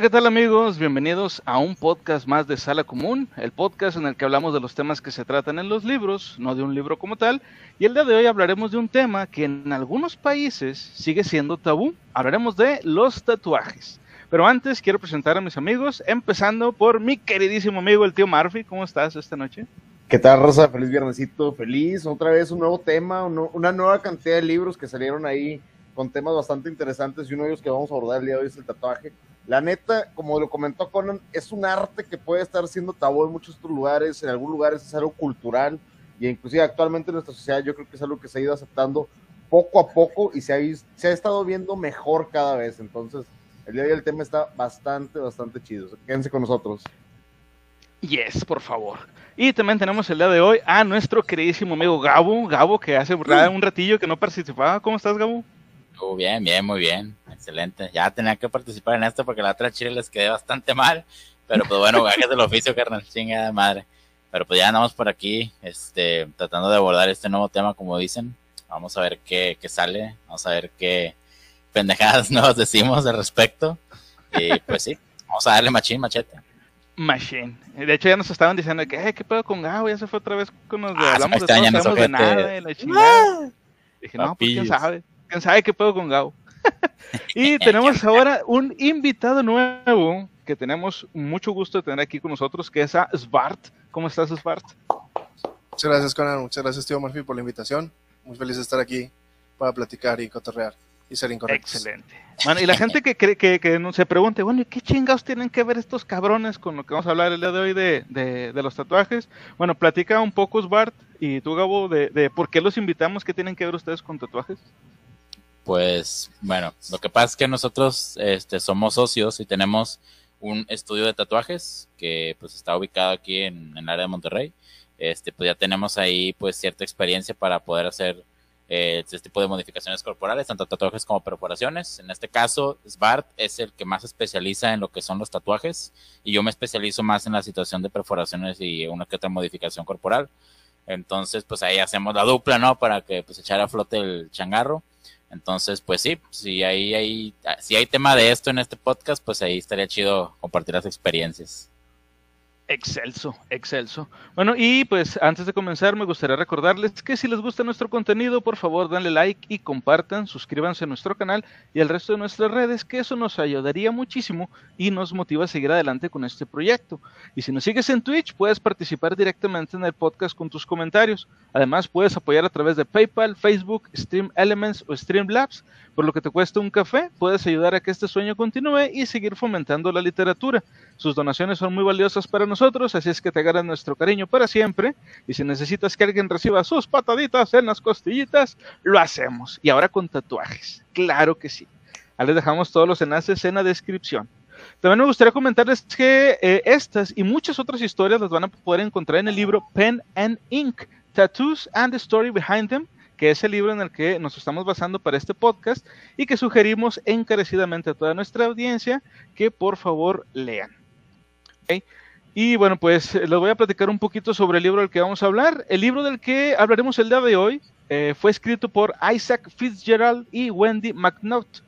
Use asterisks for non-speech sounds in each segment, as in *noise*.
¿qué tal amigos? Bienvenidos a un podcast más de Sala Común, el podcast en el que hablamos de los temas que se tratan en los libros, no de un libro como tal. Y el día de hoy hablaremos de un tema que en algunos países sigue siendo tabú. Hablaremos de los tatuajes. Pero antes quiero presentar a mis amigos, empezando por mi queridísimo amigo el tío Murphy. ¿Cómo estás esta noche? ¿Qué tal, Rosa? Feliz viernesito, feliz. Otra vez un nuevo tema, una nueva cantidad de libros que salieron ahí con temas bastante interesantes y uno de ellos que vamos a abordar el día de hoy es el tatuaje. La neta, como lo comentó Conan, es un arte que puede estar siendo tabú en muchos otros lugares, en algunos lugares es algo cultural y inclusive actualmente en nuestra sociedad yo creo que es algo que se ha ido aceptando poco a poco y se ha, se ha estado viendo mejor cada vez. Entonces, el día de hoy el tema está bastante, bastante chido. Quédense con nosotros. Yes, por favor. Y también tenemos el día de hoy a nuestro queridísimo amigo Gabo, Gabo que hace un ratillo que no participaba. ¿Cómo estás, Gabo? Bien, bien, muy bien. Excelente. Ya tenía que participar en esto porque la otra chile les quedé bastante mal. Pero pues bueno, gajes del oficio, carnal, chingada de madre. Pero pues ya andamos por aquí, este, tratando de abordar este nuevo tema, como dicen. Vamos a ver qué, qué sale, vamos a ver qué pendejadas *laughs* nos decimos al respecto. Y pues sí, vamos a darle machín, machete. Machine. De hecho, ya nos estaban diciendo que, ¿qué pedo con Gabo? Ya se fue otra vez con los de ah, hablamos de todo, de nada, y la chingada. Dije, no, pues quién sabe quién sabe qué puedo con Gao. *laughs* y tenemos *laughs* ahora un invitado nuevo que tenemos mucho gusto de tener aquí con nosotros, que es a Svart. ¿Cómo estás, Svart? Muchas gracias, Conan. Muchas gracias, tío Murphy, por la invitación. Muy feliz de estar aquí para platicar y cotorrear y ser incorrectos. Excelente. Bueno, y la gente que, cree, que, que se pregunte, bueno, ¿y qué chingados tienen que ver estos cabrones con lo que vamos a hablar el día de hoy de, de, los tatuajes? Bueno, platica un poco, Svart, y tú, Gabo, de, de por qué los invitamos, qué tienen que ver ustedes con tatuajes. Pues bueno, lo que pasa es que nosotros este, somos socios y tenemos un estudio de tatuajes que pues está ubicado aquí en, el área de Monterrey. Este, pues ya tenemos ahí pues cierta experiencia para poder hacer eh, este tipo de modificaciones corporales, tanto tatuajes como perforaciones. En este caso, SBART es el que más especializa en lo que son los tatuajes y yo me especializo más en la situación de perforaciones y una que otra modificación corporal. Entonces, pues ahí hacemos la dupla, ¿no? Para que pues echar a flote el changarro. Entonces, pues sí, si hay, hay, si hay tema de esto en este podcast, pues ahí estaría chido compartir las experiencias. Excelso, excelso. Bueno, y pues antes de comenzar me gustaría recordarles que si les gusta nuestro contenido, por favor denle like y compartan, suscríbanse a nuestro canal y al resto de nuestras redes, que eso nos ayudaría muchísimo y nos motiva a seguir adelante con este proyecto. Y si nos sigues en Twitch, puedes participar directamente en el podcast con tus comentarios. Además, puedes apoyar a través de PayPal, Facebook, Stream Elements o Streamlabs. Por lo que te cuesta un café, puedes ayudar a que este sueño continúe y seguir fomentando la literatura. Sus donaciones son muy valiosas para nosotros, así es que te ganan nuestro cariño para siempre. Y si necesitas que alguien reciba sus pataditas en las costillitas, lo hacemos. Y ahora con tatuajes. Claro que sí. Ahí les dejamos todos los enlaces en la descripción. También me gustaría comentarles que eh, estas y muchas otras historias las van a poder encontrar en el libro Pen and Ink, Tattoos and the Story Behind Them, que es el libro en el que nos estamos basando para este podcast y que sugerimos encarecidamente a toda nuestra audiencia que por favor lean. Y bueno, pues les voy a platicar un poquito sobre el libro del que vamos a hablar. El libro del que hablaremos el día de hoy eh, fue escrito por Isaac Fitzgerald y Wendy McNaught.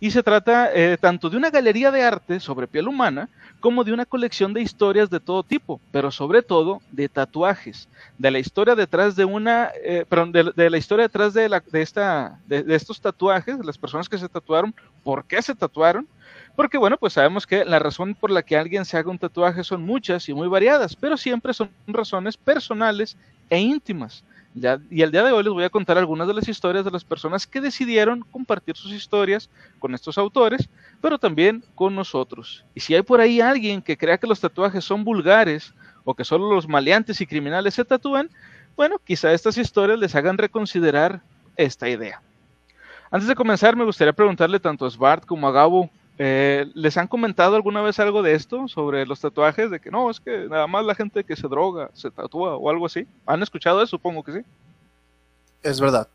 Y se trata eh, tanto de una galería de arte sobre piel humana como de una colección de historias de todo tipo, pero sobre todo de tatuajes, de la historia detrás de una, eh, perdón, de, la historia detrás de, esta, de estos tatuajes, de las personas que se tatuaron, por qué se tatuaron, porque bueno, pues sabemos que la razón por la que alguien se haga un tatuaje son muchas y muy variadas, pero siempre son razones personales e íntimas. Ya, y el día de hoy les voy a contar algunas de las historias de las personas que decidieron compartir sus historias con estos autores, pero también con nosotros. Y si hay por ahí alguien que crea que los tatuajes son vulgares o que solo los maleantes y criminales se tatúan, bueno, quizá estas historias les hagan reconsiderar esta idea. Antes de comenzar, me gustaría preguntarle tanto a Svart como a Gabo eh, ¿Les han comentado alguna vez algo de esto sobre los tatuajes? De que no, es que nada más la gente que se droga se tatúa o algo así. ¿Han escuchado eso? Supongo que sí. Es verdad.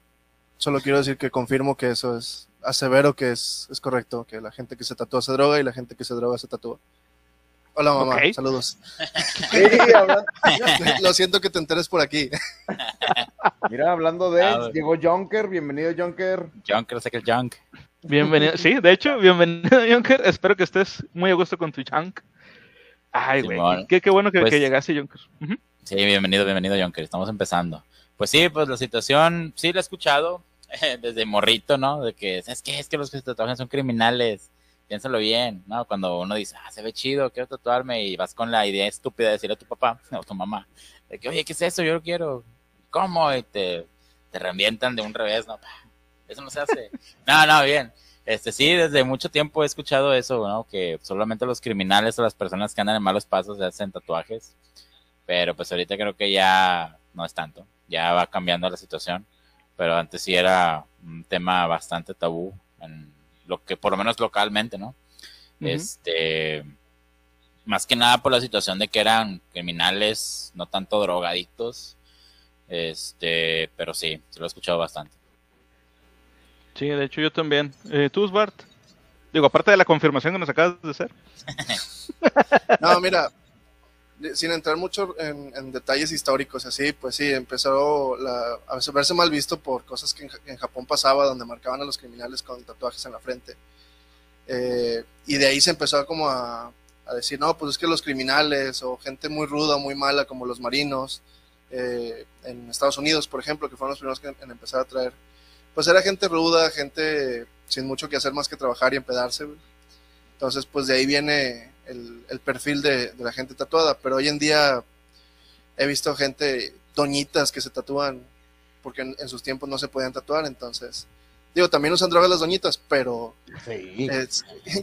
Solo quiero decir que confirmo que eso es asevero que es, es correcto, que la gente que se tatúa se droga y la gente que se droga se tatúa. Hola mamá, saludos. *laughs* *laughs* Lo siento que te enteres por aquí. Mira, hablando de, llegó Jonker, bienvenido Jonker. Jonker, sé que el Junk. Bienvenido, sí, de hecho, bienvenido, *laughs* Junker. Espero que estés muy a gusto con tu chunk. Ay, güey, qué, qué, bueno que, pues, que llegaste, Junker. Sí, bienvenido, bienvenido, Junker. Estamos empezando. Pues sí, pues la situación, sí la he escuchado *laughs* desde morrito, ¿no? De que, es que es que los que se tatuajan son criminales. Piénsalo bien, ¿no? Cuando uno dice, ah, se ve chido, quiero tatuarme, y vas con la idea estúpida de decirle a tu papá *laughs* o tu mamá, de que, oye, ¿qué es eso? Yo lo quiero. ¿Cómo? Y te, te revientan de un revés, ¿no? Eso no se hace. *laughs* No, no, bien. Este, sí, desde mucho tiempo he escuchado eso, ¿no? Que solamente los criminales o las personas que andan en malos pasos se hacen tatuajes. Pero pues ahorita creo que ya no es tanto. Ya va cambiando la situación. Pero antes sí era un tema bastante tabú en lo que, por lo menos localmente, ¿no? Este, más que nada por la situación de que eran criminales, no tanto drogadictos. Este, pero sí, se lo he escuchado bastante. Sí, de hecho yo también. Eh, ¿Tú, Bart? Digo, aparte de la confirmación que nos acabas de hacer. *laughs* no, mira, sin entrar mucho en, detalles históricos, así, pues sí, empezó a verse mal visto por cosas que en, Japón pasaba, donde marcaban a los criminales con tatuajes en la frente. Eh, y de ahí se empezó como a, decir, no, pues es que los criminales o gente muy ruda, muy mala, como los marinos, eh, en Estados Unidos, por ejemplo, que fueron los primeros que, en empezar a traer pues era gente ruda, gente sin mucho que hacer más que trabajar y empedarse. Entonces, pues de ahí viene el, perfil de, la gente tatuada. Pero hoy en día he visto gente, doñitas que se tatúan porque en, sus tiempos no se podían tatuar. Entonces, digo, también usan drogas las doñitas, pero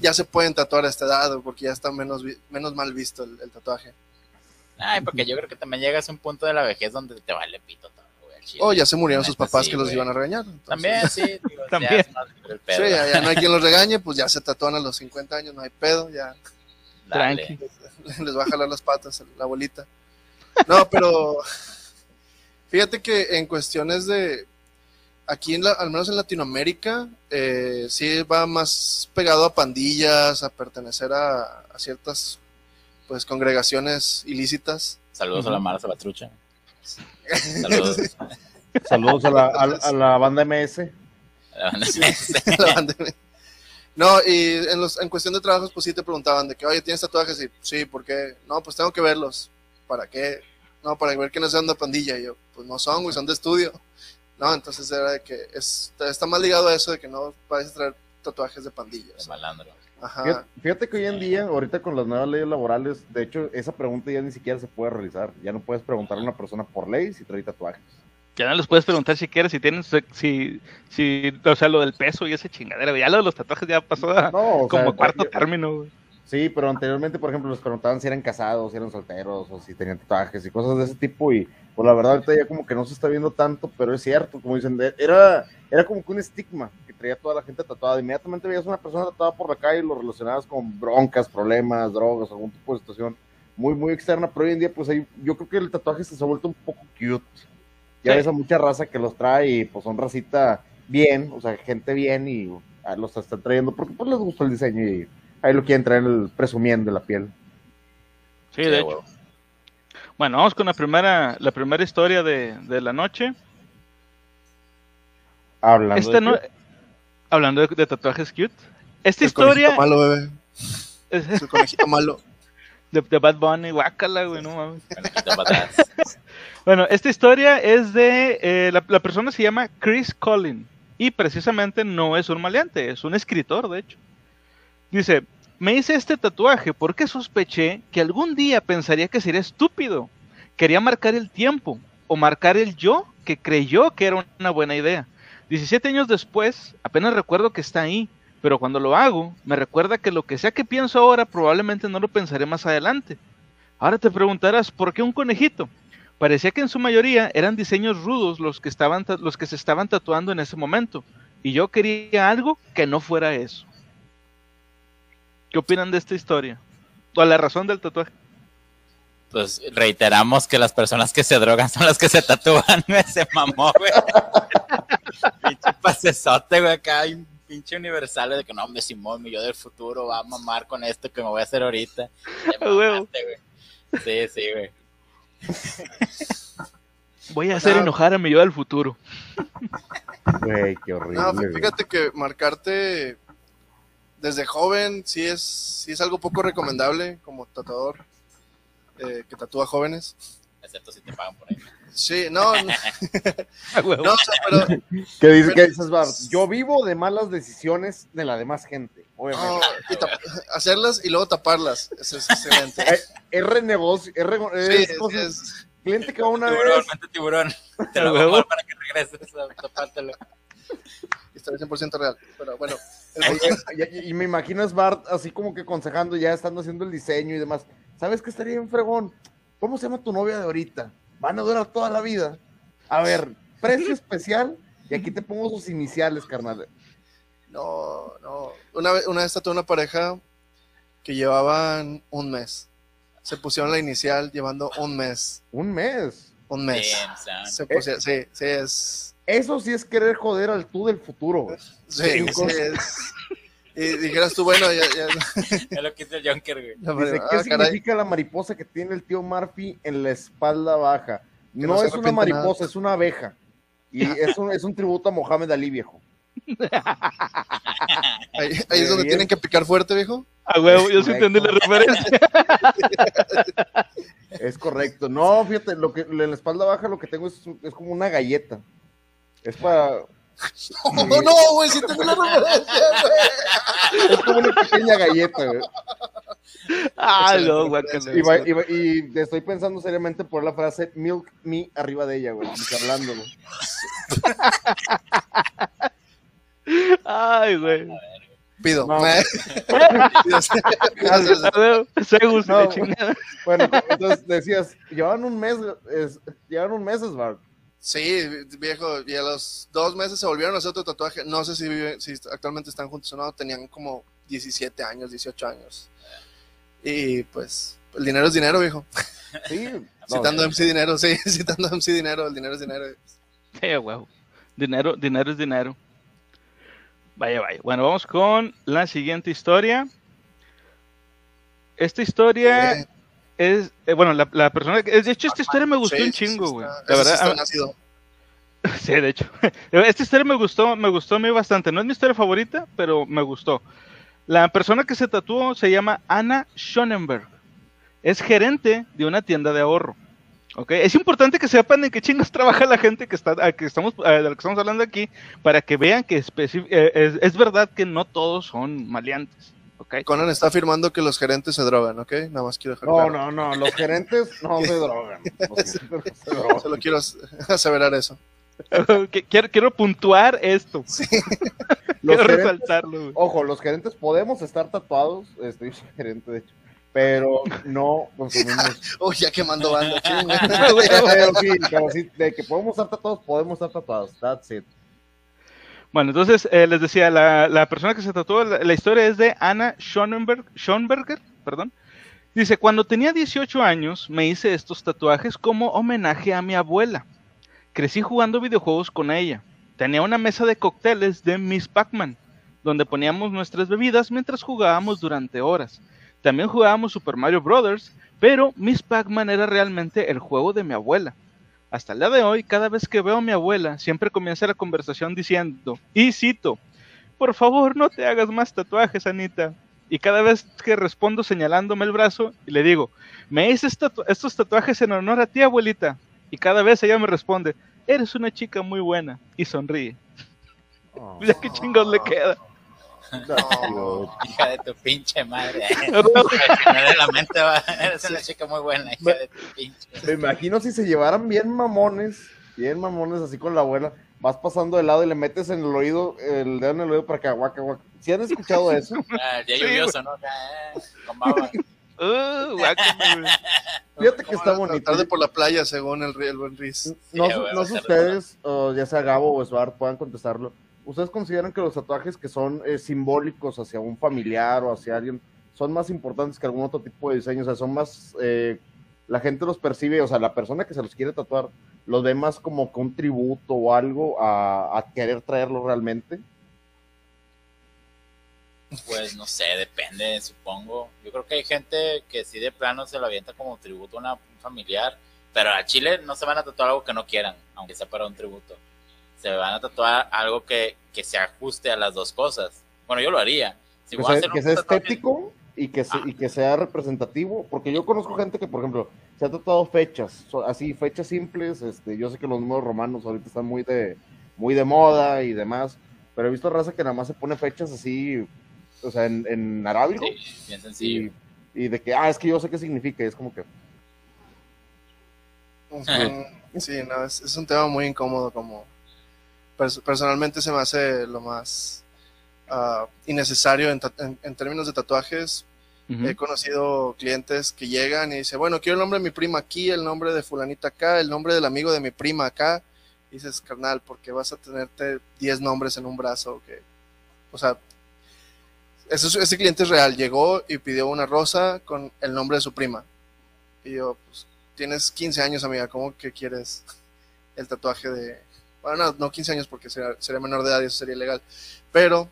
ya se pueden tatuar a esta edad porque ya está menos, menos mal visto el, tatuaje. Ay, porque yo creo que también llegas a un punto de la vejez donde te vale pito O oh, ya se murieron sus papás que los iban a regañar. También, sí. *laughs* También. sí, ya, no hay quien los regañe, pues ya se tatúan a los 50 años, no hay pedo, ya. Tranqui. Les va a jalar las patas la abuelita. No, pero *laughs* fíjate que en cuestiones de, aquí en al menos en Latinoamérica, eh, sí va más pegado a pandillas, a pertenecer a, ciertas pues congregaciones ilícitas. Saludos a la Mara Sabatrucha. Saludos. *laughs* Saludos a la, a, la banda MS. *laughs* No, y en, los, en cuestión de trabajos, pues sí te preguntaban de que, oye, ¿tienes tatuajes? Y sí, ¿por qué? No, pues tengo que verlos. ¿Para qué? No, para ver que no sean de pandilla. Y yo, pues no son, güey, son de estudio. No, entonces era de que es, está más ligado a eso de que no puedes traer tatuajes de pandillas. De malandro. Fíjate, que hoy en día, ahorita con las nuevas leyes laborales, de hecho, esa pregunta ya ni siquiera se puede realizar. Ya no puedes preguntar a una persona por ley si trae tatuajes. Ya no les puedes preguntar si quieres, si tienen, si, si, o sea, lo del peso y ese chingadera. Ya lo de los tatuajes ya pasó a, como cuarto término. Sí, pero anteriormente, por ejemplo, les preguntaban si eran casados, si eran solteros, o si tenían tatuajes y cosas de ese tipo. Y pues la verdad, ahorita ya como que no se está viendo tanto, pero es cierto, como dicen, era, era como que un estigma traía toda la gente tatuada. Inmediatamente veías una persona tatuada por la calle y lo relacionabas con broncas, problemas, drogas, algún tipo de situación muy, muy externa. Pero hoy en día, pues ahí, yo creo que el tatuaje se ha vuelto un poco cute. Ya ves a mucha raza que los trae y pues son racita bien, o sea, gente bien y ah, los están trayendo porque pues les gustó el diseño y Ahí lo quieren traer el presumiendo la piel. Sí, de hecho. Bueno, vamos con la primera, la primera historia de, de la noche. Hablando este de, no, hablando de, tatuajes cute. Esta historia. malo, bebé. Es *laughs* el conejito malo. De, Bad Bunny, guácala, güey, no mames. *laughs* bueno, esta historia es de. Eh, la, la persona se llama Chris Collin. Y precisamente no es un maleante, es un escritor, de hecho. Dice, me hice este tatuaje porque sospeché que algún día pensaría que sería estúpido. Quería marcar el tiempo o marcar el yo que creyó que era una buena idea. 17 años después, apenas recuerdo que está ahí, pero cuando lo hago, me recuerda que lo que sea que pienso ahora probablemente no lo pensaré más adelante. Ahora te preguntarás, ¿por qué un conejito? Parecía que en su mayoría eran diseños rudos los que, estaban los que se estaban tatuando en ese momento, y yo quería algo que no fuera eso. ¿Qué opinan de esta historia? ¿O la razón del tatuaje? Pues reiteramos que las personas que se drogan son las que se tatúan, *laughs* ese mamó. Pinche pasesote, güey, acá hay un pinche universal de que no, hombre, Simón, mi yo del futuro va a mamar con esto que me voy a hacer ahorita. *laughs* Sí, sí, güey. *laughs* Voy a hacer enojar a mi yo del futuro. Güey, qué horrible. No, fíjate que marcarte desde joven sí es, sí es algo poco recomendable como tatuador eh, que tatúa jóvenes. Excepto si te pagan por ahí. Sí, no, no, *laughs* no, o sea, pero ¿Qué, dice, qué dices, Bart? Yo vivo de malas decisiones de la demás gente, no, obviamente. y tap- hacerlas y luego taparlas. Eso es excelente. *laughs* Es renegocio, es, rego- es Sí, es- cliente que va una Tiburón, vez. vente tiburón. Te A lo voy a huevo. jugar para que regreses a tapártelo. historia 100% real. Pero bueno, y, y me imagino es Bart así como que aconsejando, ya estando haciendo el diseño y demás. ¿Sabes qué estaría bien fregón? ¿Cómo se llama tu novia de ahorita? Van a durar toda la vida. A ver, precio especial y aquí te pongo sus iniciales, carnal. No, no. Una vez, una vez tatué una pareja que llevaban un mes. Se pusieron la inicial llevando un mes. Un mes. Un mes. Damn. Se pusieron, sí, sí, es. Eso sí es querer joder al tú del futuro. Sí, Sí, sí, es. Y dijeras tú, bueno, ya. ya Es lo que hizo el Junker, güey. ya- Dice, ah, ¿qué caray. significa la mariposa que tiene el tío Murphy en la espalda baja? Que No, es una mariposa, es una abeja. Y *laughs* es un, es un tributo a Mohamed Ali, viejo. Ahí, ahí es donde Bien. tienen que picar fuerte, viejo. A huevo, yo sí Correcto. entendí la referencia. *laughs* Es correcto. No, fíjate, lo que en la espalda baja lo que tengo es, es como una galleta. Es para. *laughs* No, no, güey, si tengo la referencia, güey. Es como una pequeña galleta, güey. Ah, no, guácala. Y, y y estoy pensando seriamente por la frase milk me arriba de ella, güey. güey. Ay, güey. Pido. No. *laughs* Chingada. Bueno, entonces decías, llevan un mes, es, llevan un mes, Bart. Sí, viejo, y a los dos meses se volvieron a hacer otro tatuaje. No sé si, viven, si actualmente están juntos o no, tenían como 17 años, 18 años. Y pues, el dinero es dinero, viejo. *laughs* Sí. no, Citando a MC Dinero, sí, *laughs* citando a MC Dinero, el dinero es dinero. Sí, a huevo. Dinero, dinero es dinero. Vaya, vaya. Bueno, vamos con la siguiente historia. Esta historia Eh, es, eh, bueno, la, la persona que, de hecho esta historia me gustó sí, un chingo, güey. La verdad. Sí, *laughs* de hecho. *laughs* Esta historia me gustó, me gustó a mí bastante. No es mi historia favorita, pero me gustó. La persona que se tatuó se llama Anna Schonenberg. Es gerente de una tienda de ahorro. ¿ok? Es importante que sepan en qué chingos trabaja la gente que está, a que estamos, a de la que estamos hablando aquí, para que vean que especi- eh, es, es verdad que no todos son maleantes. ¿Ok? Conan está afirmando que los gerentes se drogan, ¿ok? Nada más quiero dejar No, claro. no, no, los gerentes no *laughs* se drogan. Los *laughs* gerentes no se drogan. Solo quiero *laughs* aseverar eso. Quiero, quiero puntuar esto. Los quiero gerentes- resaltarlo. güey. Ojo, los gerentes podemos estar tatuados, este, yo soy gerente de hecho, pero no consumimos. Uy, ya quemando banda, sí, pero sí, de que podemos estar tatuados, podemos estar tatuados. That's it. Bueno, entonces eh, les decía, la, persona que se tatuó, la, historia es de Anna Schonenberg, Schonberger, perdón. Dice, cuando tenía 18 años me hice estos tatuajes como homenaje a mi abuela. Crecí jugando videojuegos con ella. Tenía una mesa de cócteles de Miss Pac-Man, donde poníamos nuestras bebidas mientras jugábamos durante horas. También jugábamos Super Mario Bros., pero Miss Pac-Man era realmente el juego de mi abuela. Hasta el día de hoy, cada vez que veo a mi abuela, siempre comienza la conversación diciendo, y cito, por favor no te hagas más tatuajes, Anita. Y cada vez que respondo señalándome el brazo, y le digo, me hice estos tatuajes en honor a ti, abuelita. Y cada vez ella me responde, eres una chica muy buena, y sonríe. *laughs* Oh, Mira qué chingón le queda. Cute. Hija de tu pinche madre. *laughs* Final de la mente va. Eres una chica muy buena, hija de tu pinche. Me imagino si se llevaran bien mamones, bien mamones así con la abuela, vas pasando de lado y le metes en el oído, el dedo en el oído para que aguaca, aguaca. ¿Sí han escuchado *laughs* eso? Ah, día Sí, lluvioso, ¿no? Eh, Con baba. *laughs* Uh. Fíjate que está bonito. Tarde por la playa, según el, el buen Riz. No, Sí, no sé ser ustedes, o ya sea Gabo o Eduardo, puedan contestarlo. ¿Ustedes consideran que los tatuajes que son eh, simbólicos hacia un familiar o hacia alguien son más importantes que algún otro tipo de diseño? O sea, son más. eh, la gente los percibe, o sea, la persona que se los quiere tatuar los ve más como que un tributo o algo a, querer traerlo realmente. Pues no sé, depende, supongo. Yo creo que hay gente que sí de plano se lo avienta como tributo a una un familiar, pero a Chile no se van a tatuar algo que no quieran, aunque sea para un tributo. Se van a tatuar algo que, que se ajuste a las dos cosas. Bueno, yo lo haría. que sea, que sea estético y que, se, y que sea representativo, porque yo conozco gente que, por ejemplo, se ha tratado fechas, así, fechas simples, este, yo sé que los números romanos ahorita están muy de, muy de moda y demás, pero he visto raza que nada más se pone fechas así, o sea, en, en arábigo. Sí, bien sencillo. Y, y, de que, ah, es que yo sé qué significa, y es como que... Sí, no, es, es un tema muy incómodo, como personalmente se me hace lo más uh, innecesario en, en, en, términos de tatuajes. Uh -huh. He conocido clientes que llegan y dicen, bueno, quiero el nombre de mi prima aquí, el nombre de fulanita acá, el nombre del amigo de mi prima acá. Y dices, carnal, ¿por qué vas a tenerte 10 nombres en un brazo? Que, o sea, ese, ese cliente es real. Llegó y pidió una rosa con el nombre de su prima. Y yo, pues, tienes 15 años, amiga, ¿cómo que quieres el tatuaje de... Bueno, no, no 15 años porque sería, sería menor de edad y eso sería ilegal, pero...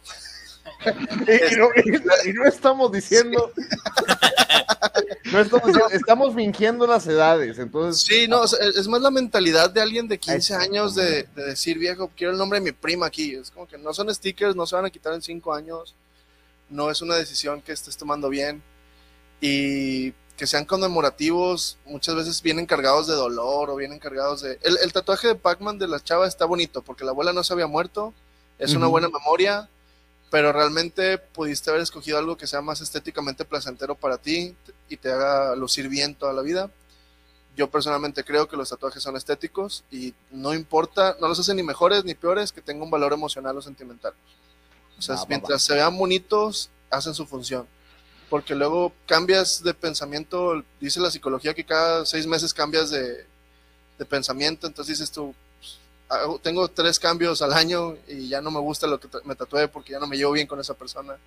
*laughs* y, no, y, y, no, estamos diciendo... *laughs* no estamos, diciendo, estamos fingiendo las edades, entonces... Sí, no, es más la mentalidad de alguien de 15 años de, de, decir, viejo, quiero el nombre de mi prima aquí. Es como que no son stickers, no se van a quitar en 5 años, no es una decisión que estés tomando bien. Y que sean conmemorativos, muchas veces vienen cargados de dolor o vienen cargados de... El, el tatuaje de Pac-Man de la chava está bonito porque la abuela no se había muerto, es uh -huh. una buena memoria, pero realmente pudiste haber escogido algo que sea más estéticamente placentero para ti y te haga lucir bien toda la vida. Yo personalmente creo que los tatuajes son estéticos y no importa, no los hacen ni mejores ni peores que tengan un valor emocional o sentimental. O sea, ah, mientras se vean bonitos, hacen su función porque luego cambias de pensamiento, dice la psicología que cada seis meses cambias de, pensamiento, entonces dices tú, pues, tengo tres cambios al año y ya no me gusta lo que me tatué porque ya no me llevo bien con esa persona.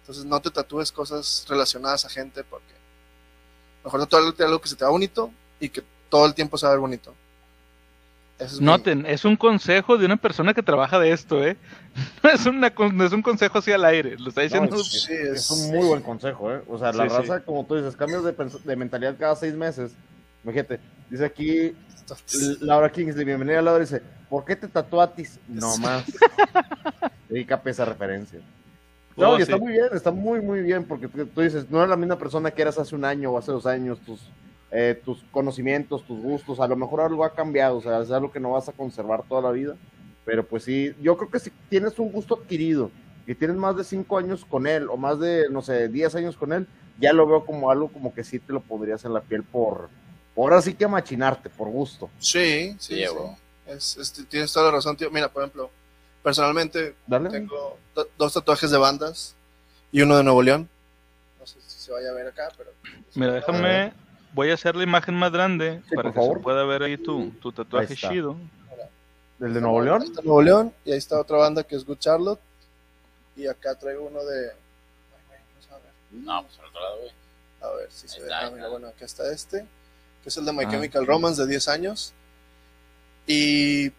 Entonces no te tatúes cosas relacionadas a gente porque mejor tatuarte algo que se te va bonito y que todo el tiempo se va a ver bonito. Es Noten, mi... es un consejo de una persona que trabaja de esto, ¿eh? *laughs* No es, una, no es un consejo así al aire, lo está diciendo. No, es, sí, es, es, un muy buen consejo, ¿eh? O sea, la sí, raza, sí. como tú dices, cambios de, de, mentalidad cada seis meses. Imagínate, dice aquí Laura Kingsley, bienvenida Laura, dice, ¿por qué te tatuatis? No más. *laughs* Dedica esa referencia. No, oh, y está muy bien, está muy, muy bien, porque tú dices, no eres la misma persona que eras hace un año o hace dos años, tus eh, tus conocimientos, tus gustos, a lo mejor algo ha cambiado, o sea, es algo que no vas a conservar toda la vida, pero pues sí, yo creo que si tienes un gusto adquirido y tienes más de cinco años con él o más de, no sé, diez años con él, ya lo veo como algo como que sí te lo podrías en la piel por, por así que machinarte, por gusto. Sí, sí, sí. Es, es, tienes toda la razón, tío. Mira, por ejemplo, personalmente Dale. tengo dos tatuajes de bandas y uno de Nuevo León. No sé si se vaya a ver acá, pero... Mira, déjame voy a hacer la imagen más grande sí, para que favor. se pueda ver ahí tu, tu tatuaje chido. ¿El de Nuevo León? Está Nuevo León, y ahí está otra banda que es Good Charlotte. Y acá traigo uno de. No, pues al otro lado, güey. A ver si ahí se está, ve. Ah, mira, bueno, acá está este, que es el de My ah, Chemical Romance de 10 años. Y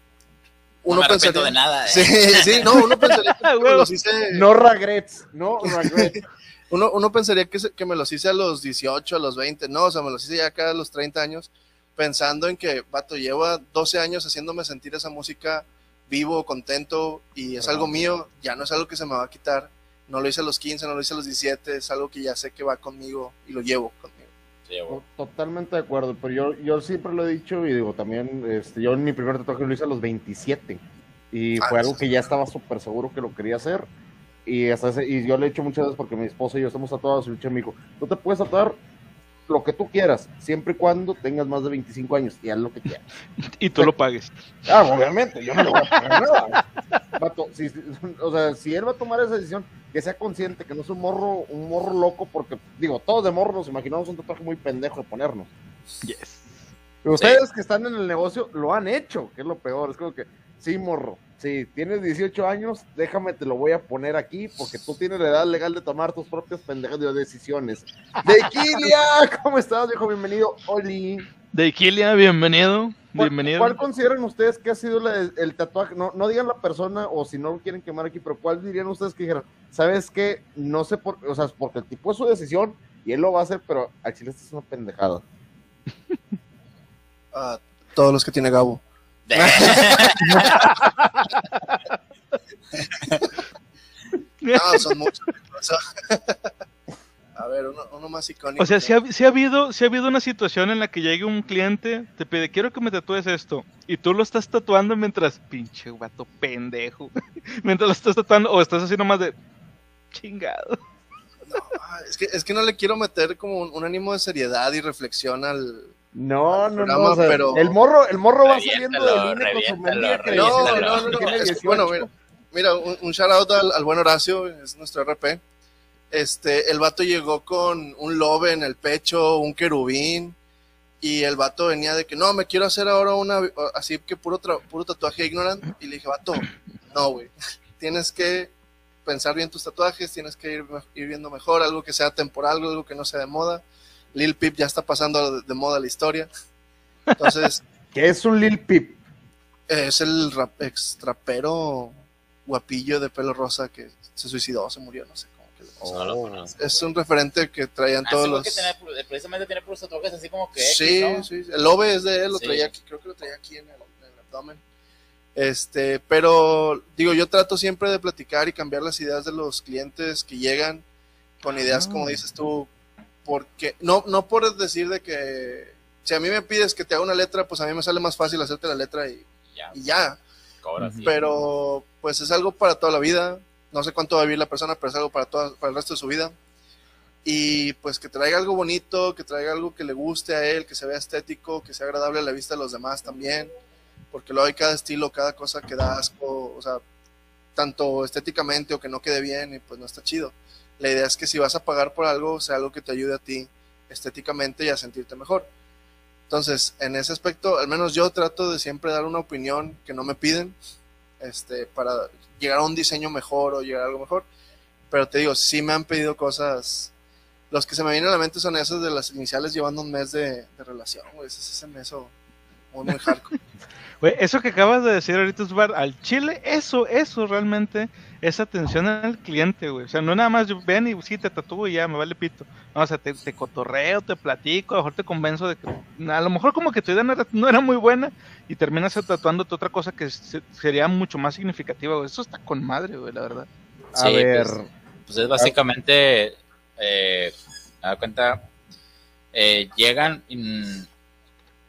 uno no me pensaría... de nada, *laughs* ¿eh? Sí, sí, no, uno pensaría que los *laughs* hice... No regrets, no regrets. *laughs* uno, uno pensaría que, que me los hice a los 18, a los 20, no, o sea, me los hice ya acá a los 30 años, pensando en que, vato, lleva 12 años haciéndome sentir esa música vivo, contento, y es algo mío, ya no es algo que se me va a quitar, no lo hice a los 15, no lo hice a los 17, es algo que ya sé que va conmigo y lo llevo conmigo. Totalmente de acuerdo, pero yo, yo siempre lo he dicho y digo también, este, yo en mi primer tatuaje lo hice a los 27 y ah, fue algo que ya estaba súper seguro que lo quería hacer y, hasta ese, y yo le he hecho muchas veces porque mi esposa y yo estamos tatuados y le he dicho a mi hijo, tú te puedes tatuar lo que tú quieras, siempre y cuando tengas más de 25 años y haz lo que quieras. *laughs* y tú lo pagues. Ah, obviamente, yo no lo voy a pagar nada. Vato, si, o sea, si él va a tomar esa decisión, que sea consciente, que no es un morro, un morro loco, porque, digo, todos de morro nos imaginamos un tatuaje muy pendejo de ponernos. Yes. Pero ustedes sí. que están en el negocio lo han hecho, que es lo peor, es como que, sí, morro, Sí, tienes 18 años, déjame, te lo voy a poner aquí, porque tú tienes la edad legal de tomar tus propias pendejas de decisiones. Deikilia, *laughs* ¿cómo estás, viejo? Bienvenido, Oli. Deikilia, bienvenido. Bienvenido. ¿Cuál, consideran ustedes que ha sido la, el tatuaje? No, no digan la persona o si no lo quieren quemar aquí, pero ¿cuál dirían ustedes que dijeron? ¿Sabes qué? No sé por, o sea, porque el tipo es su decisión y él lo va a hacer, pero al chile esto es una pendejada. *laughs* Uh, todos los que tiene Gabo no, *laughs* son muchos. *laughs* A ver, uno, uno más icónico. O sea, si ha, habido, si ha habido una situación en la que llegue un cliente, te pide, quiero que me tatúes esto, y tú lo estás tatuando mientras, pinche vato pendejo, *laughs* mientras lo estás tatuando, o estás así nomás de, chingado. No, es, que, es que no le quiero meter como un, un ánimo de seriedad y reflexión al... No, no, no. programa, o sea, pero- El morro, el morro va saliendo del INE con su No, no, no, no, tiene es- 18. bueno, mira, mira, un, un shout out al, al buen Horacio, es nuestro RP. Este, el vato llegó con un lobe en el pecho, un querubín, y el vato venía de que no, me quiero hacer ahora una, así que puro, tra- puro tatuaje ignorant, y le dije, vato, no, güey, *laughs* tienes que pensar bien tus tatuajes, tienes que ir, ir viendo mejor, algo que sea temporal, algo que no sea de moda. Lil Peep ya está pasando de, de moda la historia. Entonces, *laughs* Que es un Lil Pip. es el rap, ex trapero guapillo de pelo rosa que se suicidó, se murió, no sé cómo que No lo Oh. conozco. Es un referente que traían Ah, todos sí, los. tiene pu- precisamente tiene puros tatuajes así como que. Sí, ¿no? sí, el lobe es de él, lo Sí. traía aquí, creo que lo traía aquí en el, en el abdomen. Este, pero digo, yo trato siempre de platicar y cambiar las ideas de los clientes que llegan con ideas, como Ah. dices tú, porque no, no por decir de que si a mí me pides que te haga una letra, pues a mí me sale más fácil hacerte la letra y, Ya, y ya. pero pues es algo para toda la vida. No sé cuánto va a vivir la persona, pero es algo para, toda, para el resto de su vida. Y pues que traiga algo bonito, que traiga algo que le guste a él, que se vea estético, que sea agradable a la vista de los demás también. Porque luego hay cada estilo, cada cosa que da asco, o sea, tanto estéticamente o que no quede bien, y pues no está chido. La idea es que si vas a pagar por algo, sea algo que te ayude a ti estéticamente y a sentirte mejor. Entonces, en ese aspecto, al menos yo trato de siempre dar una opinión que no me piden, este, para llegar a un diseño mejor o llegar a algo mejor. Pero te digo, sí me han pedido cosas. Los que se me vienen a la mente son esos de las iniciales llevando un mes de, relación. Ese es ese mes muy, muy hardcore. *laughs* Güey, eso que acabas de decir ahorita, Osvar, al chile, eso, eso realmente es atención al cliente, güey. O sea, no nada más yo, ven y sí, te tatúo y ya, me vale pito. No, o sea, te, te cotorreo, te platico, a lo mejor te convenzo de que a lo mejor como que tu idea no era, no era muy buena y terminas tatuándote otra cosa que se- sería mucho más significativa, güey. Eso está con madre, güey, la verdad. A Sí, ver, pues, Pues es básicamente, eh, me da cuenta, eh, llegan, y,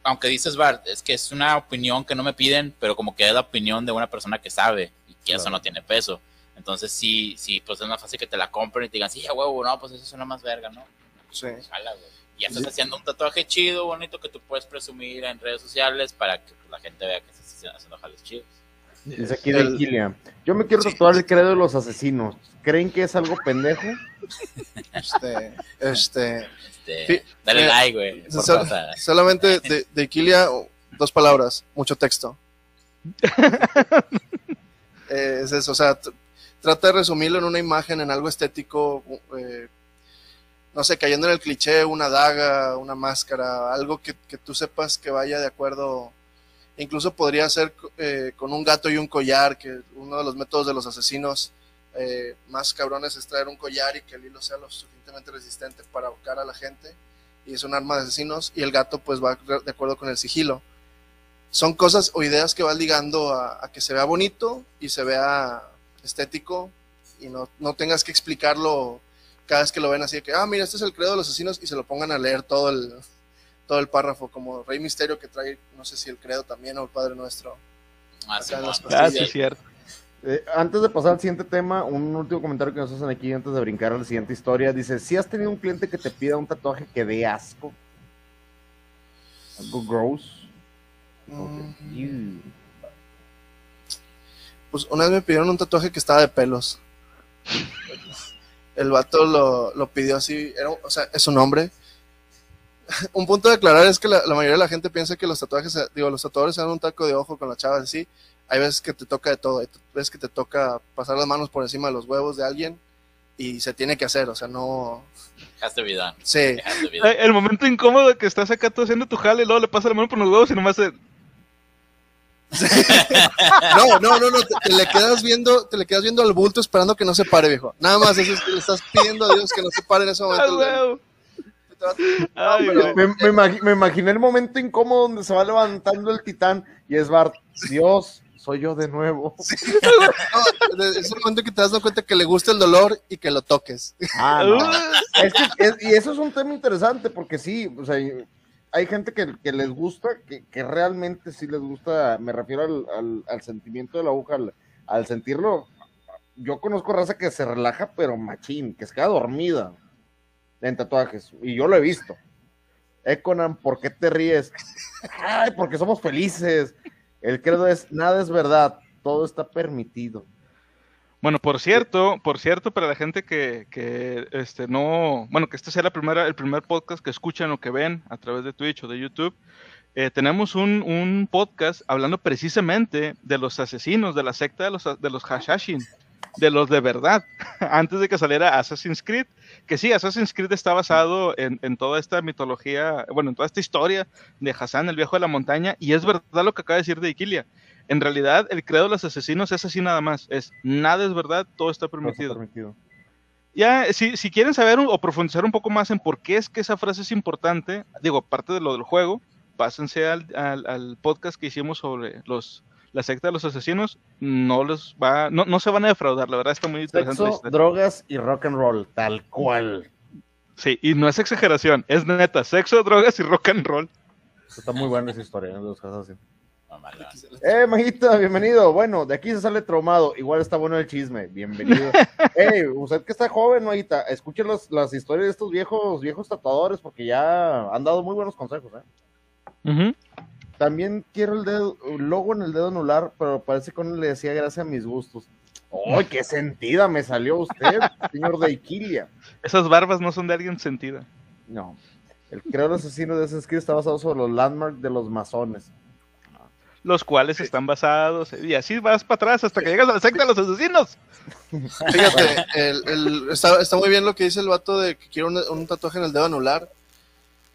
aunque dices, Bart, es que es una opinión que no me piden, pero como que es la opinión de una persona que sabe y que eso Claro. no tiene peso. Entonces sí, sí, pues es más fácil que te la compren y te digan, sí, a huevo, no, pues eso suena más verga, ¿no? Sí. Jala, güey. Y estás haciendo un tatuaje chido, bonito, que tú puedes presumir en redes sociales para que pues, la gente vea que estás haciendo jales chidos. Dice aquí de El- Kilia. Yo me quiero tatuar el credo de los asesinos. ¿Creen que es algo pendejo? *laughs* Este, este, Este, Sí, dale eh, like, güey. sol- solamente de, de Iquilia, dos palabras, mucho texto. *laughs* Eh, es eso, o sea, tr- trata de resumirlo en una imagen, en algo estético, eh, no sé, cayendo en el cliché, una daga, una máscara, algo que, que tú sepas que vaya de acuerdo. Incluso podría ser eh, con un gato y un collar, que uno de los métodos de los asesinos eh, más cabrones es traer un collar y que el hilo sea lo suficientemente resistente para ahogar a la gente. Y es un arma de asesinos. Y el gato pues va de acuerdo con el sigilo. Son cosas o ideas que vas ligando a, a que se vea bonito y se vea estético y no, no tengas que explicarlo cada vez que lo ven así de que, ah, mira, este es el credo de los asesinos y se lo pongan a leer todo el, todo el párrafo, como Rey Misterio que trae, no sé si el credo también o el Padre Nuestro. Ah, las Ah, sí, cierto. Eh, antes de pasar al siguiente tema, un último comentario que nos hacen aquí antes de brincar a la siguiente historia. Dice, si has tenido un cliente que te pida un tatuaje que dé asco. Algo gross. Mm, Ew. Pues una vez me pidieron un tatuaje que estaba de pelos. El vato lo, lo pidió así, era, o sea, es un hombre. *laughs* Un punto de aclarar es que la, la mayoría de la gente piensa que los tatuajes, digo, los tatuadores se dan un taco de ojo con las chavas así. Hay veces que te toca de todo, hay veces que te toca pasar las manos por encima de los huevos de alguien y se tiene que hacer, o sea, no... Has de vida. Sí, El momento incómodo que estás acá tú haciendo tu jale y luego le pasas la mano por los huevos y nomás se... *laughs* No, no, no, no, te, te le quedas viendo, te le quedas viendo al bulto esperando que no se pare, viejo. Nada más eso es que le estás pidiendo a Dios que no se pare en ese ¡Ah, momento. Ay. Me, me imagi- me imaginé el momento incómodo donde se va levantando el titán y es Bart. Dios, soy yo de nuevo. *laughs* No, es el momento que te das cuenta que le gusta el dolor y que lo toques. Ah, no. Es que- es- y eso es un tema interesante porque sí, o sea, hay gente que, que les gusta, que, que realmente sí les gusta, me refiero al, al- al sentimiento de la aguja, al, al sentirlo. Yo conozco raza que se relaja, pero machín, que se queda dormida en tatuajes, y yo lo he visto. Econan, ¿por qué te ríes? Ay, porque somos felices. El credo es, nada es verdad, todo está permitido. Bueno, por cierto, por cierto, para la gente que, que este no, bueno, que este sea la primera, el primer podcast que escuchan o que ven a través de Twitch o de YouTube, eh, tenemos un, un podcast hablando precisamente de los asesinos de la secta de los, de los Hashashin, de los de verdad, *laughs* antes de que saliera Assassin's Creed, que sí, Assassin's Creed está basado en, en toda esta mitología, bueno, en toda esta historia de Hassan, el viejo de la montaña, y es verdad lo que acaba de decir de Iquilia. En realidad, el credo de los asesinos es así nada más. Es nada es verdad, todo está Todo está permitido. Ya, si, si quieren saber o profundizar un poco más en por qué es que esa frase es importante, digo, aparte de lo del juego, pásense al, al- al podcast que hicimos sobre los la secta de los asesinos. No les va, no, no se van a defraudar, la verdad está muy interesante. la Sexo, drogas y rock and roll, tal cual. Sí, y no es exageración, es neta, sexo, drogas y rock and roll. Está muy buena esa historia, de los casos así. Eh, Majita, bienvenido. Bueno, de aquí se sale traumado. Igual está bueno el chisme. Bienvenido. *laughs* Eh, usted que está joven, Majita, escuche las, las historias de estos viejos, viejos tatuadores porque ya han dado muy buenos consejos, ¿eh? Ujú. También quiero el dedo, el logo en el dedo anular, pero parece que no le decía gracias a mis gustos. ¡Ay, qué sentida me salió usted, *laughs* señor de Iquilia! Esas barbas no son de alguien sentida. No. El creo asesino de Assassin's Creed está basado sobre los landmarks de los masones. Los cuales están basados, y así vas para atrás hasta que llegas a la secta de los asesinos. Fíjate, el, el- está, está muy bien lo que dice el vato de que quiere un, un tatuaje en el dedo anular.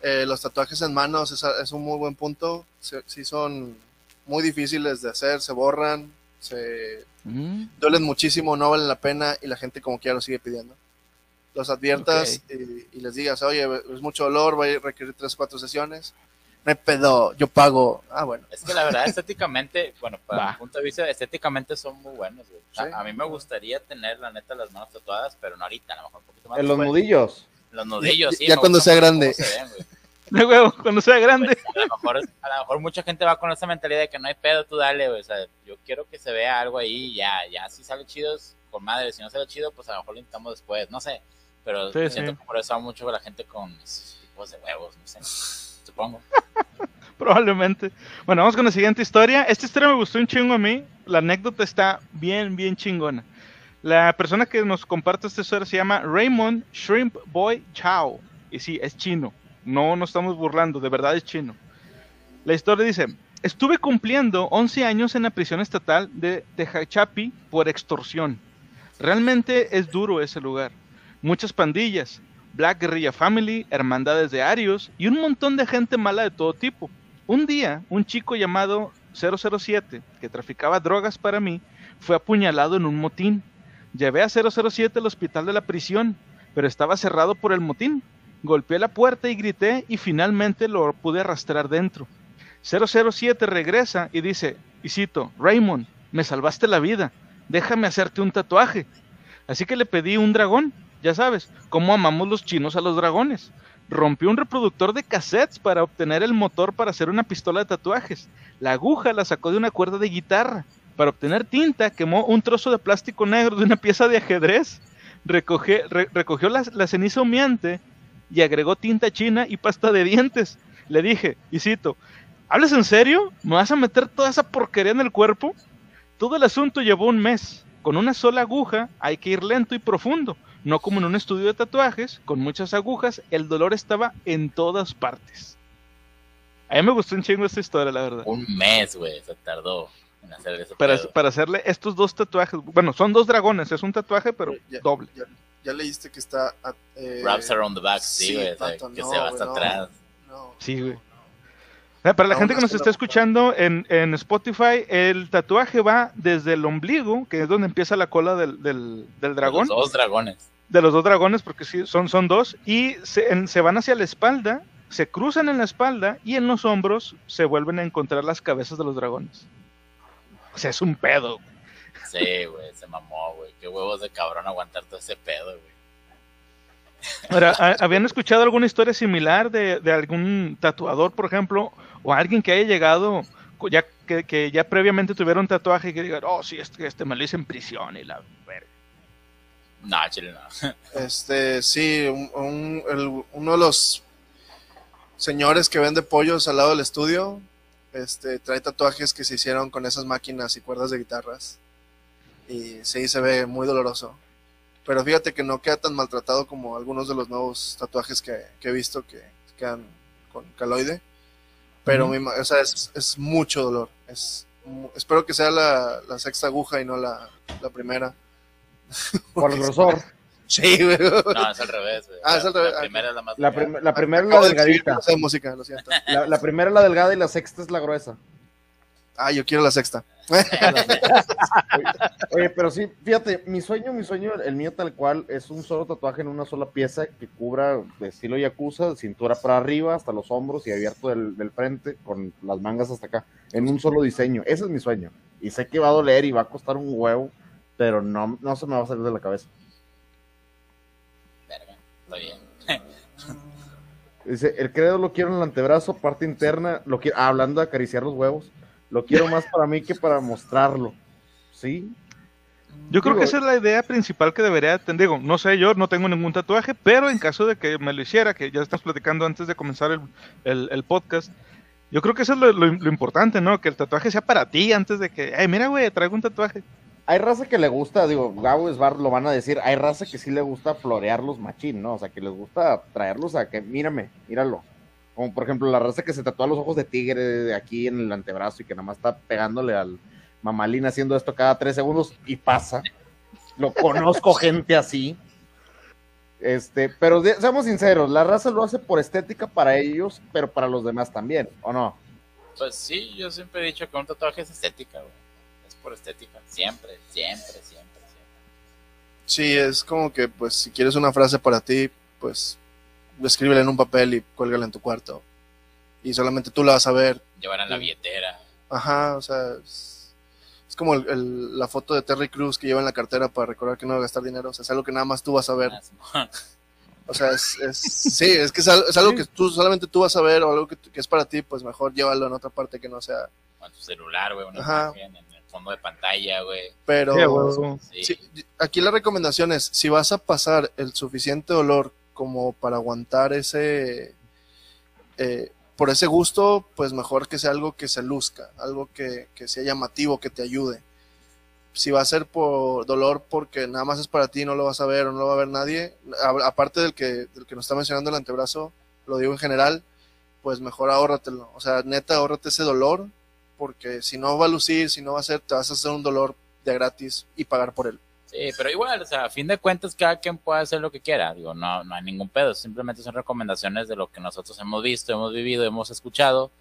Eh, los tatuajes en manos es, es un muy buen punto. Se- Sí son muy difíciles de hacer, se borran, se duelen muchísimo, no valen la pena y la gente como quiera lo sigue pidiendo. Los adviertas y, y les digas, oye, es mucho dolor, va a requerir tres o cuatro sesiones. No hay pedo, yo pago. Ah, bueno. Es que la verdad, estéticamente, bueno, para Va. mi punto de vista, estéticamente son muy buenos. güey. A- Sí. A, mí me gustaría tener, la neta, las manos tatuadas, pero no ahorita, a lo mejor un poquito más. En los después. nudillos. Los nudillos, Ya- sí. ya cuando sea grande. *laughs* De huevo, cuando sea grande. Pues, a, lo mejor, a lo mejor mucha gente va con esa mentalidad de que no hay pedo, tú dale, güey. O sea, yo quiero que se vea algo ahí y ya, ya, si sale chido, con madre. Si no sale chido, pues a lo mejor lo intentamos después, no sé. Pero Sí, siento sí. que por eso va mucho con la gente con esos tipos de huevos, no sé. Supongo. *laughs* Probablemente. Bueno, vamos con la siguiente historia. Esta historia me gustó un chingo a mí. La anécdota está bien, bien chingona. La persona que nos comparte esta historia se llama Raymond Shrimp Boy Chao. Y sí, es chino. No nos estamos burlando, de verdad es chino. La historia dice, estuve cumpliendo 11 años en la prisión estatal de Tehachapi por extorsión. Realmente es duro ese lugar. Muchas pandillas, Black Guerrilla Family, hermandades de Arios y un montón de gente mala de todo tipo. Un día, un chico llamado 007, que traficaba drogas para mí, fue apuñalado en un motín. Llevé a 007 al hospital de la prisión, pero estaba cerrado por el motín. Golpeé la puerta y grité y finalmente lo pude arrastrar dentro. 007 regresa y dice, y cito, Raymond, me salvaste la vida, déjame hacerte un tatuaje. Así que le pedí un dragón, ya sabes, cómo amamos los chinos a los dragones. Rompió un reproductor de cassettes para obtener el motor para hacer una pistola de tatuajes. La aguja la sacó de una cuerda de guitarra. Para obtener tinta quemó un trozo de plástico negro de una pieza de ajedrez. Recoge- re- recogió la, la ceniza humeante y agregó tinta china y pasta de dientes. Le dije, y cito, ¿hablas en serio? ¿Me vas a meter toda esa porquería en el cuerpo? Todo el asunto llevó un mes. Con una sola aguja hay que ir lento y profundo. No como en un estudio de tatuajes, con muchas agujas, el dolor estaba en todas partes. A mí me gustó un chingo esta historia, la verdad. Un mes, güey, se tardó en hacer eso. Para, para hacerle estos dos tatuajes. Bueno, son dos dragones, es un tatuaje, pero Ya- doble. Ya, ya leíste que está. eh, Wraps around the back, sí, sí, güey. o sea, vato, que no, se va hasta no. atrás. no, Sí, güey. no. Para la Aún gente que nos está escuchando en, en Spotify, el tatuaje va desde el ombligo, que es donde empieza la cola del, del, del dragón, Los dos dragones. de los dos dragones, porque sí, son, son dos, y se, en- se van hacia la espalda, se cruzan en la espalda y en los hombros se vuelven a encontrar las cabezas de los dragones. Sea, es un pedo. Sí, güey, se mamó, güey. Qué huevos de cabrón aguantar todo ese pedo, güey. Ahora, ¿ha- ¿habían escuchado alguna historia similar de, de algún tatuador, por ejemplo, o alguien que haya llegado, ya que, que ya previamente tuviera un tatuaje y que diga, oh, sí, este, este me lo hice en prisión y la verga"? No, chile no. *laughs* Este, sí, un- un- el- uno de los señores que vende pollos al lado del estudio, este, trae tatuajes que se hicieron con esas máquinas y cuerdas de guitarras. Y sí, se ve muy doloroso. Pero fíjate que no queda tan maltratado como algunos de los nuevos tatuajes que, que he visto que quedan con caloide. Pero o sea, es, es mucho dolor. Es, espero que sea la, la sexta aguja y no la, la primera. *laughs* Por el grosor. Sí, güey. No, es al revés, güey. Ah, es al revés. La primera es la más La, prim- la primera es la escribir delgadita. de música, lo siento. La, la primera es la delgada y la sexta es la gruesa. Ah, yo quiero la sexta. *laughs* Oye, pero sí, fíjate, mi sueño, mi sueño, el mío tal cual, es un solo tatuaje en una sola pieza que cubra de estilo Yakuza, de cintura para arriba, hasta los hombros y abierto del, del frente, con las mangas hasta acá, en un solo diseño. Ese es mi sueño. Y sé que va a doler y va a costar un huevo, pero no, no se me va a salir de la cabeza. Está bien. Dice, el credo lo quiero en el antebrazo, parte interna, lo quiero, ah, hablando de acariciar los huevos, lo quiero más para mí que para mostrarlo. ¿Sí? Yo creo Digo- que esa es la idea principal que debería tener. Digo, no sé, yo no tengo ningún tatuaje, pero en caso de que me lo hiciera, que ya estás platicando antes de comenzar el, el- el podcast, yo creo que eso es lo, lo- lo importante, ¿no? Que el tatuaje sea para ti antes de que, ay, mira, güey, traigo un tatuaje. Hay raza que le gusta, digo, Gabo Esbar lo van a decir, hay raza que sí le gusta florearlos machín, ¿no? O sea, que les gusta traerlos a que, mírame, míralo. Como por ejemplo la raza que se tatúa los ojos de tigre de aquí en el antebrazo y que nada más está pegándole al mamalín haciendo esto cada tres segundos y pasa. Lo conozco *laughs* gente así. Este, pero de- seamos sinceros, la raza lo hace por estética para ellos, pero para los demás también, ¿o no? Pues sí, yo siempre he dicho que un tatuaje es estética, güey. Por estética. Siempre, siempre, siempre, siempre. Sí, es como que, pues, si quieres una frase para ti, pues, escríbela en un papel y cuélgala en tu cuarto. Y solamente tú la vas a ver. Llevar en la billetera. Ajá, o sea, es, es como el- el- la foto de Terry Cruz que lleva en la cartera para recordar que no va a gastar dinero. O sea, es algo que nada más tú vas a ver. Ah. O sea, es, es- sí, es que es, al- es algo que tú solamente tú vas a ver o algo que, que es para ti, pues mejor llévalo en otra parte que no sea. Con tu celular, güey, una Ajá. imagen en fondo de pantalla, güey. Pero Sí, a huevo. Sí. Sí, aquí la recomendación es, si vas a pasar el suficiente dolor como para aguantar ese, eh, por ese gusto, pues mejor que sea algo que se luzca, algo que, que sea llamativo, que te ayude. Si va a ser por dolor porque nada más es para ti, no lo vas a ver o no lo va a ver nadie, a- aparte del que, del que nos está mencionando el antebrazo, lo digo en general, pues mejor ahórratelo. O sea, neta, ahórrate ese dolor, porque si no va a lucir, si no va a ser, te vas a hacer un dolor de gratis y pagar por él. Sí, pero igual, o sea, a fin de cuentas, cada quien puede hacer lo que quiera. Digo, no, no hay ningún pedo. Simplemente son recomendaciones de lo que nosotros hemos visto, hemos vivido, hemos escuchado.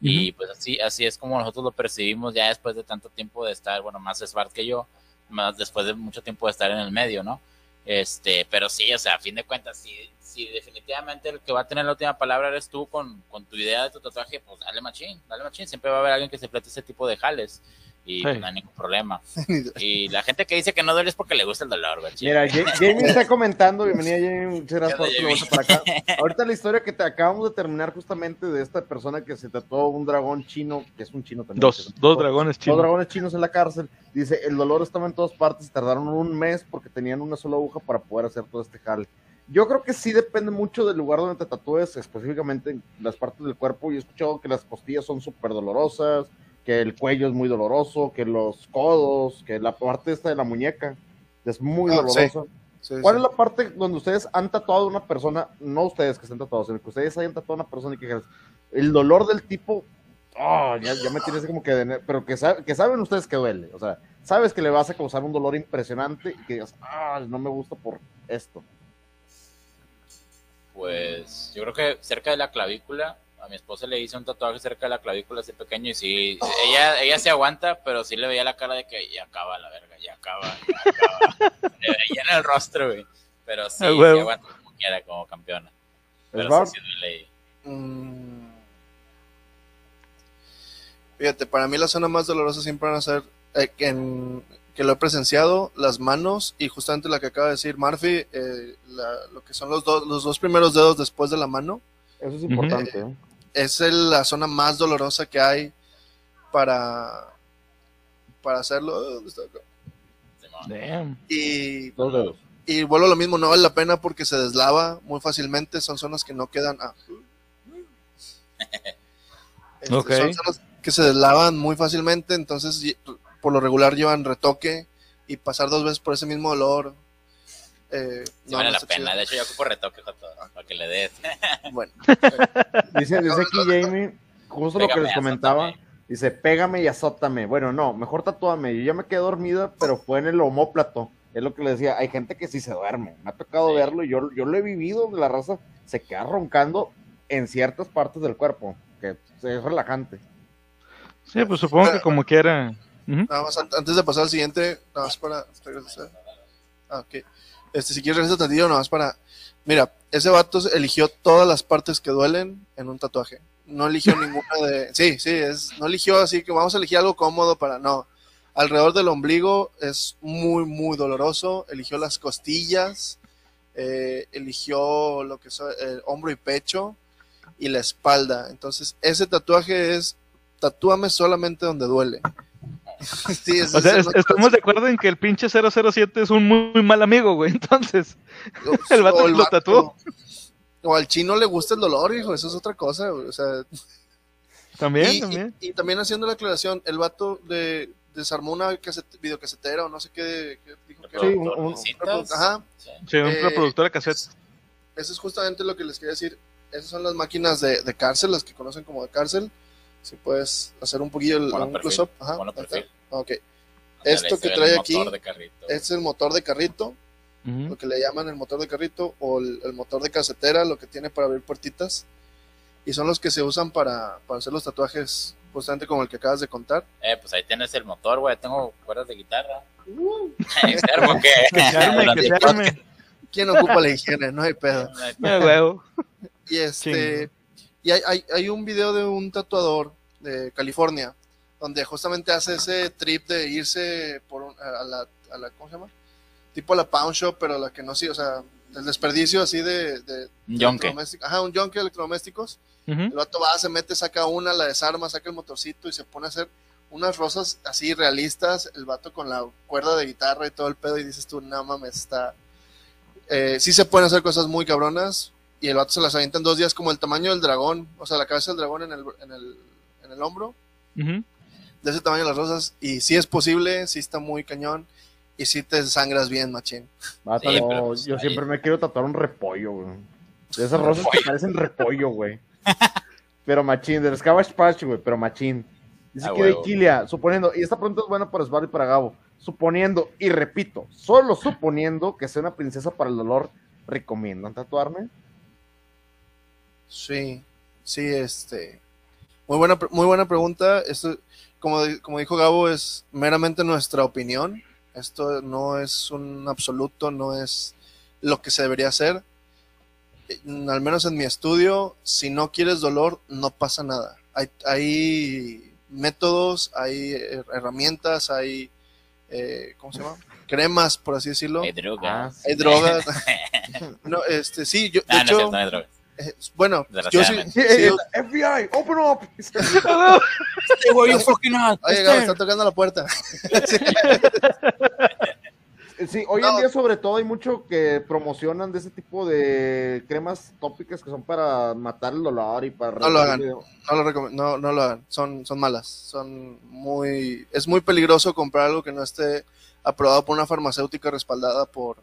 Y pues así, así es como nosotros lo percibimos ya después de tanto tiempo de estar, bueno, más Svart que yo, más después de mucho tiempo de estar en el medio, ¿no? Este, pero sí, o sea, a fin de cuentas, si, si definitivamente el que va a tener la última palabra eres tú con, con tu idea de tu tatuaje, pues dale machín, dale machín. Siempre va a haber alguien que se plate ese tipo de jales y pues, Sí. no hay ningún problema. *laughs* Y la gente que dice que no duele es porque le gusta el dolor, güey. Mira, Ja- Jamie está comentando, bienvenida Jamie, muchas gracias por ¿Qué tu para acá. *laughs* Ahorita la historia que te acabamos de terminar justamente de esta persona que se tatuó un dragón chino, que es un chino también. Dos, dos dragones Dos chinos. dragones chinos en la cárcel. Dice, el dolor estaba en todas partes, tardaron un mes porque tenían una sola aguja para poder hacer todo este jale. Yo creo que sí depende mucho del lugar donde te tatúes, específicamente en las partes del cuerpo. Yo he escuchado que las costillas son súper dolorosas, que el cuello es muy doloroso, que los codos, que la parte esta de la muñeca es muy Ah, dolorosa. Sí, ¿Cuál sí. es la parte donde ustedes han tatuado a una persona, no ustedes que estén tatuados, sino que ustedes hayan tatuado a una persona y que el dolor del tipo, oh, ya, ya me tienes como que, de- pero que, que saben ustedes que duele, o sea, sabes que le vas a causar un dolor impresionante y que digas, ah, no me gusta por esto. Pues yo creo que cerca de la clavícula, a mi esposa le hice un tatuaje cerca de la clavícula así pequeño y sí, ella, ella se aguanta, pero sí le veía la cara de que ya acaba la verga, ya acaba, ya acaba. le veía en el rostro, güey. Pero sí, Ah, sí huevo. aguanta como quiera, como campeona. Pero sí, sí Mm. Fíjate, para mí la zona más dolorosa siempre van a ser eh, en- que lo he presenciado, las manos y justamente la que acaba de decir Murphy, eh, la- lo que son los, dos los dos primeros dedos después de la mano, Eso es importante. ¿eh? es el- la zona más dolorosa que hay para, para hacerlo. Damn. Y, Dos dedos. y vuelvo a lo mismo, no vale la pena porque se deslava muy fácilmente, son zonas que no quedan... ah. Este, Ok. Son zonas que se deslavan muy fácilmente, entonces por lo regular llevan retoque y pasar dos veces por ese mismo dolor. eh, Sí no, vale no la pena. chido. De hecho, yo ocupo retoque Joto, para que le des. *laughs* Bueno, *laughs* Dice, dice aquí Jamie, justo lo que les comentaba. azótame. Dice, pégame y azótame. Bueno, no, mejor tatúame. Yo ya me quedé dormida, pero fue en el homóplato. Es lo que le decía. Hay gente que sí se duerme. Me ha tocado Sí. verlo y yo, yo lo he vivido. La raza se queda roncando en ciertas partes del cuerpo, que es relajante. Sí, pues supongo que como quiera. Nada más an- antes de pasar al siguiente, nada más para regresar. Ah, ok. Este, si quieres regresar tantillo, nada más para. Mira, ese vato eligió todas las partes que duelen en un tatuaje. No eligió *laughs* ninguna de. Sí, sí, es, no eligió así que vamos a elegir algo cómodo para. No. Alrededor del ombligo es muy, muy doloroso. Eligió las costillas. eh, eligió lo que es el hombro y pecho. Y la espalda. Entonces, ese tatuaje es. Tatúame solamente donde duele. *laughs* Sí, es- O sea, es- es- estamos de acuerdo en que el pinche 007 es un muy, muy mal amigo, güey. Entonces, *laughs* el vato lo tatuó. O al chino le gusta el dolor, hijo, eso es otra cosa, güey, O sea, también, y, también. y- y también haciendo la aclaración, el vato de, desarmó una caset- videocasetera o no sé qué, qué dijo que Sí, era. un-. Ajá, Sí. Un eh, reproductor de cassette. eso es justamente lo que les quería decir. Esas son las máquinas de, de cárcel, las que conocen como de cárcel. Si puedes hacer un poquillo el un close-up. Ok, Esto que trae el aquí motor de carrito. es el motor de carrito, Ujú. lo que le llaman el motor de carrito o el, el motor de casetera, lo que tiene para abrir puertitas. Y son los que se usan para, para hacer los tatuajes, justamente como el que acabas de contar. Eh, pues ahí tienes el motor, güey. Tengo cuerdas de guitarra. *laughs* Externo, *laughs* ¿qué? Que se arme, *laughs* que se arme. ¿Quién ocupa la higiene? No hay pedo. Ah, huevo. Y este y hay, hay, hay un video de un tatuador de California donde justamente hace ese trip de irse por un- a, la, a la ¿cómo se llama? Tipo a la pawn shop, pero la que no sí, o sea, el desperdicio así de, de. Ajá, un yonke de electrodomésticos. El vato va, se mete, saca una, la desarma, saca el motorcito y se pone a hacer unas rosas así realistas. El vato con la cuerda de guitarra y todo el pedo. Y dices tú, no mames, está. Eh, sí se pueden hacer cosas muy cabronas. Y el vato se las avienta en dos días, como el tamaño del dragón. O sea, la cabeza del dragón en el, en el, en el hombro. De ese tamaño las rosas. Y sí es posible, sí está muy cañón. Y sí te sangras bien, machín. Pero pues yo ahí- siempre me quiero tatuar un repollo, güey. De esas rosas que parecen repollo, güey. *laughs* Pero machín, del Scavenge Patch, güey, pero machín. Dice Ah, que de. Kilia, suponiendo, y esta pregunta es buena para Osvaldo y para Gabo, suponiendo, y repito, solo suponiendo que sea una princesa para el dolor, ¿recomiendan tatuarme? Sí, sí, este. Muy buena, muy buena pregunta. Esto, como, como dijo Gabo, es meramente nuestra opinión. Esto no es un absoluto, no es lo que se debería hacer. Eh, Al menos en mi estudio, si no quieres dolor, no pasa nada. Hay, hay métodos, hay her- herramientas, hay, eh, ¿cómo se llama? Cremas, por así decirlo. Hay droga. Ah. Hay drogas. *laughs* *laughs* no, este, sí, yo, de Ah, no, es hecho, cierto, no hay droga. Eh, bueno, yo. Sí, eh, *laughs* FBI, open up. *laughs* Oye, Gabo, está tocando la puerta. *laughs* Sí, hoy No. en día sobre todo hay mucho que promocionan de ese tipo de cremas tópicas que son para matar el dolor y para... No lo hagan. No lo no, no lo hagan. Son, son malas. Son muy. Es muy peligroso comprar algo que no esté aprobado por una farmacéutica respaldada por,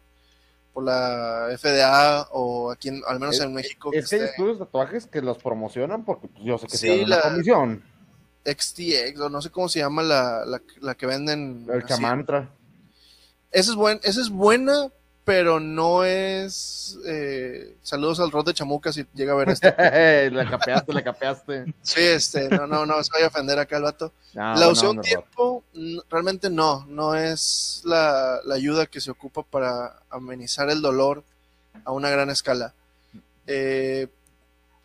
por la FDA o aquí, en- al menos Es- en México. Es que hay estudios de tatuajes que los promocionan porque pues, yo sé que Sí, se llama la- comisión. XTX o no sé cómo se llama la, la, la que venden. El así. chamantra. Esa es, buen, esa es buena, pero no es. eh, saludos al Rod de Chamuca si llega a ver esto. *laughs* la capeaste, la capeaste. Sí, este, no, no, no, se vaya a ofender acá el vato. *laughs* La usé un tiempo, realmente no, no es la, la ayuda que se ocupa para amenizar el dolor a una gran escala. Eh,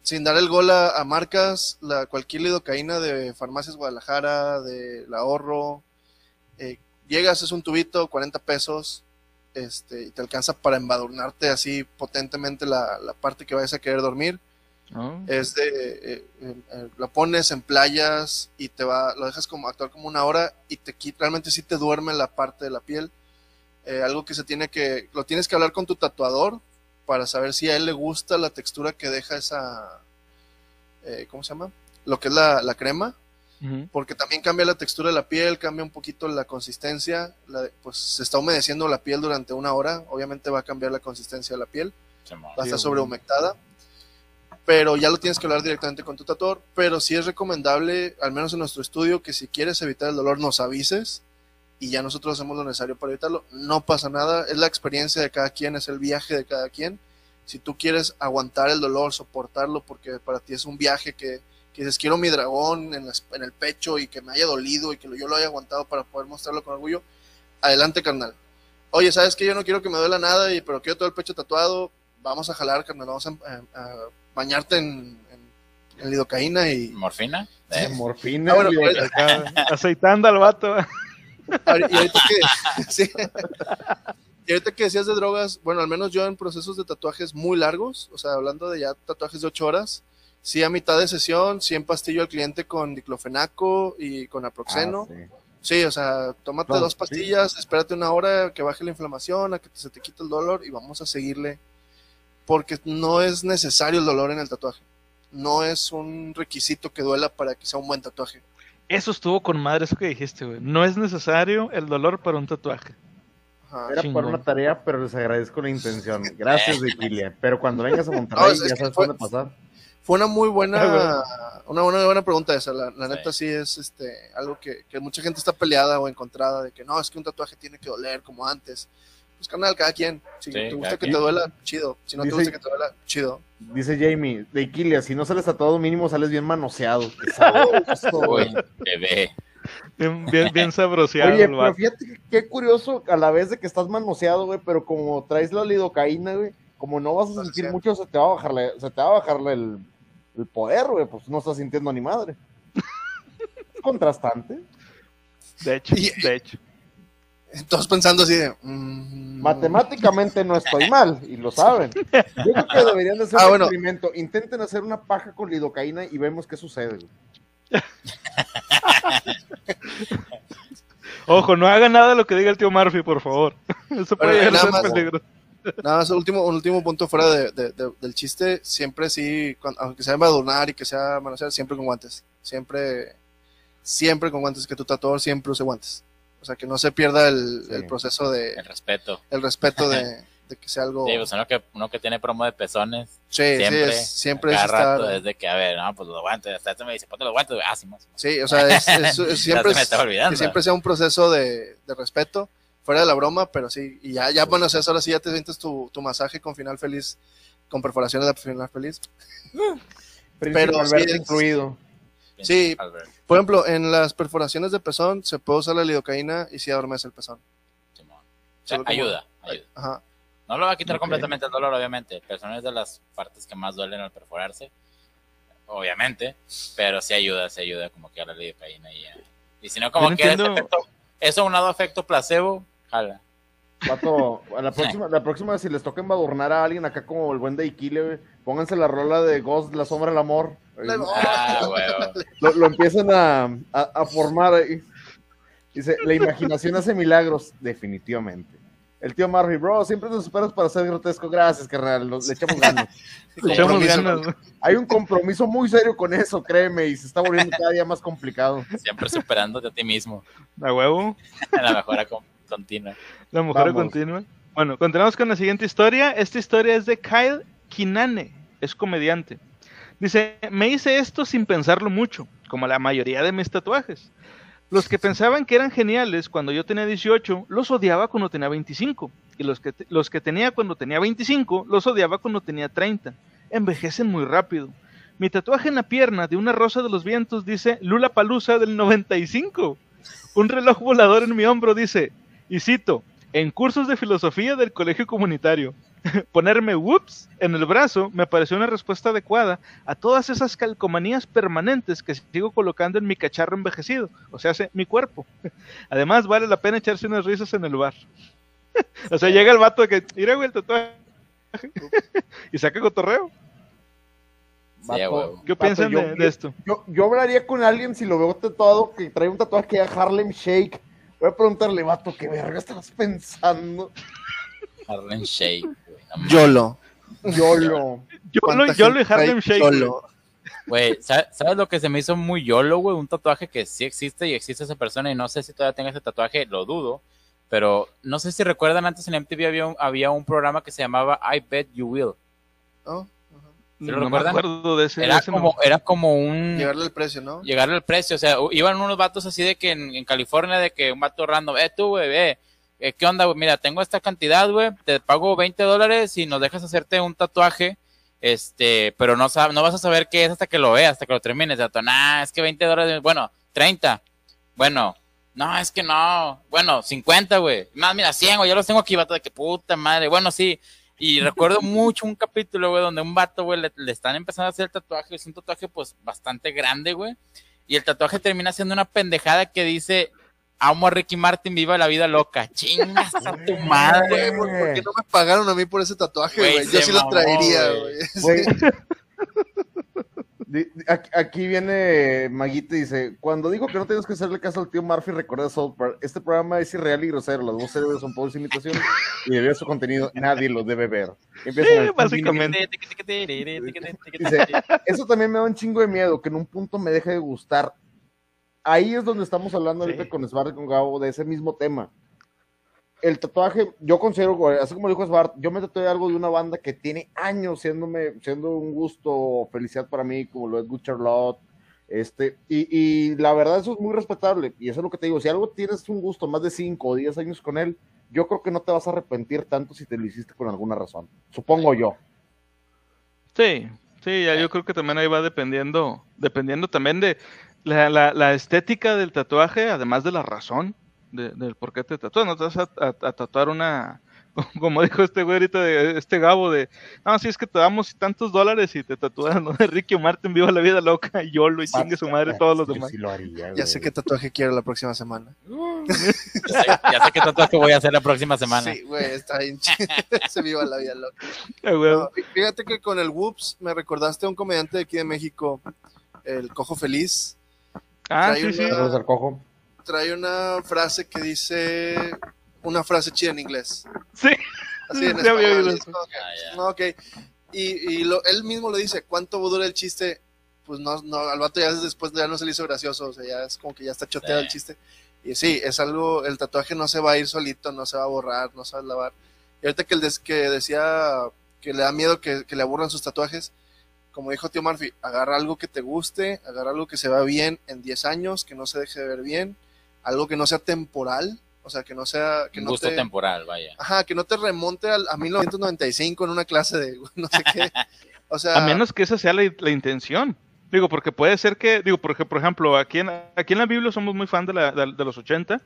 sin dar el gol a, a marcas, la, cualquier lidocaína de Farmacias Guadalajara, del ahorro, eh, llegas, es un tubito, 40 pesos, este, y te alcanza para embadurnarte así potentemente la, la parte que vayas a querer dormir. Oh. Es de, eh, eh, eh, lo pones en playas y te va, lo dejas como actuar como una hora y te realmente sí te duerme la parte de la piel. Eh, algo que se tiene que, lo tienes que hablar con tu tatuador para saber si a él le gusta la textura que deja esa, ¿cómo se llama? Lo que es la, la crema, Porque también cambia la textura de la piel, cambia un poquito la consistencia, la- pues se está humedeciendo la piel durante una hora, obviamente va a cambiar la consistencia de la piel va a estar sobrehumectada. Pero ya lo tienes que hablar directamente con tu tatuador. Pero sí es recomendable, al menos en nuestro estudio, que si quieres evitar el dolor, nos avises y ya nosotros hacemos lo necesario para evitarlo. No pasa nada, es la experiencia de cada quien, es el viaje de cada quien. Si tú quieres aguantar el dolor, soportarlo, porque para ti es un viaje que, que dices, quiero mi dragón en, las- en el pecho y que me haya dolido y que lo- yo lo haya aguantado para poder mostrarlo con orgullo, adelante, carnal. Oye, ¿sabes que Yo no quiero que me duela nada, y, pero quiero todo el pecho tatuado. Vamos a jalar, carnal, vamos a, a- a bañarte en, en- en lidocaína y... ¿Morfina? Eh, morfina. Ah, bueno, güey. pero- Acá, aceitando al vato. Y *laughs* ahorita que, sí. Y ahorita que decías de drogas, bueno, al menos yo en procesos de tatuajes muy largos, o sea, hablando de ya tatuajes de 8 horas, sí a mitad de sesión, sí empastillo al cliente con diclofenaco y con aproxeno. Ah, sí. Sí, o sea, tómate No, dos sí. pastillas, espérate una hora que baje la inflamación, a que se te quite el dolor y vamos a seguirle. Porque no es necesario el dolor en el tatuaje. No es un requisito que duela para que sea un buen tatuaje. Eso estuvo con madre, eso que dijiste, güey. No es necesario el dolor para un tatuaje. Ajá. Era Chingón. para una tarea, pero les agradezco la intención. Gracias, *laughs* Vigilia. Pero cuando vengas a No, Monterrey, es ya sabes fue- dónde pasar. Fue una muy buena, *laughs* una, buena pregunta esa. La, la Sí. neta sí es este algo que, que mucha gente está peleada o encontrada de que no, es que un tatuaje tiene que doler como antes. Pues canal, cada quien. Si Sí, te gusta que quien. te duela, chido. Si no te gusta que te duela, chido. Dice Jamie, de Iquilia, si no sales tatuado mínimo, sales bien manoseado. Qué sabroso, *laughs* Uy, bebé. Bien, bien, bien sabroseado Oye, pero fíjate que qué curioso a la vez de que estás manoseado, güey, pero como traes la lidocaína, güey, como no vas a sentir mucho, se te va a bajar, la- se te va a bajar la- el, el poder, güey, pues no estás sintiendo ni madre. Contrastante. De hecho, Y- de hecho. Todos pensando así de. mm, Matemáticamente no estoy mal, y lo saben. Yo creo que deberían de hacer Ah, un bueno. experimento. Intenten hacer una paja con lidocaína y vemos qué sucede, güey. Ojo, no haga nada de lo que diga el tío Murphy, por favor. *laughs* Eso puede Bueno, ser más- peligro. Nada más, último, un último punto fuera de, de- de- del chiste, siempre sí, cuan- aunque sea embadurnar y que sea manosear, siempre con guantes. Siempre, siempre con guantes, que tu tatuador siempre use guantes. O sea, que no se pierda el, Sí. el proceso de, El respeto. el respeto de, *laughs* de que sea algo... Sí, pues uno que, uno que tiene promo de pezones, Sí, sí, siempre, es, siempre es cada estar... rato, desde que, a ver, no, pues los guantes, hasta este me dice, ponte los guantes, ah, sí, más. Sí, o sea, es, es- *laughs* es- siempre, se me es- estaba olvidando. que siempre sea un proceso de, de respeto, fuera de la broma, pero sí, y ya, ya bueno, o sea, ahora sí ya te sientes tu, tu masaje con final feliz, con perforaciones de final feliz. *laughs* Pero sí incluido. Sí. Albert, Por ejemplo, en las perforaciones de pezón se puede usar la lidocaína y sí adormece el pezón. Simón. O sea, Solo como- ayuda, ayuda. Ajá. No lo va a quitar completamente el dolor, obviamente. El pezón es de las partes que más duelen al perforarse, obviamente, pero sí ayuda, sí ayuda como que a la lidocaína y, ya. y si no, como no que entiendo- efecto, eso unado a efecto placebo, jala. Vato, a la próxima, la próxima, si les toca embadurnar a alguien acá como el buen de Iquile, pónganse la rola de Ghost, La Sombra del Amor. Ah, huevo. Lo, lo empiezan a, a, a formar ahí. Dice, la imaginación hace milagros, definitivamente. El tío Murphy, bro, siempre nos esperas para ser grotesco. Gracias, carnal, lo- le echamos ganas. *laughs* Le echamos ganas. Hay un compromiso muy serio con eso, créeme, y se está volviendo cada día más complicado. Siempre superándote a ti mismo. A huevo. En la mejora con- continua. La mujer Vamos. continua. Bueno, continuamos con la siguiente historia. Esta historia es de Kyle Kinane, es comediante. Dice, me hice esto sin pensarlo mucho, como la mayoría de mis tatuajes. Los que pensaban que eran geniales cuando yo tenía 18, los odiaba cuando tenía 25. Y los que, te- los que tenía cuando tenía 25, los odiaba cuando tenía 30. Envejecen muy rápido. Mi tatuaje en la pierna de una rosa de los vientos dice Lula Palusa del 95. Un reloj volador en mi hombro dice, y cito, en cursos de filosofía del colegio comunitario. *laughs* ponerme whoops en el brazo me pareció una respuesta adecuada a todas esas calcomanías permanentes que sigo colocando en mi cacharro envejecido, o sea, mi cuerpo. *laughs* Además, vale la pena echarse unas risas en el bar. *laughs* o sea, llega el vato de que, mira, güey, el tatuaje. y saca cotorreo. ¿Qué piensan de, esto? Yo, yo hablaría con alguien si lo veo tatuado que trae un tatuaje que Harlem Shake. Voy a preguntarle, vato, ¿qué verga estás pensando? Harlem Shake. Yolo. Yolo. Yolo, Yolo y Harlem Shake. Yolo. Güey, ¿sabes, lo que se me hizo muy YOLO, güey? Un tatuaje que sí existe y existe esa persona y no sé si todavía tenga ese tatuaje, lo dudo. Pero no sé si recuerdan, antes en MTV había un, había un programa que se llamaba I Bet You Will. Oh, no me acuerdo de ese. Era, como, era como un... Llegarle el precio, ¿no? Llegarle el precio, o sea, iban unos vatos así de que en, California, de que un vato random, eh, tú, güey, eh, ¿qué onda, güey? Mira, tengo esta cantidad, güey, te pago 20 dólares y nos dejas hacerte un tatuaje, este, pero no, no vas a saber qué es hasta que lo veas, hasta que lo termines. De nah, es que 20 dólares, bueno, 30, bueno, no, es que no. Bueno, 50, güey. Más, mira, 100, güey. Yo los tengo aquí, vato, de que puta madre. Bueno, sí. Y recuerdo mucho un capítulo, güey, donde un vato, güey, le, están empezando a hacer el tatuaje. Es un tatuaje, pues, bastante grande, güey. Y el tatuaje termina siendo una pendejada que dice, amo a Ricky Martin, viva la vida loca. Chingas a tu madre, güey. ¿Por qué no me pagaron a mí por ese tatuaje, güey? Yo sí lo traería, güey. *laughs* Aquí viene Maguita y dice, cuando dijo que no tienes que hacerle caso al tío Murphy, recuerda South Park. Este programa es irreal y grosero, las voces son pobres imitaciones y debido a su contenido nadie lo debe ver. básicamente. eso también me da un chingo de miedo, que en un punto me deje de gustar. Ahí es donde estamos hablando ahorita con Svart y con Gabo de ese mismo tema el tatuaje, yo considero, así como dijo Svart, yo me tatué algo de una banda que tiene años siendo un gusto, felicidad para mí, como lo es Good este, y, la verdad eso es muy respetable, y eso es lo que te digo, si algo tienes un gusto más de 5 o 10 años con él, yo creo que no te vas a arrepentir tanto si te lo hiciste con alguna razón, supongo yo. Sí, sí, ya yo creo que también ahí va dependiendo, dependiendo también de la, la estética del tatuaje, además de la razón del por qué te tatúas. No te vas a, tatuar una, *laughs* como dijo este güey ahorita, de, este Gabo, de, no, si es que te damos tantos dólares y te tatúas, ¿no? De *laughs* Ricky Martin, viva la vida loca, y Yolo, y chingue su madre todos los demás. ya sé qué tatuaje quiero la próxima semana. *laughs* ya, sé, qué tatuaje voy a hacer la próxima semana. Sí, güey, está bien Se viva la vida loca. fíjate que con el Whoops me recordaste a un comediante de aquí de México, el Cojo Feliz. Ah, sí, sí. Cojo trae una frase que dice una frase chida en inglés. Sí. Así en *laughs* español. Ah, ok. Y, y lo, él mismo le dice, ¿cuánto dura el chiste? Pues no, no, al vato ya después ya no se le hizo gracioso, o sea, ya es como que ya está choteado el chiste. Y sí, es algo, el tatuaje no se va a ir solito, no se va a borrar, no se va a lavar. Y ahorita que, el que decía que le da miedo que, que le aburran sus tatuajes, como dijo tío Murphy, agarra algo que te guste, agarra algo que se vea bien en 10 años, que no se deje de ver bien, algo que no sea temporal, o sea, que no sea... Que Un no gusto temporal, vaya. Ajá, que no te remonte al, a 1995 en una clase de *laughs* no sé qué. O sea... A menos que esa sea la, intención. Digo, porque puede ser que, digo, porque, por ejemplo, aquí en, aquí en la Biblia somos muy fan de, la, de, los 80.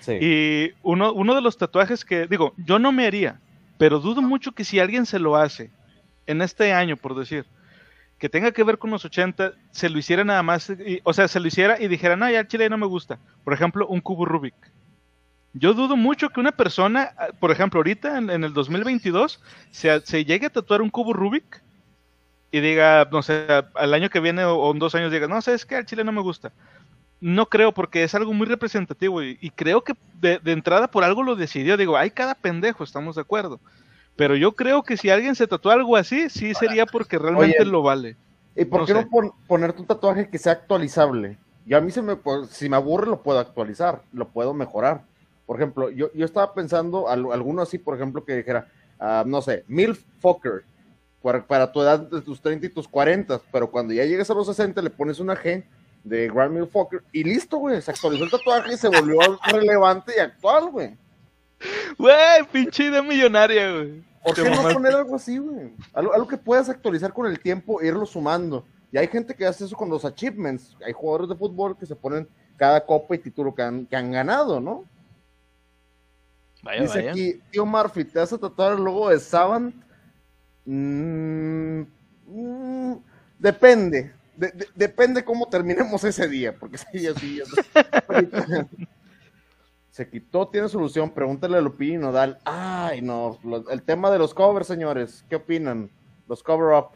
Sí. Y uno, uno de los tatuajes que, digo, yo no me haría, pero dudo mucho que si alguien se lo hace en este año, por decir, que tenga que ver con los 80, se lo hiciera nada más, o sea, se lo hiciera y dijera, no, ya chile no me gusta. Por ejemplo, un cubo Rubik. Yo dudo mucho que una persona, por ejemplo, ahorita en, el 2022, se, se, llegue a tatuar un cubo Rubik y diga, no sé, al año que viene o, en dos años diga, no, sabes que al chile no me gusta. No creo, porque es algo muy representativo y, creo que de, de, entrada por algo lo decidió. Digo, hay cada pendejo, estamos de acuerdo. Pero yo creo que si alguien se tatúa algo así, sí sería porque realmente lo vale. ¿Y por qué no ponerte un tatuaje que sea actualizable? Yo a mí se me, si me aburre lo puedo actualizar, lo puedo mejorar. Por ejemplo, yo, yo estaba pensando alguno así, por ejemplo, que dijera, ah, no sé, Milf Fokker, para, tu edad de tus 30 y tus 40, pero cuando ya llegues a los 60 le pones una G de Grand Milf Fokker y listo, güey, se actualizó el tatuaje y se volvió *laughs* relevante y actual, güey. Güey, pinche idea millonaria, güey. ¿Por qué no poner algo así, güey? Algo, que puedas actualizar con el tiempo e irlo sumando. Y hay gente que hace eso con los achievements. Hay jugadores de fútbol que se ponen cada copa y título que han, ganado, ¿no? Vaya, Dice vaya. aquí, tío Murphy, ¿te vas a tatuar el logo de Savant? Mm, mm, depende. De- de- depende cómo terminemos ese día, porque ese día sí. Se quitó, tiene solución. Pregúntale a Lupín Nodal. Ay, no. lo- el tema de los covers, señores. ¿Qué opinan? Los cover up.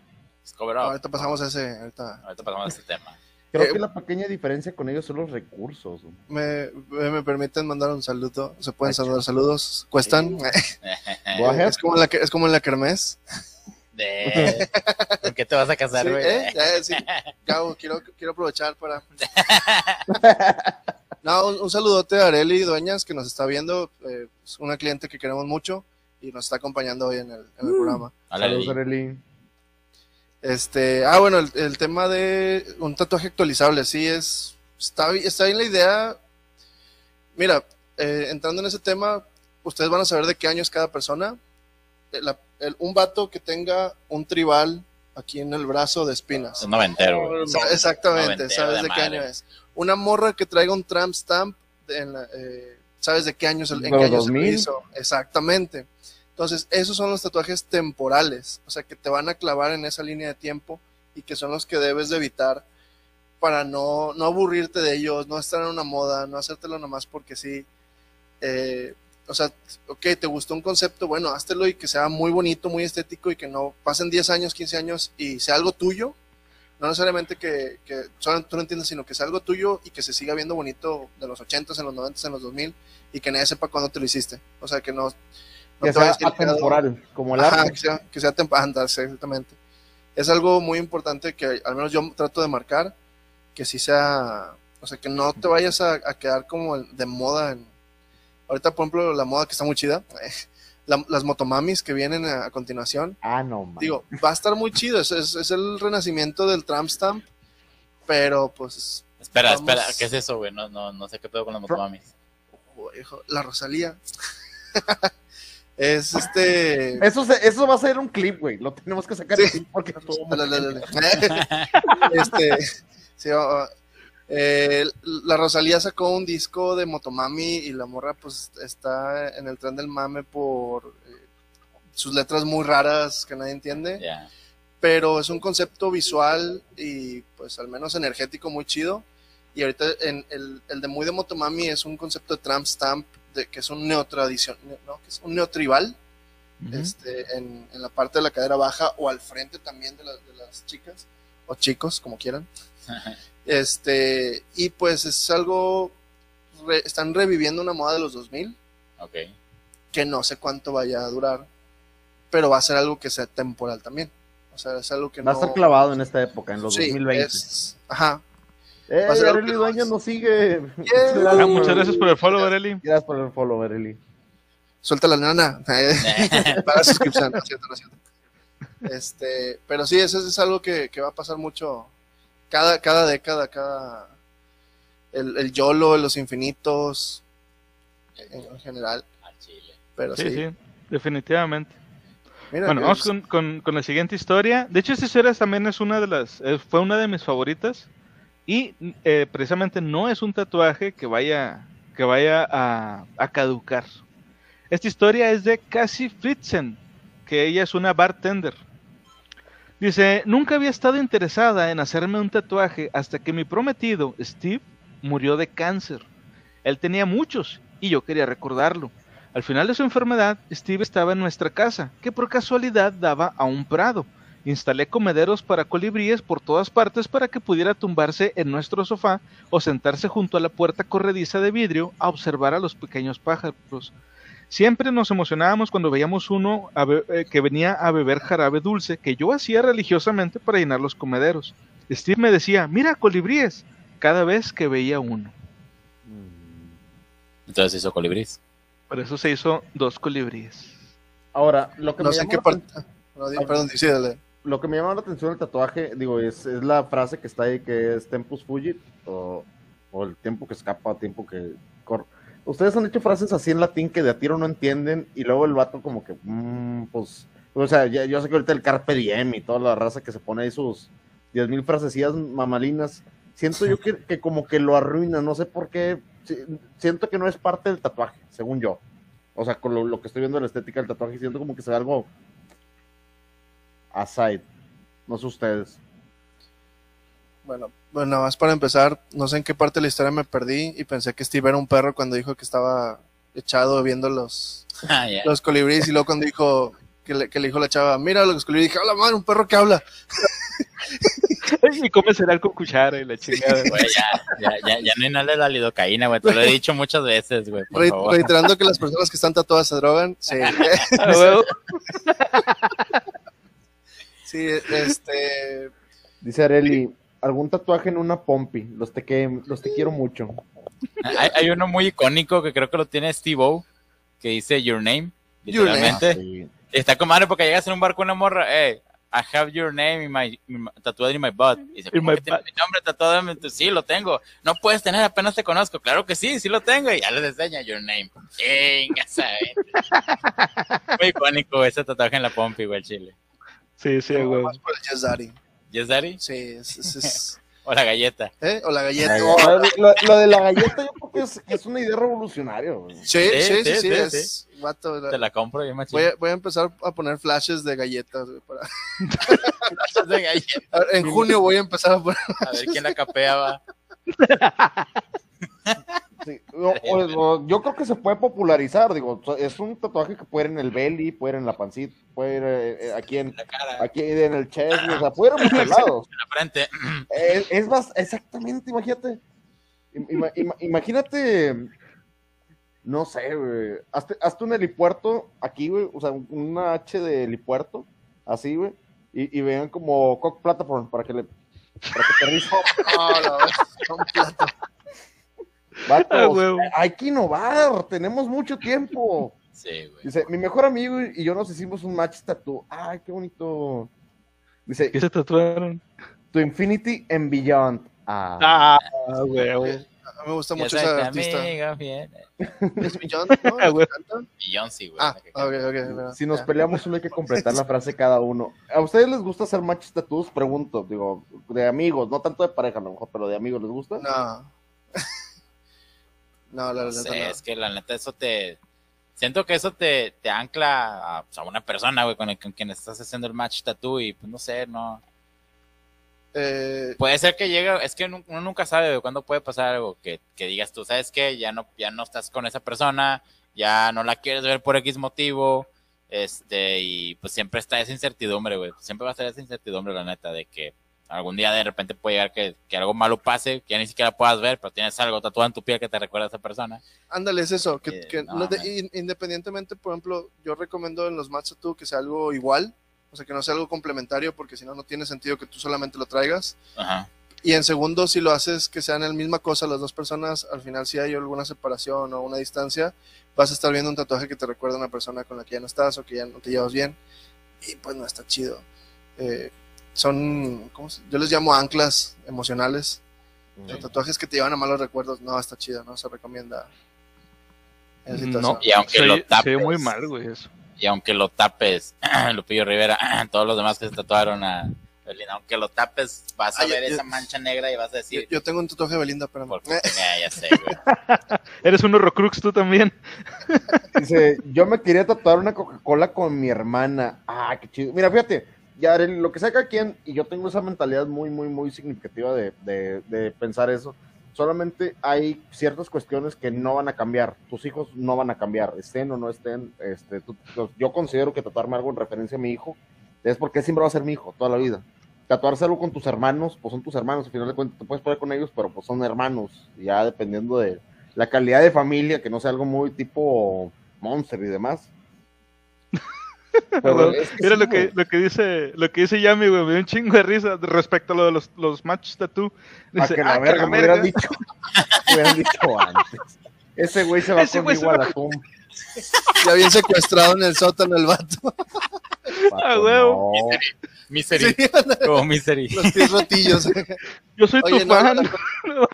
Ahorita pasamos a ese. Ahorita. Ahorita pasamos a este tema. Creo Eh, que la pequeña diferencia con ellos son los recursos. Me, me, me permiten mandar un saludo. Se pueden Ay, saludar saludos. ¿Cuestan? *laughs* Es, como en la, es como en la kermés. De... *laughs* ¿Con qué te vas a casar, Sí, güey? ¿eh? Eh, sí. Gabo, quiero, quiero aprovechar para. *laughs* No, un, un saludote a Areli Dueñas que nos está viendo. eh, es una cliente que queremos mucho y nos está acompañando hoy en el, en el programa. Saludos. Arely. Este, ah, bueno, el, el tema de un tatuaje actualizable, sí es, está, está bien la idea. Mira, eh, entrando en ese tema, ustedes van a saber de qué año es cada persona. La- el- un vato que tenga un tribal aquí en el brazo de espinas. Es noventero, güey. Exactamente, Noventero sabes de de, qué madre. año es. Una morra que traiga un tramp stamp, en la- eh, sabes de qué año, se- en ¿De qué los año se lo 2000? hizo. Exactamente. Entonces, esos son los tatuajes temporales, o sea, que te van a clavar en esa línea de tiempo y que son los que debes de evitar para no, no aburrirte de ellos, no estar en una moda, no hacértelo nomás porque sí. Eh, o sea, ok, te gustó un concepto, bueno, háztelo y que sea muy bonito, muy estético y que no pasen 10 años, 15 años y sea algo tuyo. No necesariamente que, que solo tú no entiendas, sino que sea algo tuyo y que se siga viendo bonito de los 80s, en los 90s, en los 2000 y que nadie sepa cuándo te lo hiciste. O sea, que no, no Que te sea atemporal, como el Ajá, arte. que sea, que sea temp- anda, sí, exactamente. Es algo muy importante que al menos yo trato de marcar, que sí sea, o sea, que no te vayas a, a quedar como de moda. En, ahorita, por ejemplo, la moda que está muy chida, *laughs* la- las motomamis que vienen a, a continuación, Ah, no, man. digo, va a estar muy chido, es, es, es el renacimiento del tramp stamp, pero pues, Espera, Vamos. espera, ¿qué es eso, güey? No, no, no sé qué pedo con las motomamis. oh, hijo, la Rosalía. *laughs* es este... Eso, se- eso va a ser un clip, güey. Lo tenemos que sacar Sí. porque estuvo *laughs* *laughs* este, sí, ah, eh, la Rosalía sacó un disco de Motomami y la morra pues está en el tren del mame por eh, sus letras muy raras que nadie entiende, pero es un concepto visual y pues al menos energético muy chido. Y ahorita en el, el de muy de Motomami es un concepto de tramp stamp, de, que es un neotradición, no, que es un neotribal Ujú. este, en, en la parte de la cadera baja o al frente también de, las- de las chicas o chicos, como quieran. *laughs* Este, y pues es algo, re- están reviviendo una moda de los 2000 ok. que no sé cuánto vaya a durar, pero va a ser algo que sea temporal también. O sea, es algo que Va a no... estar clavado en esta época, en los Sí, 2020. es- ajá. Eh, va a ser que Dueñas no- nos sigue. Yeah. *laughs* Ah, muchas gracias por el follow, Areli. Gracias por el follow, Arely. Suelta la nana. *laughs* *laughs* Paga suscripción, no es cierto, no es cierto. Este, pero sí, eso es algo que, que va a pasar mucho cada, cada década, cada el, el YOLO, los infinitos, en, en general. Al chile. Pero sí, Sí, sí, definitivamente. Mira, Bueno, vamos con- con la siguiente historia. De hecho, esta historia también es una de las, eh, fue una de mis favoritas y eh, precisamente no es un tatuaje que vaya, que vaya a, a caducar. Esta historia es de Cassie Fritzen, que ella es una bartender. Dice, nunca había estado interesada en hacerme un tatuaje hasta que mi prometido, Steve, murió de cáncer. Él tenía muchos y yo quería recordarlo. Al final de su enfermedad, Steve estaba en nuestra casa, que por casualidad daba a un prado. Instalé comederos para colibríes por todas partes para que pudiera tumbarse en nuestro sofá o sentarse junto a la puerta corrediza de vidrio a observar a los pequeños pájaros. Siempre nos emocionábamos cuando veíamos uno a be- eh, que venía a beber jarabe dulce que yo hacía religiosamente para llenar los comederos. Steve me decía, mira colibríes, cada vez que veía uno. Entonces hizo colibrís. Por eso se hizo dos colibríes. Ahora, lo que, no me sé llamó qué la parte. no, di- perdón, sí, dale. lo que me llama la atención del tatuaje, digo, es, es la frase que está ahí que es Tempus Fugit o, o el tiempo que escapa, tiempo que corre. Ustedes han hecho frases así en latín que de a tiro no entienden y luego el vato como que, mm, pues, o sea, ya- yo sé que ahorita el Carpe Diem y toda la raza que se pone ahí sus 10.000 frasecillas mamalinas, siento yo que, que como que lo arruina, no sé por qué, si- siento que no es parte del tatuaje, según yo. O sea, con lo, lo que estoy viendo de la estética del tatuaje, siento como que se ve algo aside. No sé ustedes. Bueno, bueno, nada más para empezar, no sé en qué parte de la historia me perdí y pensé que Steve era un perro cuando dijo que estaba echado viendo los, *laughs* Ah, los colibríes y luego cuando dijo que le, que le dijo la chava, mira los colibríes, dije, hola madre, un perro que habla. *laughs* Y come cereal con cuchara y la chingada. Güey, ya, ya, ya, ya no inhales la lidocaína, güey. Te lo he dicho muchas veces, güey. Por Re- favor. reiterando que las personas que están tatuadas se drogan, sí. *laughs* Ah, sí, este, Dice Areli, algún tatuaje en una pompi. Los te, que, los te quiero mucho. Hay, hay uno muy icónico que creo que lo tiene Steve O, que dice Your Name, Your name. literalmente. Sí. Y Está con madre porque llegas en un bar con una morra, hey, I have your name in my, in my- tatuado in my butt. Y dice, In ¿cómo my que tienes butt. mi nombre tatuado en mi Sí, lo tengo. No puedes tener, apenas te conozco. Claro que sí, sí lo tengo. Y ya les enseña your name. Chinga, ¿sabes? *laughs* Muy icónico ese tatuaje en la pompi, güey, el chile. Sí, sí, huevo. Yes Daddy. Sí, es, es- es- *laughs* O la galleta. ¿eh? O la galleta. No, lo, lo de la galleta yo creo que es, que es una idea revolucionaria. güey. Sí, sí, sí, sí, sí, sí, es vato, la- Te la compro yo, machín. Voy a, voy a empezar a poner flashes de galletas. güey, para- *laughs* de galleta. A ver, En junio voy a empezar a poner. A ver quién la capeaba. *laughs* Sí, o- o- o- yo creo que se puede popularizar. Digo, es un tatuaje que puede ir en el belly, puede ir en la pancita, puede ir eh, eh, aquí en La cara, aquí en el chest, o sea, puede ir a muchos *laughs* lados. en la frente. *clears throat* Es, es más, exactamente, imagínate. Ima- ima- imagínate, no sé, güey. Hazte, hazte un helipuerto aquí, güey. O sea, una H de helipuerto, así, güey. Y, y vean como Cock Platform para que le. Para que un *laughs* plato. Vatos, *laughs* Ah, hay que innovar, tenemos mucho tiempo. Sí, güey. Dice, mi mejor amigo y yo nos hicimos un match tattoo. Ay, qué bonito. Dice, ¿Qué se tatuaron? To Infinity and Beyond. Ah, Ah. A mí me gusta mucho esa artista. ¿Es *laughs* no? Ah. Beyoncé, güey. Ah, si nos peleamos solo hay que completar la frase cada uno. ¿A ustedes les gusta hacer match tattoos? Pregunto, digo, de amigos, no tanto de pareja a lo mejor, pero de amigos, ¿les gusta? No. *laughs* No, la No verdad sé, no. es que la neta eso te... Siento que eso te, te ancla a, pues, a una persona, güey, con, el, con quien estás haciendo el match tattoo y pues no sé, no... Eh, Puede ser que llegue, es que uno nunca sabe de cuándo puede pasar algo que, que digas tú, ¿sabes qué? Ya no, ya no estás con esa persona, ya no la quieres ver por X motivo, este, y pues siempre está esa incertidumbre, güey. Siempre va a estar esa incertidumbre, la neta, de que algún día de repente puede llegar que, que algo malo pase, que ya ni siquiera puedas ver, pero tienes algo tatuado en tu piel que te recuerda a esa persona. ándale, es eso. Que, Eh, que no, no de- independientemente, por ejemplo, yo recomiendo en los match tattoo que sea algo igual. O sea, que no sea algo complementario, porque si no, no tiene sentido que tú solamente lo traigas. Ajá. Y en segundo, si lo haces que sean la misma cosa las dos personas, al final si hay alguna separación o una distancia, vas a estar viendo un tatuaje que te recuerda a una persona con la que ya no estás o que ya no te llevas bien. Y pues no está chido. Eh, son, ¿cómo se- yo les llamo anclas emocionales. Los tatuajes que te llevan a malos recuerdos, no, está chido, no se recomienda. No, Y aunque lo se tapes. ve muy mal, güey, eso. Y aunque lo tapes, *clears throat* Lupillo Rivera, *clears throat* todos los demás que se tatuaron a Belinda, aunque lo tapes, vas a Ay, ver yo- esa mancha negra y vas a decir, yo tengo un tatuaje de Belinda, pero ya, *laughs* ya sé, güey. *laughs* Eres un horrocrux tú también. Dice, yo me quería tatuar una Coca-Cola con mi hermana. Ah, qué chido. Mira, fíjate, ya lo que saca quien, y yo tengo esa mentalidad muy, muy, muy significativa de, de- pensar eso. Solamente hay ciertas cuestiones que no van a cambiar. Tus hijos no van a cambiar, estén o no estén. Este, yo considero que tatuarme algo en referencia a mi hijo es porque siempre va a ser mi hijo toda la vida. Tatuarse algo con tus hermanos, pues son tus hermanos, al final de cuentas te puedes poner con ellos, pero pues son hermanos, ya dependiendo de la calidad de familia, que no sea algo muy tipo Monster y demás. *laughs* *laughs* Pero Güey, es que Mira sí, lo que, lo que dice, lo que dice Yami, güey, me dio un chingo de risa respecto a lo de los, los match tattoo. A Dice, que la "Ah, verga, me verga". hubieran dicho, me hubieran dicho antes. Ese güey se va Ese conmigo a la tumba. ya bien secuestrado en el sótano el vato. Vato, huevo. no. Misery, Sí, como Misery. los pies rotillos. Yo soy Oye, tu no, fan. la, *laughs*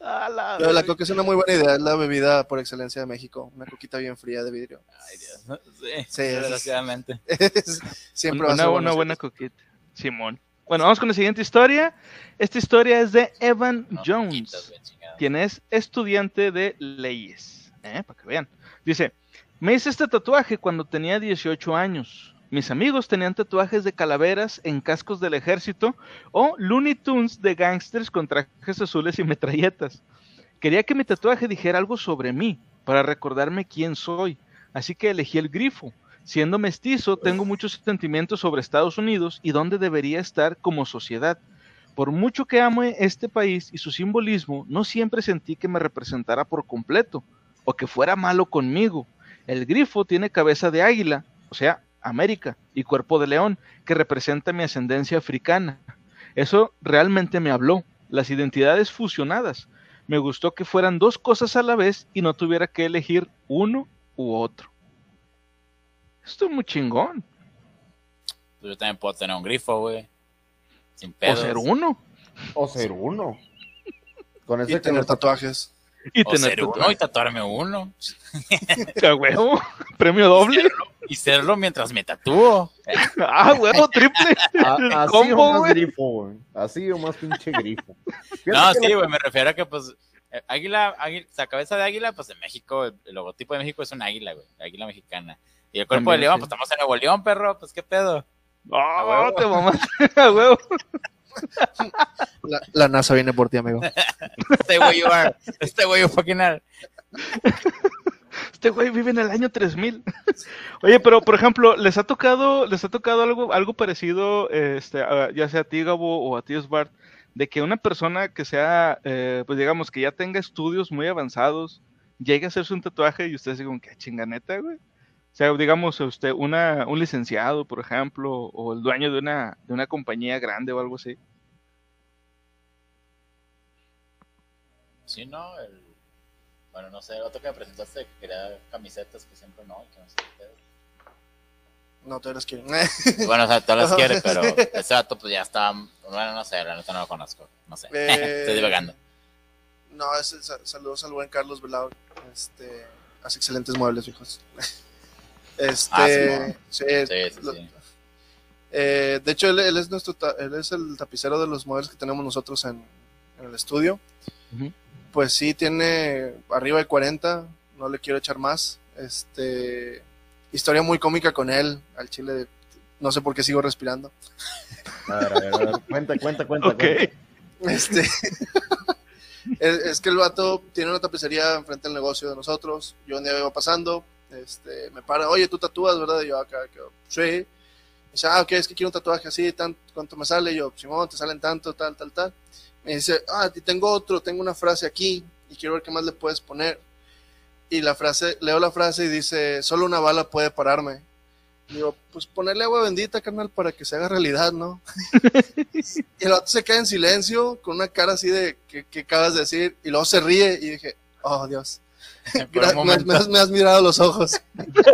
La de la coca es una muy buena idea, es la bebida por excelencia de México. Una coquita bien fría de vidrio. Ay, Dios. Sí, Sí, desgraciadamente. *laughs* Siempre va a una, una buena coqueta. Simón. Bueno, vamos con la siguiente historia. Esta historia es de Evan No, Jones, quien es estudiante de leyes. ¿eh? para que vean. Dice, me hice este tatuaje cuando tenía 18 años. Mis amigos tenían tatuajes de calaveras en cascos del ejército o Looney Tunes de gangsters con trajes azules y metralletas. Quería que mi tatuaje dijera algo sobre mí, para recordarme quién soy, así que elegí el grifo. Siendo mestizo, tengo muchos sentimientos sobre Estados Unidos y dónde debería estar como sociedad. Por mucho que ame este país y su simbolismo, no siempre sentí que me representara por completo, o que fuera malo conmigo. El grifo tiene cabeza de águila, o sea, América, y cuerpo de león, que representa mi ascendencia africana. Eso realmente me habló, las identidades fusionadas. Me gustó que fueran dos cosas a la vez y no tuviera que elegir uno u otro. Esto es muy chingón. Yo también puedo tener un grifo, güey. Sin O pedos. ser uno. O ser uno. Con Y ese tener tatuajes. Y O tener ser uno y tatuarme uno. *laughs* Huevo. *laughs* Premio doble. Y serlo mientras me tatúo. *laughs* Ah, huevo, triple. A- *laughs* así combo, o más güey. grifo, güey. Así o más pinche grifo. *laughs* No, sí, la- güey, me refiero a que, pues, eh, águila, águila, la cabeza de águila, pues en México, el, el logotipo de México es un águila, güey, águila mexicana. Y el cuerpo También, de león, sí. pues estamos en Nuevo León, perro, pues qué pedo. Ah, huevo. te mamaste. A huevo. La, la NASA viene por ti, amigo. Este güey you are, este güey you fucking are. Este güey vive en el año 3000. *laughs* Oye, pero por ejemplo, ¿les ha tocado, les ha tocado algo, algo parecido, este, ya sea a ti, Gabo, o a ti, Svart, de que una persona que sea, eh, pues digamos, que ya tenga estudios muy avanzados, llegue a hacerse un tatuaje y ustedes digan, qué chinganeta, güey? O sea, digamos, usted, una, un licenciado, por ejemplo, o el dueño de una, de una compañía grande o algo así. Sí, no, el... Bueno, no sé, el otro que me presentaste que quería camisetas que siempre no, que no sé qué pedo. No te eres quieren. *laughs* Bueno, o sea, todas las quiere, pero ese dato pues ya está, bueno, no sé, la neta no lo conozco, no sé, Eh, *laughs* estoy divagando. No, es, sa- saludos al buen Carlos Velao. Este, hace excelentes muebles, hijos. *laughs* Este, Ah, sí, bueno. sí, Sí, sí, lo- sí. eh, de hecho, él, él es nuestro, él es el tapicero de los muebles que tenemos nosotros en, en el estudio. Ujú. Pues sí, tiene arriba de 40, no le quiero echar más. Este, historia muy cómica con él, al chile, no sé por qué sigo respirando. A ver, a ver, a ver. Cuenta, cuenta, cuenta. Ok. cuenta. Este, *laughs* es, es que el vato tiene una tapicería enfrente del negocio de nosotros. Yo un día iba pasando, este, me para, oye, tú tatúas, ¿verdad? Y yo acá, que, sí. Y dice, ah, ok, es que quiero un tatuaje así, tan, ¿cuánto me sale? Y yo, Simón, te salen tanto, tal, tal, tal. Me dice, ah, tengo otro, tengo una frase aquí y quiero ver qué más le puedes poner. Y la frase, leo la frase y dice, solo una bala puede pararme. Y digo, pues ponerle agua bendita, carnal, para que se haga realidad, ¿no? y el vato se queda en silencio, con una cara así de, ¿qué, qué acabas de decir? Y luego se ríe y dije, oh, Dios. *laughs* Me, has- momento. me has, me has mirado los ojos. *laughs*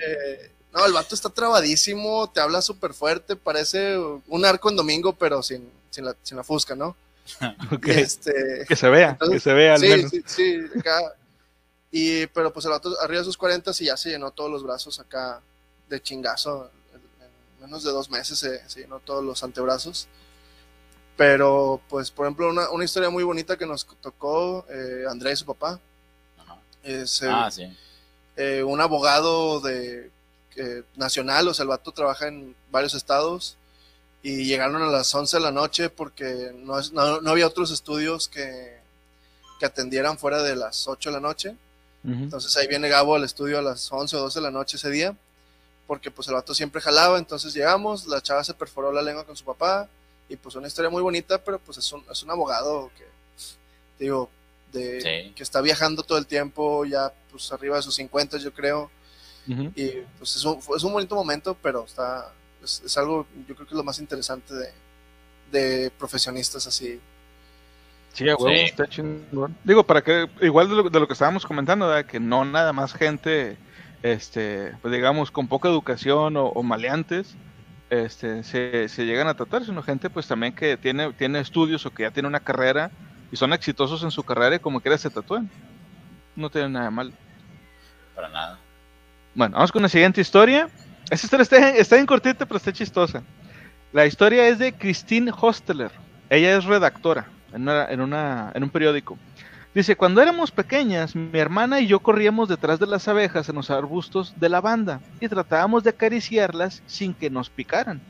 Eh, no, el vato está trabadísimo, te habla súper fuerte, parece un arco en domingo, pero sin, sin, la, sin la fusca, ¿no? *laughs* Y este, Que se vea, que se vea al sí, menos. sí, sí, acá. Y, pero pues el vato arriba de sus 40 y ya se llenó todos los brazos acá de chingazo. En, en menos de dos meses se, se llenó todos los antebrazos. Pero, pues, por ejemplo, una, una historia muy bonita que nos tocó eh, Andrés, su papá. Ajá. Es eh, Ah, sí. eh, un abogado de eh, nacional, o sea, el vato trabaja en varios estados y llegaron a las 11 de la noche porque no, es, no, no había otros estudios que, que atendieran fuera de las 8 de la noche. Entonces ahí viene Gabo al estudio a las 11 o 12 de la noche ese día, porque pues el vato siempre jalaba, entonces llegamos, la chava se perforó la lengua con su papá y pues una historia muy bonita, pero pues es un, es un abogado que, digo, de, Sí. que está viajando todo el tiempo, ya pues arriba de sus 50 yo creo, Y pues es un, fue- es un bonito momento, pero está, es, es algo, yo creo que es lo más interesante de, de profesionistas así. Sí, a huevo, Sí. está chingón. Digo, para que, igual de lo, de lo que estábamos comentando, ¿verdad? que no nada más gente, este, pues digamos, con poca educación o, o maleantes, este, se, se llegan a tratar, sino gente, pues también que tiene, tiene estudios o que ya tiene una carrera y son exitosos en su carrera y como quiera se tatúan. No tiene nada de mal. Para nada. Bueno, vamos con la siguiente historia. Esta historia está, bien cortita, pero está chistosa. La historia es de Christine Hosteler. Ella es redactora en, una, en, en un periódico. Dice, cuando éramos pequeñas, mi hermana y yo corríamos detrás de las abejas en los arbustos de la banda y tratábamos de acariciarlas sin que nos picaran.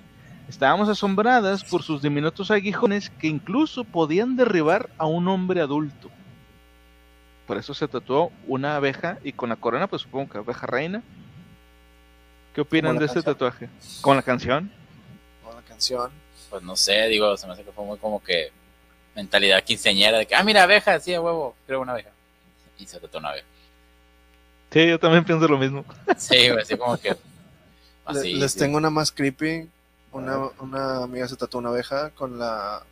Estábamos asombradas por sus diminutos aguijones que incluso podían derribar a un hombre adulto. Por eso se tatuó una abeja y con la corona, pues supongo que abeja reina. ¿Qué opinan de este tatuaje? ¿Con la canción? Con la canción. Pues no sé, digo, se me hace que fue muy como que mentalidad quinceañera de que, ah, mira, abeja, sí, a huevo, creo una abeja. Y se trató una abeja. Sí, yo también pienso lo mismo. *laughs* Sí, güey, así como que. Le- Así, les sí. tengo una más creepy. Una, una amiga se tatuó una abeja con la.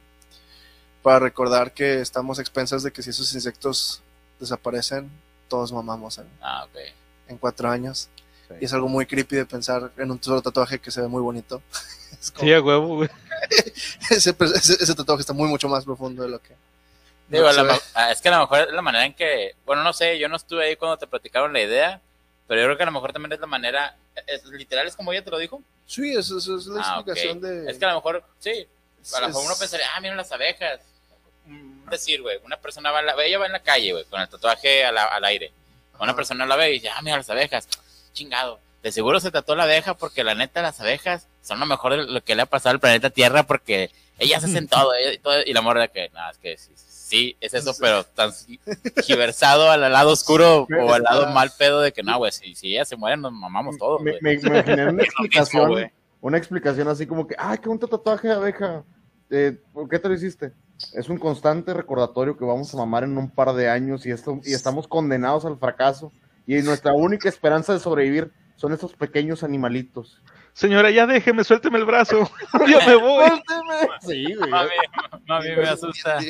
Para recordar que estamos a expensas de que si esos insectos desaparecen, todos mamamos en, Ah, ok. en cuatro años. Sí. Y es algo muy creepy de pensar en un solo tatuaje que se ve muy bonito. *laughs* Es como- Sí, a huevo, güey. *laughs* ese, ese- ese tatuaje está muy mucho más profundo de lo que. Digo, no a se lo ve. mo- ah, es que a lo mejor es la manera en que, bueno, no sé, yo no estuve ahí cuando te platicaron la idea, pero yo creo que a lo mejor también es la manera, es, literal es como ella te lo dijo. Sí, eso, eso es la Ah, explicación de. Es que a lo mejor, sí, a lo mejor es- uno pensaría, ah, mira las abejas. Decir, güey, una persona va en la, ella va en la calle, güey, con el tatuaje a la- al aire. Una Ajá. persona la ve y dice, ah, mira las abejas. Chingado. De seguro se tatuó la abeja porque la neta las abejas son lo mejor de lo que le ha pasado al planeta Tierra porque ellas hacen *laughs* todo. eh, todo- y la morra de que, nada, es que sí, sí, es eso, pero tan giversado al lado oscuro o al lado *laughs* mal pedo de que no, güey, si, si ellas se mueren nos mamamos todos, me, me- imaginé una *laughs* mismo, explicación, güey. una explicación así como que, ay, qué bonito tatuaje de abeja. Eh, ¿Por qué te lo hiciste? Es un constante recordatorio que vamos a mamar en un par de años y, esto, y estamos condenados al fracaso. Y nuestra única esperanza de sobrevivir son estos pequeños animalitos. Señora, ya déjeme, suélteme el brazo. *laughs* Yo me voy. Sí, güey. Mami, mami, me asusta. *laughs*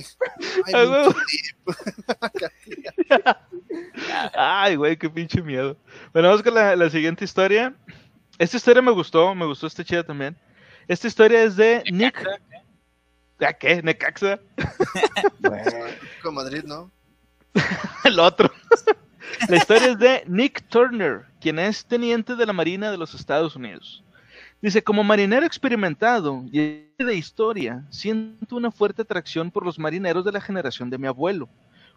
Ay, güey, qué pinche miedo. Bueno, vamos con la, la siguiente historia. Esta historia me gustó, me gustó esta chida también. Esta historia es de Nick. ¿A qué? ¿Necaxa? Con Madrid, ¿no? *laughs* El otro. La historia es de Nick Turner, quien es teniente de la Marina de los Estados Unidos. Dice, como marinero experimentado y de historia, siento una fuerte atracción por los marineros de la generación de mi abuelo,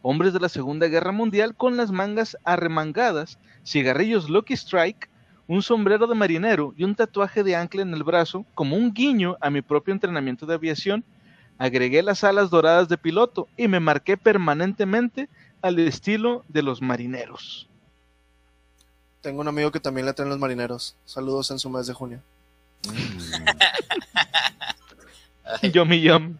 hombres de la Segunda Guerra Mundial con las mangas arremangadas, cigarrillos Lucky Strike, un sombrero de marinero y un tatuaje de ancla en el brazo, como un guiño a mi propio entrenamiento de aviación. Agregué las alas doradas de piloto y me marqué permanentemente al estilo de los marineros. Tengo un amigo que también le traen los marineros. Saludos en su mes de junio. Yomi yum.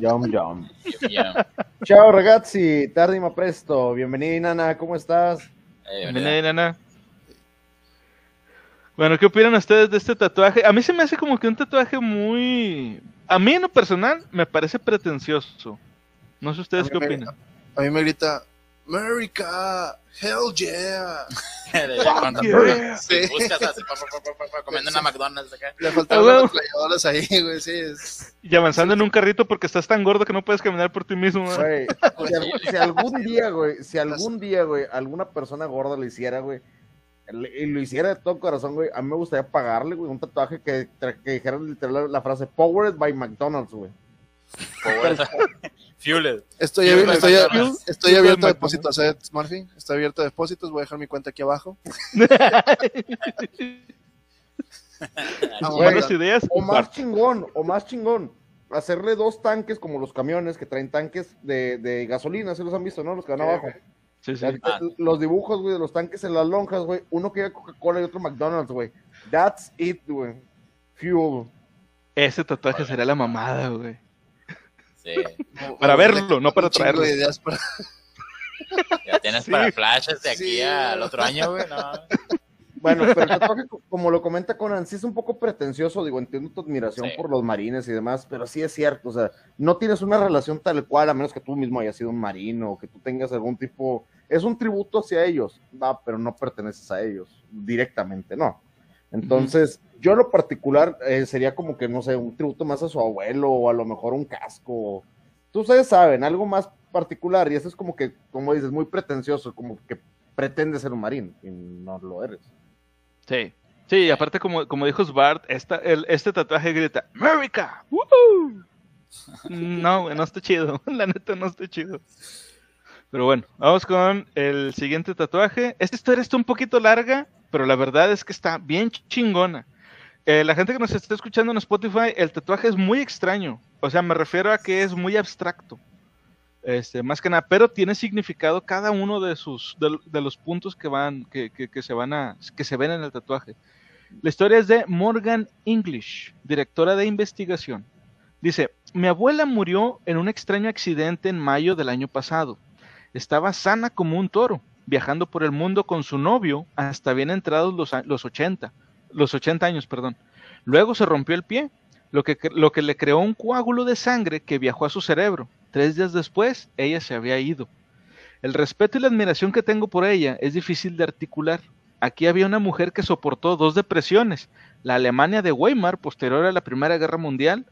Yum, yum. Ya, Ciao ragazzi, tardi ma presto. Bienvenida, Nana, ¿cómo estás? eh, Ven ahí, nana. Bueno, ¿qué opinan ustedes de este tatuaje? A mí se me hace como que un tatuaje muy... A mí en lo personal me parece pretencioso. No sé ustedes qué me- opinan. A mí me grita, America, hell yeah. *laughs* yeah. Sí. buscas así, pa, pa, pa, pa, pa, comiendo una McDonald's acá. Le Ah, las playadoras ahí, güey, sí. Es... Y avanzando en un carrito porque estás tan gordo que no puedes caminar por ti mismo. ¿eh? Güey, si, al- si algún día, güey, si algún día, güey, alguna persona gorda lo hiciera, güey, y lo hiciera de todo corazón, güey, a mí me gustaría pagarle, güey, un tatuaje que, que dijera literal la frase Powered by McDonald's, güey. *laughs* Fueled. Estoy, güey, estoy, estoy abierto a depósitos, ¿eh, Murphy? Estoy abierto a depósitos, voy a dejar mi cuenta aquí abajo. *laughs* Ah, Buenas ideas. O más chingón, o más chingón. Hacerle dos tanques como los camiones que traen tanques de, de gasolina, se los han visto, ¿no? Los que van Sí, abajo. Sí, sí. Ah. Los dibujos, güey, de los tanques en las lonjas, güey. Uno que lleva Coca-Cola y otro McDonald's, güey. That's it, güey. Fuel. Ese tatuaje sería la mamada, güey. Sí. *laughs* Para verlo, no para de traerlo. ideas para- *laughs* Ya tienes Sí. para flashes de aquí Sí. al otro año, güey. No. *laughs* Bueno, pero el tatuaje, co- como lo comenta Conan, sí es un poco pretencioso, digo, entiendo tu admiración Sí. por los marines y demás, pero sí es cierto, o sea, no tienes una relación tal cual, a menos que tú mismo hayas sido un marino, o que tú tengas algún tipo, es un tributo hacia ellos, va, pero no perteneces a ellos, directamente, no. Entonces, yo en lo particular eh, sería como que, no sé, un tributo más a su abuelo, o a lo mejor un casco, tú ustedes saben, algo más particular, y eso es como que, como dices, muy pretencioso, como que pretendes ser un marino, y no lo eres. Sí. Sí, y aparte, como, como dijo Svart, esta, el, este tatuaje grita ¡America! ¡Woohoo! No, no está chido. *laughs* La neta no está chido. Pero bueno, vamos con el siguiente tatuaje. Esta historia está un poquito larga, pero la verdad es que está bien chingona. Eh, la gente que nos está escuchando en Spotify, el tatuaje es muy extraño. O sea, me refiero a que es muy abstracto. Este, más que nada, pero tiene significado cada uno de sus de, los puntos que van que, que, se van a que se ven en el tatuaje. La historia es de Morgan English, directora de investigación. Dice, mi abuela murió en un extraño accidente en mayo del año pasado. Estaba sana como un toro, viajando por el mundo con su novio hasta bien entrados los, los 80, los 80 años, perdón. Luego se rompió el pie, lo que, lo que le creó un coágulo de sangre que viajó a su cerebro. Tres días después, ella se había ido. El respeto y la admiración que tengo por ella es difícil de articular. Aquí había una mujer que soportó dos depresiones, la Alemania de Weimar posterior a la Primera Guerra Mundial,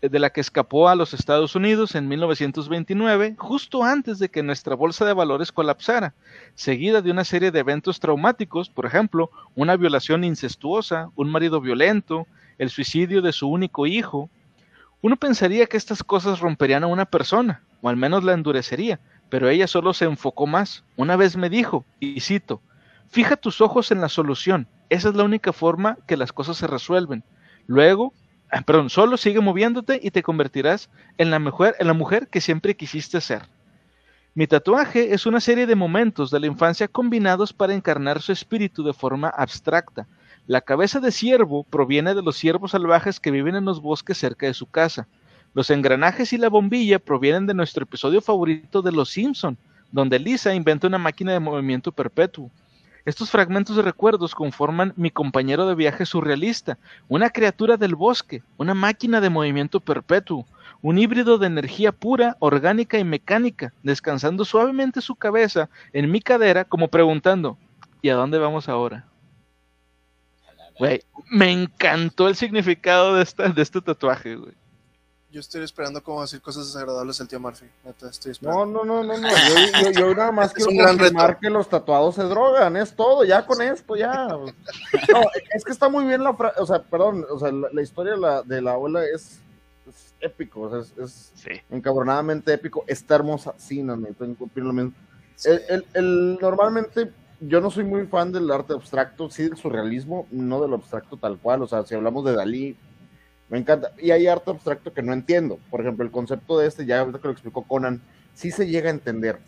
de la que escapó a los Estados Unidos en 1929, justo antes de que nuestra bolsa de valores colapsara, seguida de una serie de eventos traumáticos, por ejemplo, una violación incestuosa, un marido violento, el suicidio de su único hijo, uno pensaría que estas cosas romperían a una persona, o al menos la endurecería, pero ella solo se enfocó más. Una vez me dijo, y cito, fija tus ojos en la solución, esa es la única forma que las cosas se resuelven. Luego, perdón, solo sigue moviéndote y te convertirás en la, mujer, en la mujer que siempre quisiste ser. Mi tatuaje es una serie de momentos de la infancia combinados para encarnar su espíritu de forma abstracta, la cabeza de ciervo proviene de los ciervos salvajes que viven en los bosques cerca de su casa. Los engranajes y la bombilla provienen de nuestro episodio favorito de Los Simpson, donde Lisa inventa una máquina de movimiento perpetuo. Estos fragmentos de recuerdos conforman mi compañero de viaje surrealista, una criatura del bosque, una máquina de movimiento perpetuo, un híbrido de energía pura, orgánica y mecánica, descansando suavemente su cabeza en mi cadera como preguntando, ¿y a dónde vamos ahora? Güey, me encantó el significado de, esta, de este tatuaje, güey. Yo estoy esperando cómo decir cosas desagradables al tío Murphy. estoy no, no, no, no, no. Yo, yo, nada más *laughs* quiero confirmar que los tatuados se drogan, es todo, ya con esto, ya. No, es que está muy bien la frase, o sea, perdón, o sea, la, historia de la, de la abuela es, épico, o sea, es, es encabronadamente épico, está hermosa, sí, no, no, lo mismo. El, el, el, normalmente yo no soy muy fan del arte abstracto, sí del surrealismo, no del abstracto tal cual. O sea, si hablamos de Dalí, me encanta. Y hay arte abstracto que no entiendo. Por ejemplo, el concepto de este, ya ahorita que lo explicó Conan, sí se llega a entender.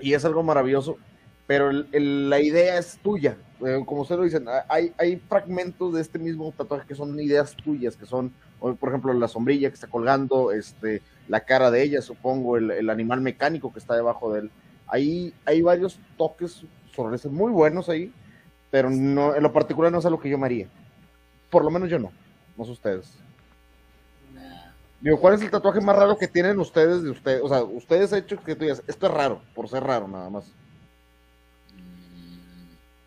Y es algo maravilloso, pero la idea es tuya. Eh, como ustedes lo dicen, hay, fragmentos de este mismo tatuaje que son ideas tuyas, que son, por ejemplo, la sombrilla que está colgando, este, la cara de ella, supongo, el, animal mecánico que está debajo de él. Ahí hay varios toques muy buenos ahí, pero en lo particular no es algo que yo me haría. Por lo menos yo no, no sé ustedes. Digo, ¿cuál es el tatuaje más raro que tienen ustedes de ustedes? O sea, ustedes hecho que tú digas, esto es raro, por ser raro nada más.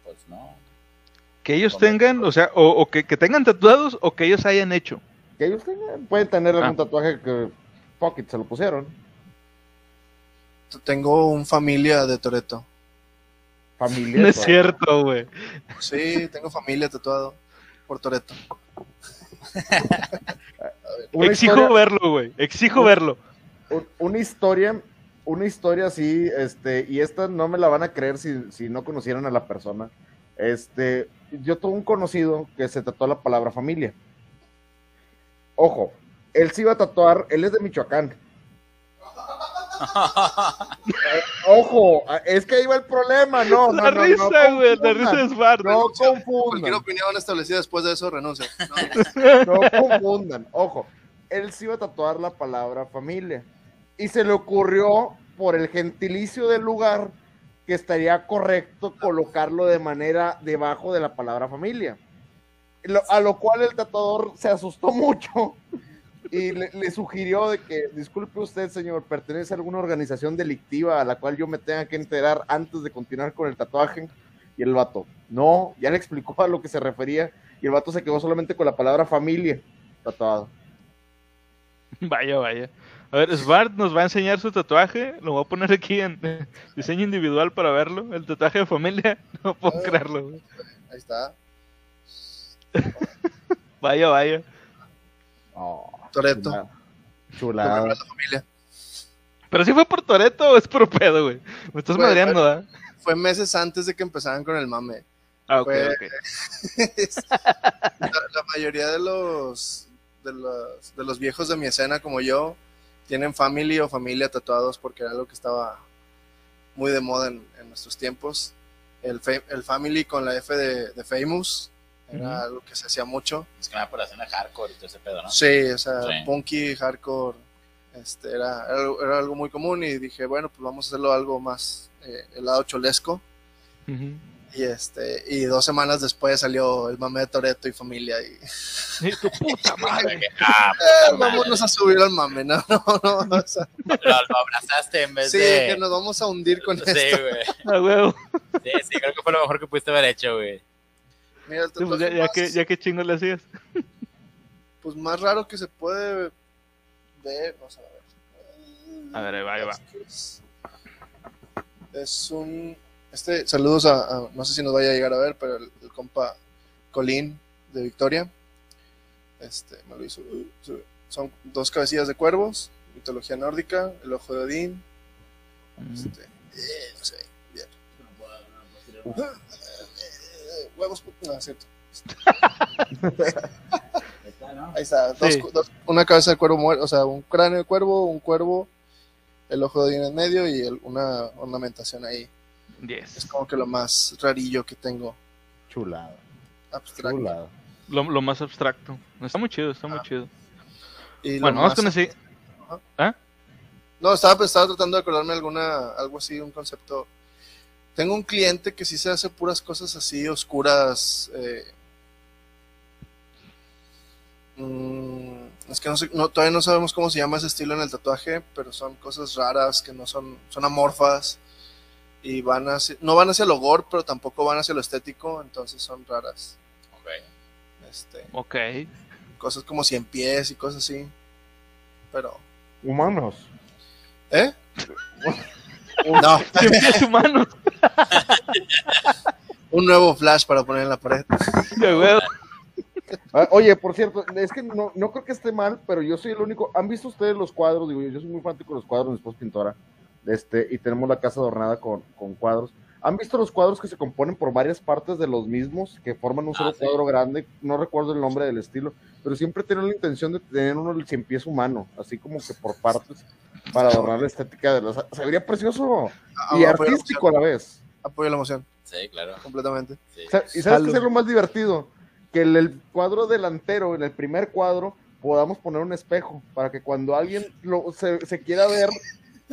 Pues no. Que ellos tengan, o sea, o, que, tengan tatuados o que ellos hayan hecho. Que ellos tengan, pueden tener algún ah. tatuaje que Pocket se lo pusieron. Tengo un familia de Toreto. Familia. No es cierto, güey. Sí, tengo familia tatuado por Toreto. *laughs* Exijo verlo, güey. Exijo verlo. Una historia, una historia así, este, y esta no me la van a creer si, si no conocieran a la persona. Este, yo tuve un conocido que se tatuó la palabra familia. Ojo, él se iba a tatuar, él es de Michoacán. *laughs* Ojo, es que ahí va el problema, no. La no, risa, güey, la risa es bardo. No confundan. Cualquier opinión establecida después de eso, renuncia. *laughs* No, confundan, ojo. Él se iba a tatuar la palabra familia. Y se le ocurrió, por el gentilicio del lugar, que estaría correcto colocarlo de manera debajo de la palabra familia. a lo cual el tatuador se asustó mucho y le, sugirió de que, disculpe usted, señor, pertenece a alguna organización delictiva a la cual yo me tenga que enterar antes de continuar con el tatuaje. Y el vato, no, ya le explicó a lo que se refería y el vato se quedó solamente con la palabra familia tatuado. *laughs* Vaya, vaya. A ver, Svart nos va a enseñar su tatuaje. Lo voy a poner aquí en *laughs* diseño individual para verlo. El tatuaje de familia. *laughs* No puedo ah, creerlo. Ahí está. vaya, vaya. Oh. Toreto. Chulada. familia. Pero si fue por Toreto o es por pedo, güey. Me estás Fue- madreando, ¿ah? Fue meses antes de que empezaran con el mame. Ah, ok, fue- ok. *laughs* la, la mayoría de los, de los de los viejos de mi escena como yo tienen family o familia tatuados porque era algo que estaba muy de moda en, en nuestros tiempos. El, fa- el family con la F de, de famous era algo que se hacía mucho. Es que nada por la escena hardcore y todo ese pedo, ¿no? Sí, o sea, Sí. punky, hardcore, este, era, era, algo- era algo muy común y dije, bueno, pues vamos a hacerlo algo más eh, el lado cholesco. Y este, y dos semanas después salió el mame de Toreto y familia y Sí, tu puta *laughs* madre. Ah, Eh, vámonos a subir al mame, no, *laughs* no, no. o sea, lo, lo abrazaste en vez sí, de. que nos vamos a hundir con Sí, esto. güey. Ah, huevo. Sí, sí, creo que fue lo mejor que pudiste haber hecho, güey. Mira, el Sí, pues ya, ya más, que, ya que chingo le hacías. pues más raro que se puede ver, vamos a ver. A ver, ahí va, ahí va. Es, es un, este, saludos a, a- no sé si nos vaya a llegar a ver, pero el, el compa Colín de Victoria, este, me lo hizo. Son dos cabecillas de cuervos, mitología nórdica, el ojo de Odín, este, eh, no sé, bien. Eh, huevos, no, es cierto. Ahí está, dos, Sí. dos- una cabeza de cuervo muerto, o sea, un cráneo de cuervo, un cuervo, el ojo de en medio y el- una ornamentación ahí. Es Yes. como que lo más rarillo que tengo Chulada, abstracto. chulada. Lo, lo más abstracto. Está muy chido, está muy chido. Y lo Bueno, vamos con ese. No, estaba, estaba tratando de acordarme alguna, algo así, un concepto. Tengo un cliente que sí se hace puras cosas así oscuras. eh, mm, es que no sé, no, todavía no sabemos cómo se llama ese estilo en el tatuaje, pero son cosas raras que no son, son amorfas y van hacia, no van hacia lo gore, pero tampoco van hacia lo estético, entonces son raras. Ok. Este, Ok. cosas como cien pies y cosas así. Pero, Humanos. ¿eh? *laughs* No, Cien pies humanos. *laughs* un nuevo flash para poner en la pared. Ya, huevo. Ah, oye, por cierto, es que no, no creo que esté mal, pero yo soy el único. ¿Han visto ustedes los cuadros? Digo, yo soy muy fanático de los cuadros, mi esposa es pintora. Este, y tenemos la casa adornada con, con cuadros. ¿Han visto los cuadros que se componen por varias partes de los mismos, que forman un solo Ah, sí. cuadro grande? No recuerdo el nombre del estilo, pero siempre tienen la intención de tener uno del cien pies humano, así como que por partes, para adornar la estética de los. Se vería precioso Ah, y la artístico a la vez. Apoyo la emoción, Sí, claro. completamente. Sí. ¿Y sabes qué es lo más divertido? Que en el cuadro delantero, en el primer cuadro, podamos poner un espejo para que cuando alguien lo, se, se quiera ver,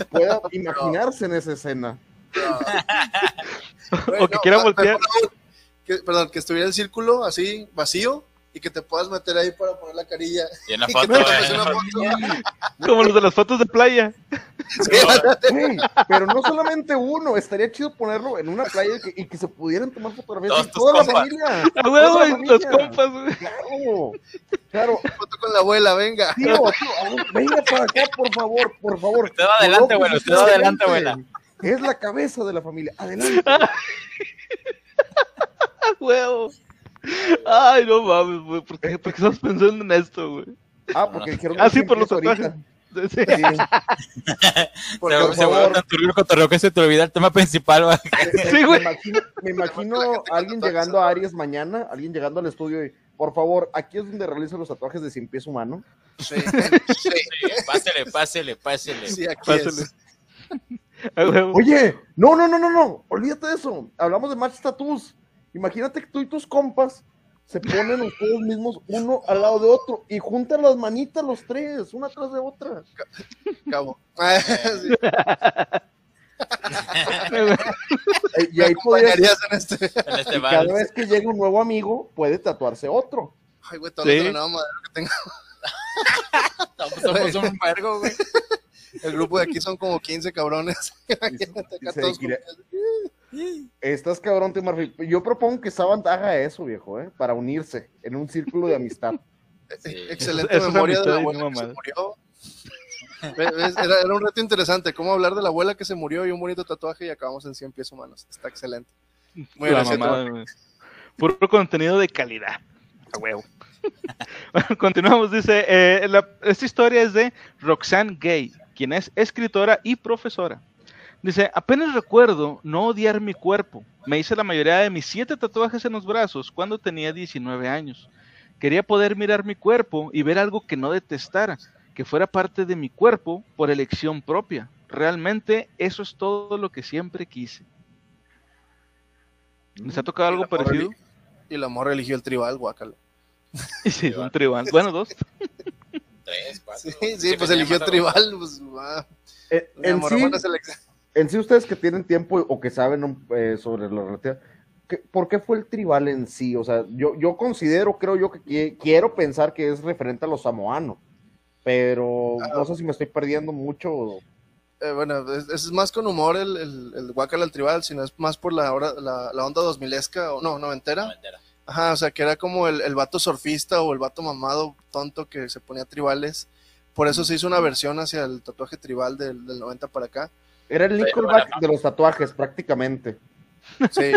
pueda *laughs* imaginarse en esa escena. *laughs* O que quiera voltear. Que, perdón, que estuviera el círculo así, vacío, y que te puedas meter ahí para poner la carilla. Y en la *laughs* foto, eh. Como los de las fotos de playa. *laughs* Sí, pero no solamente uno, estaría chido ponerlo en una playa y que, y que se pudieran tomar fotografías Todos toda la familia. A huevo, Toda la y los compas. Claro, claro. foto con la abuela, venga. Tío, tío, venga para acá, por favor, por favor. Usted va adelante, abuela, usted va adelante, abuela. Es la cabeza de la familia. Adelante. *laughs* Huevo. Ay, no mames, güey. ¿Por qué, por qué estamos pensando en esto, güey? Ah, porque dijeron Ah, que sí, por los tatuajes. Sí. Sí. Porque, *laughs* se, por se vuelve favor. tan turbio el cotorreo que se te olvida el tema principal, güey. *laughs* Sí, güey. Me imagino, me imagino a alguien llegando a Aries mañana, alguien llegando al estudio y, por favor, aquí es donde realizo los tatuajes de cien pies humano. sí, sí, Pásele, pásele, pásele. sí, aquí Pásale. es. Oye, no, no, no, no, no, olvídate de eso. Hablamos de match tattoos. Imagínate que tú y tus compas se ponen ustedes mismos uno al lado de otro y juntan las manitas los tres, una tras de otra. Cabo. Sí, *laughs* Eh, Y ahí podrías, en este. En este y cada vals. vez que llega un nuevo amigo, puede tatuarse otro. Ay, güey, todo Sí. el nueva madera que tengo. Somos un vergo, güey. El grupo de aquí son como 15 cabrones. *laughs* Estás cabrón, Tim Marfil. Yo propongo que Saban haga eso, viejo, ¿eh? Para unirse en un círculo de amistad. *laughs* Sí. Excelente es memoria de la abuela no que se murió. Era, era un reto interesante, cómo hablar de la abuela que se murió y un bonito tatuaje y acabamos en 100 pies humanos. Está excelente. Muy güey. Puro contenido de calidad. A huevo. Bueno, *laughs* continuamos. Dice: eh, la- Esta historia es de Roxanne Gay, quien es escritora y profesora. Dice, apenas recuerdo no odiar mi cuerpo. Me hice la mayoría de mis siete tatuajes en los brazos cuando tenía 19 años. Quería poder mirar mi cuerpo y ver algo que no detestara, que fuera parte de mi cuerpo por elección propia. Realmente eso es todo lo que siempre quise. ¿Les ha tocado algo parecido? Y el amor eligió el tribal, guacala. *laughs* Sí, un tribal. Bueno, dos. *laughs* Tres, cuatro. Sí, sí, pues eligió tribal. Pues. Eh, Me en, sí, en sí, ustedes que tienen tiempo o que saben um, eh, sobre la relativa, ¿qué- ¿por qué fue el tribal en sí? O sea, yo, yo considero, creo yo, que qui- quiero pensar que es referente a los samoanos, pero no sé si me estoy perdiendo mucho. o- Eh, bueno, es, es más con humor el, el, el al tribal, sino es más por la, hora, la, la onda 2000esca, o no, noventera. No, entera. Ajá, o sea, que era como el, el vato surfista o el vato mamado tonto que se ponía tribales. Por eso se hizo una versión hacia el tatuaje tribal del, del 90 para acá. Era el Nickelback de los tatuajes, prácticamente. Sí,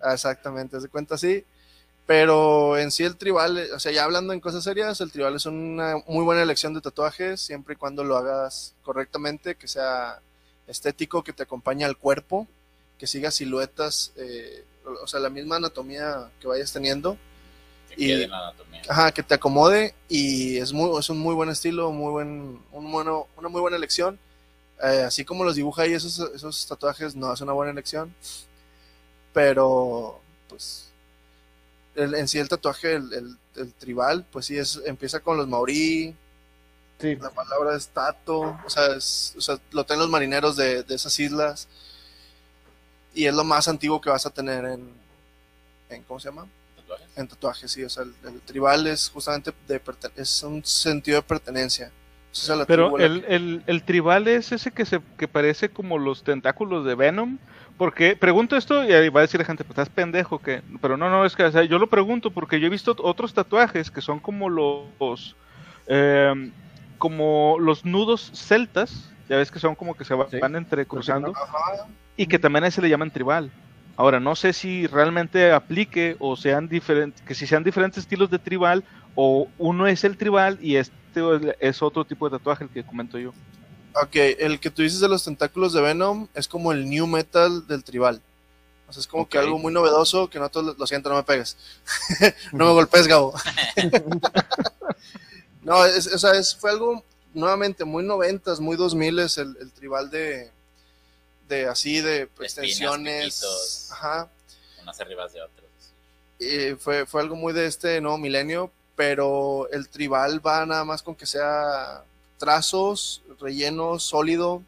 *laughs* exactamente, se cuenta así. Pero en sí el tribal, eh, o sea, ya hablando en cosas serias, el tribal es una muy buena elección de tatuajes, siempre y cuando lo hagas correctamente, que sea estético, que te acompañe al cuerpo, que siga siluetas, eh, o sea, la misma anatomía que vayas teniendo. Que Y- la anatomía. Ajá, que te acomode y es muy, es un muy buen estilo, muy buen, un bueno, una muy buena elección. Eh, así como los dibuja ahí esos, esos tatuajes, no es una buena elección. Pero, pues, el- en sí el tatuaje, el, el- el tribal, pues sí, es, empieza con los maorí, Sí. la palabra es tato, o sea, es- o sea, lo tienen los marineros de, de esas islas. Y es lo más antiguo que vas a tener en, en ¿cómo se llama? ¿Tatuajes? en tatuajes, sí, o sea, el, el tribal es justamente de es un sentido de pertenencia. O sea, la Pero el, el, el tribal es ese que se que parece como los tentáculos de Venom. Porque pregunto esto y ahí va a decir la gente, pues estás pendejo que. Pero no, no, es que o sea, yo lo pregunto porque yo he visto otros tatuajes que son como los eh, como los nudos celtas. Ya ves que son como que se va- Sí. van entrecruzando. Ajá. Y que también a ese le llaman tribal. Ahora, no sé si realmente aplique o sean diferentes, que si sean diferentes estilos de tribal o uno es el tribal y este es otro tipo de tatuaje el que comento yo. Ok, el que tú dices de los tentáculos de Venom es como el new metal del tribal. O sea, es como que algo muy novedoso que no todos, lo siento, no me pegues. *laughs* no me golpes, Gabo. *laughs* no, es, o sea, es, fue algo nuevamente muy noventas, muy dos miles el, el tribal de, de así, de extensiones. piquitos. Ajá. Unas arriba de otras. eh, fue, fue algo muy de este nuevo milenio, pero el tribal va nada más con que sea trazos, relleno sólido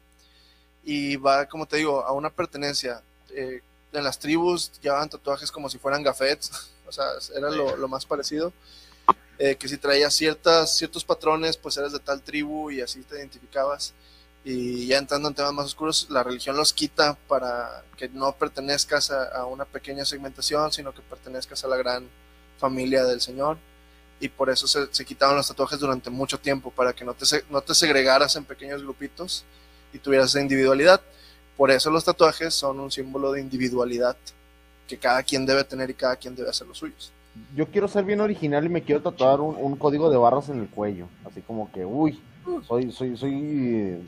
y va, como te digo, a una pertenencia. Eh, en las tribus llevaban tatuajes como si fueran gafetes, *laughs* o sea, era lo, lo más parecido. Eh, que si traías ciertas, ciertos patrones, pues eras de tal tribu y así te identificabas. Y ya entrando en temas más oscuros, la religión los quita para que no pertenezcas a, una pequeña segmentación, sino que pertenezcas a la gran familia del Señor. Y por eso se, se quitaron los tatuajes durante mucho tiempo, para que no te, no te segregaras en pequeños grupitos y tuvieras esa individualidad. Por eso los tatuajes son un símbolo de individualidad que cada quien debe tener y cada quien debe hacer los suyos. Yo quiero ser bien original y me quiero tatuar un, un código de barras en el cuello. Así como que, uy, soy, soy, soy eh,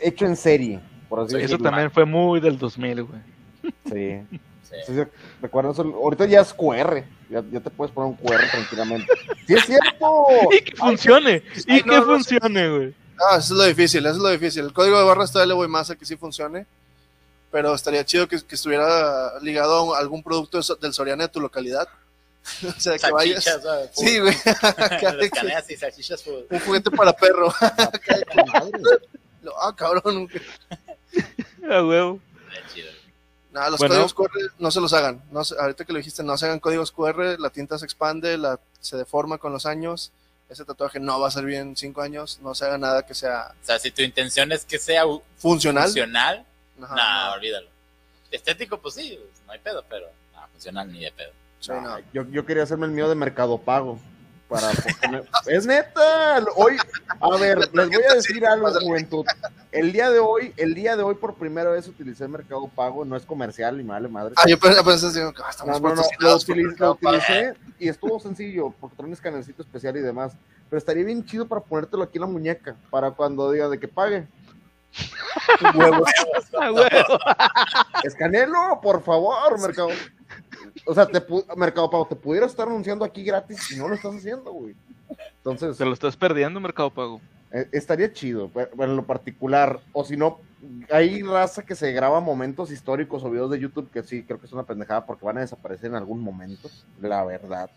hecho en serie, por así Eso decirlo. también fue muy del 2000, güey. *laughs* Sí. Sí. Sí, sí, recuerdan eso? Ahorita ya es QR. Ya, ya te puedes poner un QR tranquilamente. ¡Sí es cierto! *laughs* Y que funcione, y ay, que no, no funcione, güey. Ah, eso es lo difícil, eso es lo difícil. El código de barras todavía le voy más a que sí funcione, pero estaría chido que, que estuviera ligado a algún producto del Soriana de tu localidad. *laughs* o sea, que vayas. Salchichas, ¿sabes? Sí, güey. *laughs* *laughs* Acá Los de que- caneas y salchichas food. un juguete para perro. Lo- ah, cabrón. A huevo. Nada, los Bueno. códigos QR no se los hagan. No se- ahorita que lo dijiste, no se hagan códigos QR, la tinta se expande, la, se deforma con los años. Ese tatuaje no va a servir en cinco años. No se haga nada que sea O sea, si tu intención es que sea funcional. funcional, Ajá, no. olvídalo. Estético, pues sí, pues, no hay pedo, pero no, funcional ni de pedo. Sí, no. Ay, yo, yo quería hacerme el mío de Mercado Pago. Para *laughs* poner- es neta. Hoy, a ver, *laughs* les voy a decir algo, juventud. El día de hoy, el día de hoy por primera vez utilicé Mercado Pago, no es comercial y me vale madre. Ah, yo pensé, pensé así, ah, estamos No, no, no, lo, patrocinados por utili- lo utilicé y estuvo sencillo, porque trae un escanercito especial y demás. pero estaría bien chido para ponértelo aquí en la muñeca, para cuando diga de que pague. *laughs* Huevo. Escanelo, por favor, Mercado. O sea, te Mercado Pago, te pudiera estar anunciando aquí gratis y no lo estás haciendo, güey. Entonces, Te lo estás perdiendo, Mercado Pago. eh, estaría chido, en lo particular. O si no, hay raza que se graba momentos históricos o videos de YouTube que sí, creo que es una pendejada porque van a desaparecer en algún momento, la verdad.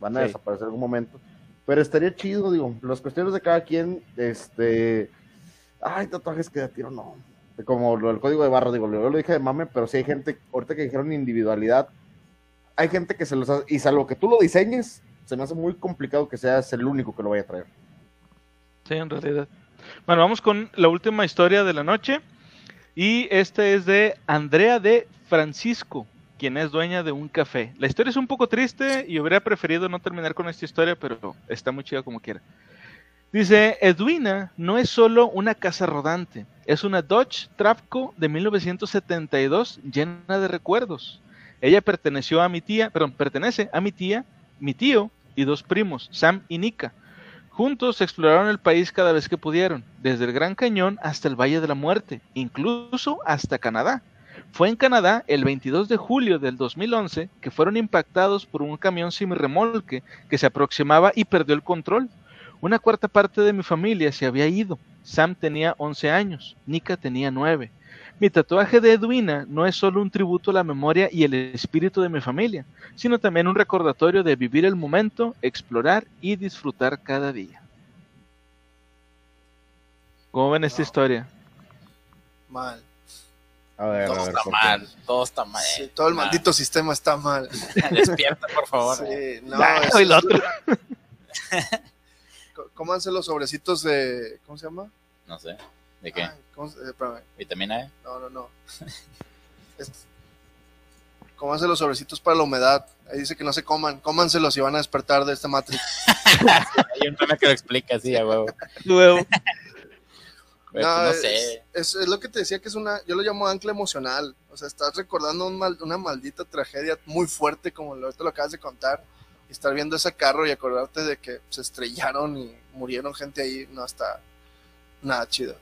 Van a Sí. desaparecer en algún momento. Pero estaría chido, digo, las cuestiones de cada quien, este... Ay, tatuajes que de tiro no. Como lo del código de barra, digo, yo lo dije de mame, pero sí hay gente, ahorita que dijeron individualidad, hay gente que se los hace, y salvo que tú lo diseñes, se me hace muy complicado que seas el único que lo vaya a traer. Sí, en realidad. Bueno, vamos con la última historia de la noche. Y este es de Andrea de Francisco, quien es dueña de un café. La historia es un poco triste y hubiera preferido no terminar con esta historia, pero está muy chida como quiera. Dice, Edwina no es solo una casa rodante, es una Dodge Travco de 1972 llena de recuerdos. Ella perteneció a mi tía, perdón, pertenece a mi tía, mi tío y dos primos, Sam y Nika. Juntos exploraron el país cada vez que pudieron, desde el Gran Cañón hasta el Valle de la Muerte, incluso hasta Canadá. Fue en Canadá el 22 de julio del 2011 que fueron impactados por un camión remolque que se aproximaba y perdió el control. Una cuarta parte de mi familia se había ido. Sam tenía 11 años, Nika tenía 9. Mi tatuaje de Edwina no es solo un tributo a la memoria y el espíritu de mi familia, sino también un recordatorio de vivir el momento, explorar y disfrutar cada día. ¿Cómo ven esta No. historia? Mal. A ver, a Todo ver, está mal, todo está mal. Sí, todo el Nah, maldito sistema está mal. *laughs* Despierta, por favor. Sí, no, Ah, es- lo otro. *laughs* Co- Cómanse los sobrecitos de. ¿Cómo se llama? No sé. ¿De qué? Ay, ¿cómo se- eh, espérame. ¿Vitamina E? No, no, no. *laughs* Es- Cómanse los sobrecitos para la humedad. Ahí dice que no se coman. Cómanselos y van a despertar de esta matriz. *laughs* Hay un meme que lo explica así, a huevo. *laughs* Huevo. No, pues, no es, sé. es, es lo que te decía que es una. Yo lo llamo ancla emocional. O sea, estás recordando un mal- una maldita tragedia muy fuerte, como lo, ahorita lo acabas de contar. Y estar viendo ese carro y acordarte de que se estrellaron y murieron gente ahí. No está nada chido.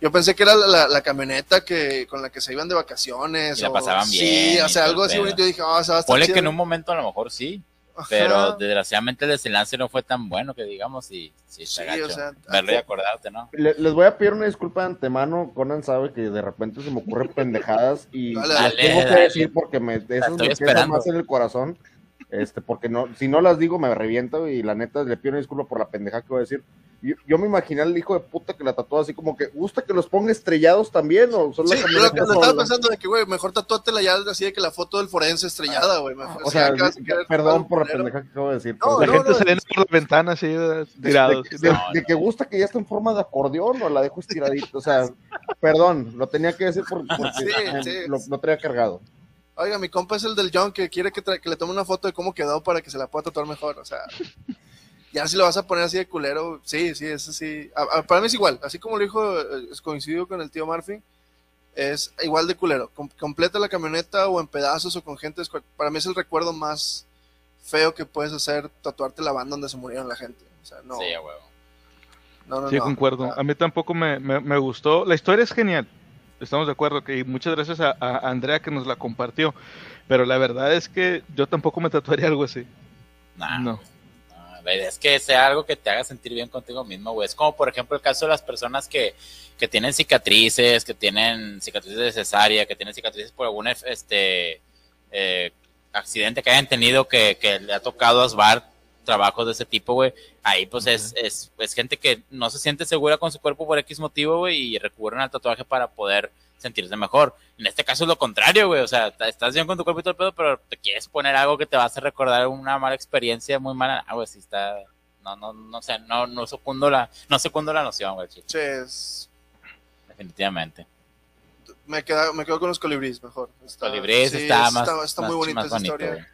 Yo pensé que era la, la- la camioneta que con la que se iban de vacaciones. Y la o- pasaban Sí, bien o y sea, algo así pedo. bonito. Yo dije, ah, se va a estar Ponle chido. que en un momento a lo mejor sí, Ajá. pero desgraciadamente el desenlace no fue tan bueno que digamos y sí Sí, o sea, Verlo y acordarte, ¿no? Le- les voy a pedir una disculpa de antemano. Conan sabe que de repente se me ocurren *laughs* pendejadas y Dale, las dale, tengo que dale. decir porque me, eso me queda más en el corazón. Este, porque no, si no las digo me reviento y la neta le pido una disculpa por la pendeja que voy a decir. Yo, yo me imaginé al hijo de puta que la tatuó así como que, ¿gusta que los ponga estrellados también o solo Sí, la lo que estaba sola?" pensando de que, güey, mejor tatúatela ya así de que la foto del forense estrellada, güey. mejor. O sea, ya que vas a querer perdón algo por la pendeja que acabo de decir. No, La gente no, saliendo por la ventana así, tirados. de- de- No, de no. que gusta que ya está en forma de acordeón o la dejo estiradito. O sea, perdón, lo tenía que decir por- porque Sí, me- sí. Lo, lo traía cargado. Oiga, mi compa es el del John que quiere que, que le tome una foto de cómo quedó para que se la pueda tatuar mejor. O sea, ya si lo vas a poner así de culero, sí, sí, eso sí. A- a- para mí es igual, así como lo dijo, eh, es coincidido con el tío Murphy, es igual de culero. Com- completa la camioneta o en pedazos o con gente. Para mí es el recuerdo más feo que puedes hacer, tatuarte la banda donde se murieron la gente. O sea, no. Sí, a huevo. no, no, Sí, no. concuerdo. Ah, A mí tampoco me, me- me gustó. La historia es genial. Estamos de acuerdo. Que, y muchas gracias a, a Andrea que nos la compartió. Pero la verdad es que yo tampoco me tatuaría algo así. Nah, No. Es que sea algo que te haga sentir bien contigo mismo, güey. Es como, por ejemplo, el caso de las personas que, que tienen cicatrices, que tienen cicatrices de cesárea, que tienen cicatrices por algún este eh, accidente que hayan tenido que, que le ha tocado asbar trabajos de ese tipo, güey. Ahí, pues, es, es, es gente que no se siente segura con su cuerpo por X motivo, güey, y recurren al tatuaje para poder sentirse mejor. En este caso es lo contrario, güey. O sea, estás bien con tu cuerpo y todo el pedo, pero te quieres poner algo que te va a hacer recordar una mala experiencia muy mala. Ah, güey, sí está. No, no, no sé, no, no secundo la, no secundo la noción, güey, chico. sí, es- Definitivamente. me, queda, me quedo con los colibríes mejor. Está, Colibríes sí, está más. Está, está más- muy bonita más esa bonito, historia.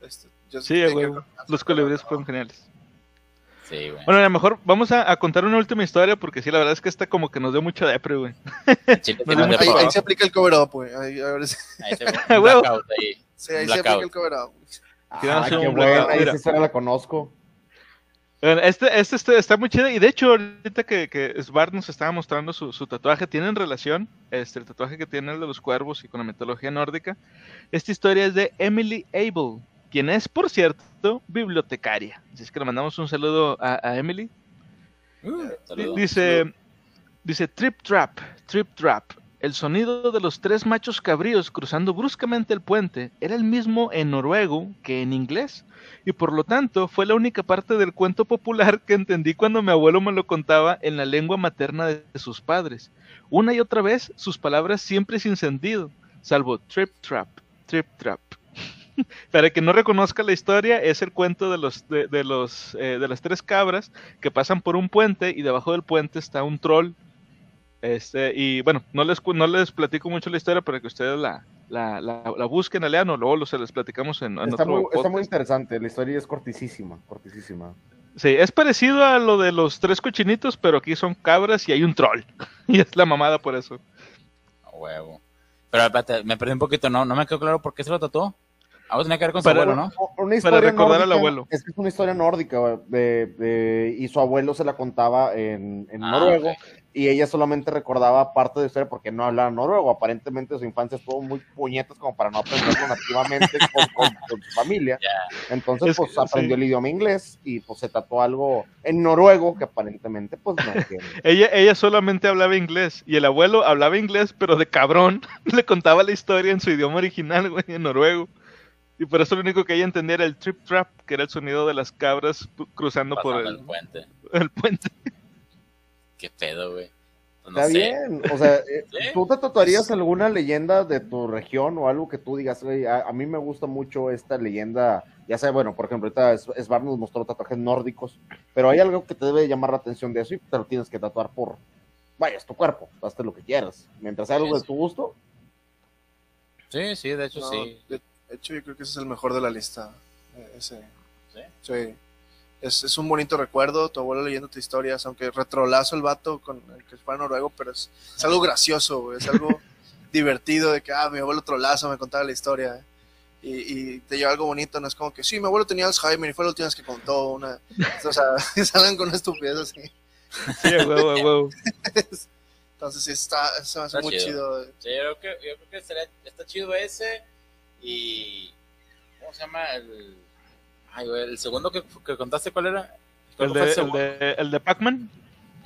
Este, yo Sí, güey. Los colibríes fueron geniales. Sí, güey. Bueno, a lo mejor vamos a, a contar una última historia porque sí, la verdad es que esta como que nos dio *laughs* mucho depre, güey. De mucho Ahí, ahí se aplica el cover up, güey. Ahí, a ver si- ahí se *laughs* *laughs* blackout ahí. sí, ahí Un se aplica blackout. el cover up. Ah, qué blackout. Mira. esa la conozco. Bueno, este, este, este está muy chido y de hecho ahorita que, que Svart nos estaba mostrando su, su tatuaje, tienen relación, este, el tatuaje que tiene el de los cuervos y con la mitología nórdica. Esta historia es de Emily Abel, quien es, por cierto, bibliotecaria. Así es que le mandamos un saludo a, a Emily. Di- Saludos. Dice, dice Trip Trap, Trip Trap. El sonido de los tres machos cabríos cruzando bruscamente el puente era el mismo en noruego que en inglés, y por lo tanto fue la única parte del cuento popular que entendí cuando mi abuelo me lo contaba en la lengua materna de sus padres. Una y otra vez, sus palabras siempre sin sentido, salvo Trip Trap, Trip Trap. *laughs* Para que no reconozca la historia, es el cuento de los de, de los eh, de las tres cabras que pasan por un puente y debajo del puente está un troll. Este, y bueno, no les no les platico mucho la historia para que ustedes la, la, la, la busquen, la lean o luego lo- se les platicamos en, en Está otro muy, está muy interesante, la historia es cortísima, cortísima. Sí, es parecido a lo de los tres cochinitos, pero aquí son cabras y hay un troll. *laughs* y es la mamada por eso. A huevo. Pero espérate, me perdí un poquito, no, no me quedó claro por qué se lo tatuó. Algo tenía que ver con su Para- abuelo, ¿no? Una historia recordar al nórdica, abuelo. Es que es una historia nórdica, güey, de, de- y su abuelo se la contaba en, en Ah, noruego, y ella solamente recordaba parte de la historia porque no hablaba noruego. Aparentemente su infancia estuvo muy puñetas como para no aprenderlo nativamente *laughs* con, con- con su familia. Entonces, Es pues que- aprendió sí. el idioma inglés y pues se tatuó algo en noruego que aparentemente pues no entiende. *laughs* Ella, ella solamente hablaba inglés y el abuelo hablaba inglés, pero de cabrón *laughs* le contaba la historia en su idioma original, güey, en noruego. Y por eso lo único que ella entendía era el trip trap, que era el sonido de las cabras cruzando por el, el puente. el puente. *laughs* Qué pedo, güey. Pues no Está sé. bien, o sea, eh, *laughs* Sí. ¿tú te tatuarías alguna leyenda de tu región o algo que tú digas, "Güey, a, a mí me gusta mucho esta leyenda, ya sea, bueno, por ejemplo, ahorita Svar nos mostró tatuajes nórdicos, pero hay algo que te debe llamar la atención de eso y te lo tienes que tatuar por, vaya, es tu cuerpo, hazte lo que quieras, mientras sea algo de tu gusto, Sí, sí, de hecho No, sí. De hecho, yo creo que ese es el mejor de la lista. eh, Ese. ¿Sí? Sí. Es, es un bonito recuerdo, tu abuelo leyéndote historias, aunque retrolazo el vato con el que fue noruego, pero es, es algo gracioso, güey, es algo *laughs* divertido de que, ah, mi abuelo trolazo me contaba la historia. Y, y te lleva algo bonito, no es como que, sí, mi abuelo tenía Alzheimer y fue la última vez que contó una... O sea, *laughs* salen con una estupidez así. Sí, a huevo, a huevo. *laughs* Entonces sí, está, se me hace Está muy chido. chido. Sí, yo creo que, yo creo que estaría- está chido ese. Y. ¿Cómo se llama? El. Ay, el segundo que, que contaste, ¿cuál era? ¿Cuál El de, el segundo? de, el de Pac-Man.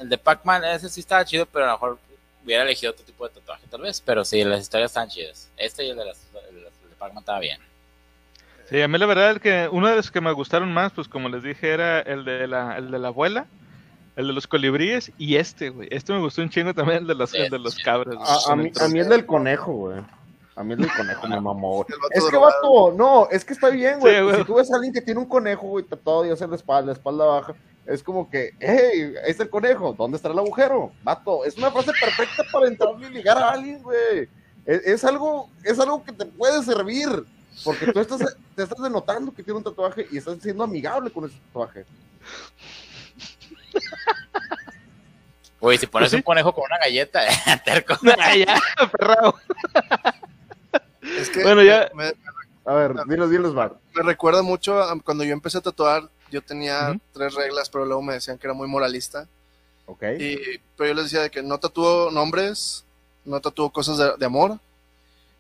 El de Pac-Man, ese sí estaba chido, pero a lo mejor hubiera elegido otro tipo de tatuaje, tal vez. Pero sí, las historias están chidas. Este y el de, las, el de el Pac-Man estaba bien. Sí, a mí la verdad el que uno de los que me gustaron más, pues como les dije, era el de la, el de la abuela, el de los colibríes y este, güey. Este me gustó un chingo también, el de los, el de los cabras. a, a mí, a mí el del conejo, güey. A mí el del conejo me mamó, güey. *laughs* Es que, vato, no, es que está bien, güey. Sí, güey. si tú ves a alguien que tiene un conejo, güey, tatuado y hace la espalda, la espalda baja, es como que, hey, ahí está el conejo, ¿dónde estará el agujero? Vato, es una frase perfecta para entrar y ligar a alguien, güey. Es, es algo, es algo que te puede servir. Porque tú estás, te estás denotando que tiene un tatuaje y estás siendo amigable con ese tatuaje. Güey, si pones Pues sí. un conejo con una galleta, *laughs* terco. *laughs* Ah, ya, perrao. Es que Bueno, ya- me, A ver, dinos, Bar. me recuerda mucho a cuando yo empecé a tatuar, yo tenía tres reglas, pero luego me decían que era muy moralista. Ok. Y, pero yo les decía de que no tatúo nombres, no tatúo cosas de, de amor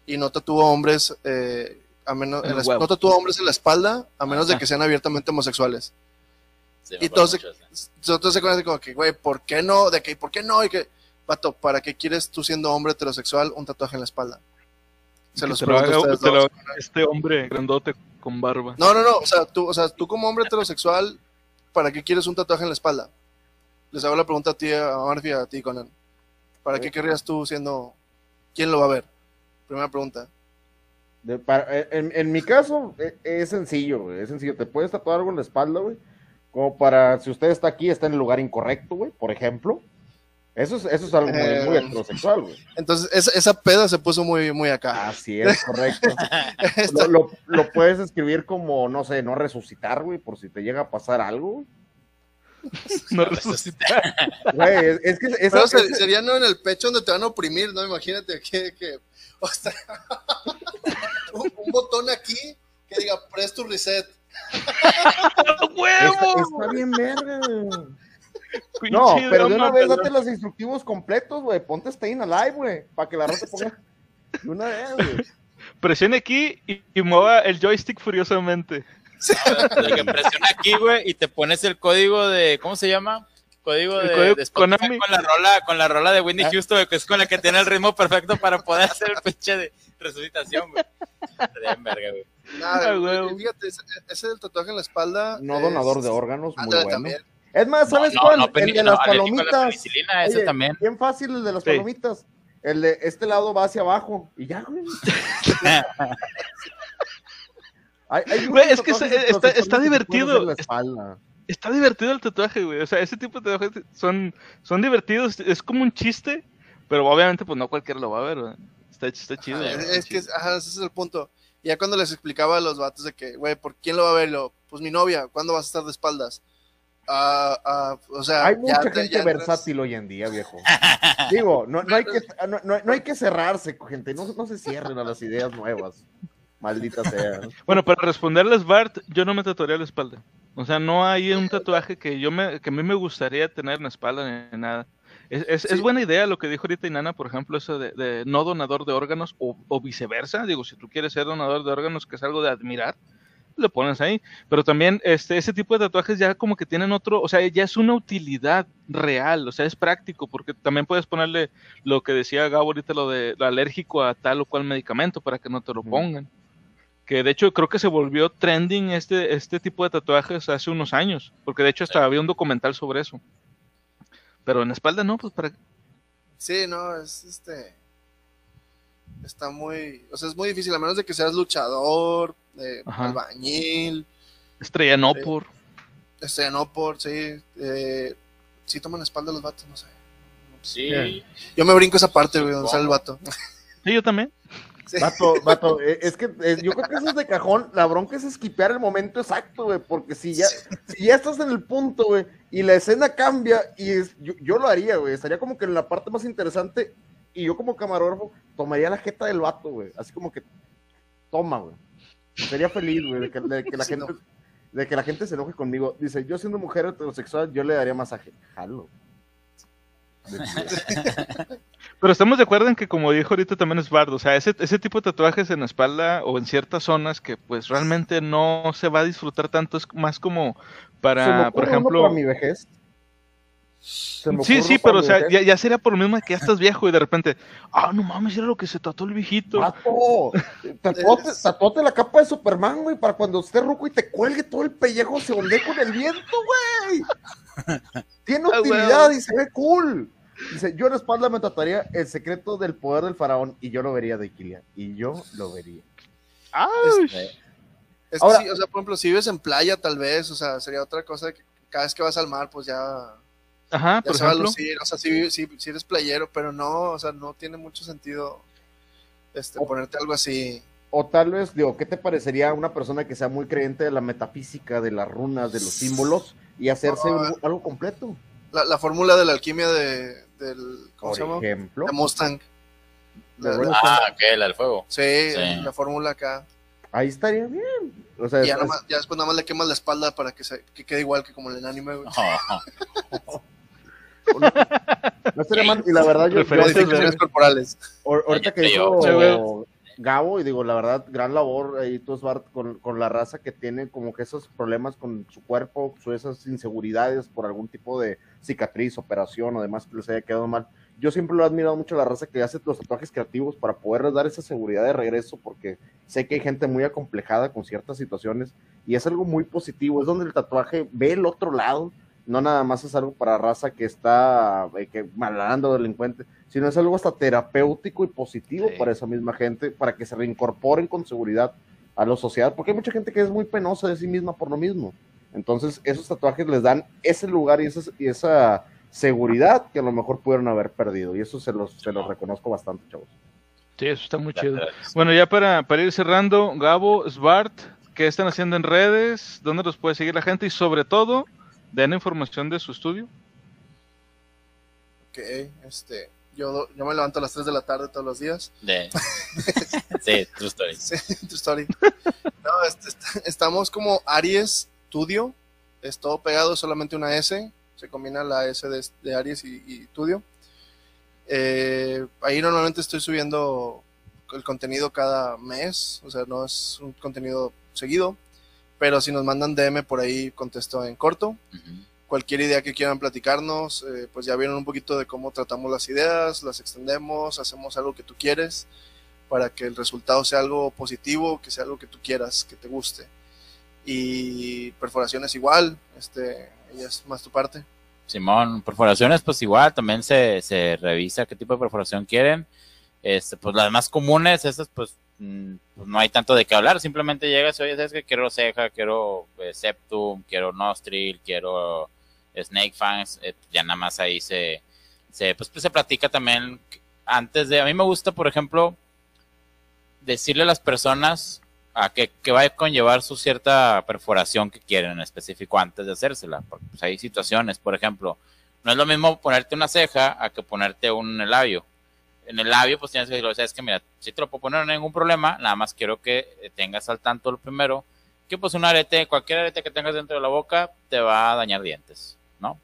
y no tatúo hombres eh, a menos En la- no tatúo hombres en la espalda a menos de que sean abiertamente homosexuales. Sí, Y de ese. Entonces se conoce como que, güey, ¿por qué no? De que, ¿por qué no? Y que, vato, ¿para qué quieres tú siendo hombre heterosexual un tatuaje en la espalda? Se los pregunto a ustedes dos. este hombre grandote con barba. No, no, no, o sea, tú, o sea, tú como hombre heterosexual, ¿para qué quieres un tatuaje en la espalda? Les hago la pregunta a ti, a Murphy, y a ti, Conan. ¿Para qué querrías tú siendo... ¿Quién lo va a ver? Primera pregunta. De- para- eh, en, en mi caso, e- es, sencillo, güey. Es sencillo. Te puedes tatuar algo en la espalda, güey. Como para, si usted está aquí, está en el lugar incorrecto, güey, por ejemplo. Eso es, eso es algo muy, muy Eh. heterosexual, güey. Entonces, esa, esa peda se puso muy, muy acá. Así es, correcto. *laughs* Lo, lo- lo puedes escribir como, no sé, no resucitar, güey, por si te llega a pasar algo. *laughs* No resucitar. Güey, es, es que esa, Pero sería no en el pecho donde te van a oprimir, ¿no? Imagínate que, que o sea, *laughs* un, un botón aquí que diga press to reset ¡Huevo! Está, está bien verga, güey. No, pero de una vez date los instructivos completos, güey. Ponte Staying Alive, güey. Para que la raza ponga. De una vez, güey. Presione aquí y, y mueva el joystick furiosamente. De que presiona aquí, güey, y te pones el código de, ¿cómo se llama? Código de, código de Spotify Konami. con la rola, con la rola de Whitney Ah. Houston, güey, que es con la que tiene el ritmo perfecto para poder hacer el pinche de resucitación, güey. Verga, güey. Nada, Ah, huevo. fíjate, ese, ese del tatuaje en la espalda. No es- donador de órganos, muy bueno. también. Es más, ¿sabes no, cuál? no, el de no, las la palomitas. penicilina, ese Oye, también. Bien fácil el de las Sí. palomitas. El de este lado va hacia abajo. Y ya, güey. *laughs* Hay- hay Güey, muchos es que tatuajes está- está- divertido. Está divertido el tatuaje, güey. O sea, ese tipo de tatuajes son, son divertidos. Es como un chiste, pero obviamente, pues no cualquiera lo va a ver, güey. Está, está chido. Ajá, güey. Es, es que, ajá, ese es el punto. Y ya cuando les explicaba a los vatos de que, güey, ¿por quién lo va a ver? Lo, pues mi novia, ¿cuándo vas a estar de espaldas? Ah, ah, o sea, Hay mucha te- gente ya entras- versátil hoy en día, viejo. Digo, no, no, hay que, no, no- no hay que cerrarse, gente. No, no se cierren a las ideas nuevas. Maldita sea. Bueno, para responderles, Bart, yo no me tatuaría la espalda. O sea, no hay un tatuaje que yo me, que a mí me gustaría tener en la espalda ni nada. Es, es, buena idea lo que dijo ahorita Inana, por ejemplo, eso de, de no donador de órganos o, o viceversa. Digo, si tú quieres ser donador de órganos, que es algo de admirar, lo pones ahí. Pero también este, ese tipo de tatuajes ya como que tienen otro, o sea, ya es una utilidad real, o sea, es práctico, porque también puedes ponerle lo que decía Gabo ahorita, lo de lo alérgico a tal o cual medicamento para que no te lo pongan. Que de hecho creo que se volvió trending este, este tipo de tatuajes hace unos años, porque de hecho hasta había un documental sobre eso. Pero en la espalda no, pues para... Sí, no, es este. Está muy. O sea, es muy difícil, a menos de que seas luchador, eh, albañil, Estrella no por... este, no por, sí. Eh, sí toman la espalda los vatos, no sé. Sí. Yo me brinco esa parte, güey, donde sale el vato. *laughs* Sí, yo también. Sí. Vato, vato, eh, es que eh, yo creo que eso es de cajón. La bronca es esquipear el momento exacto, güey, porque si ya, si ya estás en el punto, güey, y la escena cambia, y es- yo, yo lo haría, güey, estaría como que en la parte más interesante, y yo como camarógrafo tomaría la jeta del vato, güey, así como que, toma, güey. Sería feliz, güey, de que, de que la *laughs* Sí, gente, no. de que la gente se enoje conmigo. Dice, yo siendo mujer heterosexual, yo le daría masaje. Jalo. *laughs* Pero estamos de acuerdo en que, como dijo ahorita, también es bardo. O sea, ese, ese tipo de tatuajes en la espalda o en ciertas zonas que, pues, realmente no se va a disfrutar tanto. Es más como para, por ejemplo. para mi vejez. Sí, sí, pero, o sea, ya, ya sería por lo mismo que ya estás viejo y de repente, ah, no mames, era lo que se tatuó el viejito. Vato, *laughs* tatuate, tatuate la capa de Superman, güey, para cuando esté ruco y te cuelgue todo el pellejo, se ondee con el viento, güey. *laughs* Tiene Ah, utilidad y se ve cool. Dice, yo en la espalda me tatuaría el secreto del poder del faraón y yo lo vería de Iquilia. Y yo lo vería. ¡Ay! Eh, Es que Ahora- sí, o sea, por ejemplo, si vives en playa, tal vez, o sea, sería otra cosa que cada vez que vas al mar, pues ya, Ajá, por se va a ejemplo. lucir. O sea, si, si, si eres playero, pero no, o sea, no tiene mucho sentido este, O- ponerte algo así. O tal vez, digo, ¿qué te parecería una persona que sea muy creyente de la metafísica, de las runas, de los símbolos y hacerse Ah. un- algo completo? La, la fórmula de la alquimia de, del, ¿cómo Por se llama? ejemplo. De Mustang. de La- Red Ah, ok, la del fuego. Sí, Sí. la fórmula acá. Ahí estaría bien. O sea, Y ya, es- nomás- ya después nada más le quemas la espalda para que, se, que quede igual que como en el anime, güey. Oh, *laughs* *laughs* no estaría mal. Y la verdad, yo, yo- de- corporales. Ahor- Ahorita que hizo. Gabo, y digo, la verdad, gran labor ahí tú, Svart, con, con la raza que tiene como que esos problemas con su cuerpo, su- esas inseguridades por algún tipo de cicatriz, operación o demás que les haya quedado mal. Yo siempre lo he admirado mucho a la raza que hace los tatuajes creativos para poderles dar esa seguridad de regreso, porque sé que hay gente muy acomplejada con ciertas situaciones y es algo muy positivo. Es donde el tatuaje ve el otro lado, no nada más es algo para raza que está eh, que malandro, delincuente, sino es algo hasta terapéutico y positivo Sí. para esa misma gente, para que se reincorporen con seguridad a la sociedad, porque hay mucha gente que es muy penosa de sí misma por lo mismo. Entonces, esos tatuajes les dan ese lugar y esa, y esa seguridad que a lo mejor pudieron haber perdido, y eso se los, se los reconozco bastante, chavos. Sí, eso está muy chido. Bueno, ya para, para ir cerrando, Gabo, Svart, ¿qué están haciendo en redes? ¿Dónde los puede seguir la gente? Y sobre todo, den información de su estudio. Ok, este, yo, yo me levanto a las 3 de la tarde todos los días. De... *laughs* Sí, true story. Sí, true story. No, este, est- estamos como Aries Studio. Es todo pegado, solamente una S. Se combina la S de, de Aries y, y Studio. Eh, ahí normalmente estoy subiendo el contenido cada mes. O sea, no es un contenido seguido. Pero si nos mandan DM por ahí, contesto en corto Ujú. cualquier idea que quieran platicarnos, eh, pues ya vieron un poquito de cómo tratamos las ideas, las extendemos, hacemos algo que tú quieres para que el resultado sea algo positivo, que sea algo que tú quieras, que te guste. Y perforaciones igual, este, ella es más tu parte. Simón, perforaciones, pues igual, también se, se revisa qué tipo de perforación quieren. Este, pues las más comunes, esas, pues, pues, no hay tanto de qué hablar, simplemente llegas y oye, sabes que quiero ceja, quiero eh, septum, quiero nostril, quiero snake fangs, eh, ya nada más ahí se, se, pues, pues, se platica también antes de, a mí me gusta, por ejemplo, decirle a las personas a que, que va a conllevar su cierta perforación que quieren en específico antes de hacérsela. Porque pues, hay situaciones, por ejemplo, no es lo mismo ponerte una ceja a que ponerte un labio. En el labio, pues tienes que decirlo, sabes que mira, si te lo puedo poner, no hay ningún problema, nada más quiero que eh, tengas al tanto lo primero, que pues un arete, cualquier arete que tengas dentro de la boca, te va a dañar dientes, ¿no?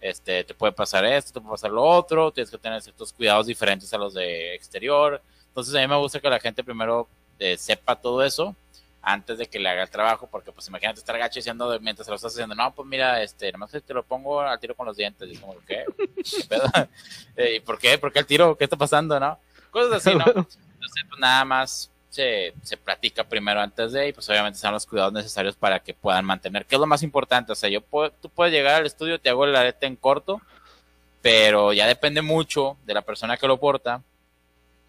Este, te puede pasar esto, te puede pasar lo otro, tienes que tener ciertos cuidados diferentes a los de exterior. Entonces a mí me gusta que la gente primero eh, sepa todo eso antes de que le haga el trabajo, porque pues imagínate estar gacho diciendo mientras se lo estás haciendo, no, pues mira, este, nomás te lo pongo al tiro con los dientes, y es como, ¿qué? ¿Qué pedo? *laughs* Eh, ¿Y por qué? ¿Por qué el tiro? ¿Qué está pasando, no? Cosas así, ¿no? *laughs* Entonces, pues nada más se, se platica primero antes de, y pues obviamente dan los cuidados necesarios para que puedan mantener, que es lo más importante, o sea, yo puedo, tú puedes llegar al estudio, te hago el arete en corto, pero ya depende mucho de la persona que lo porta,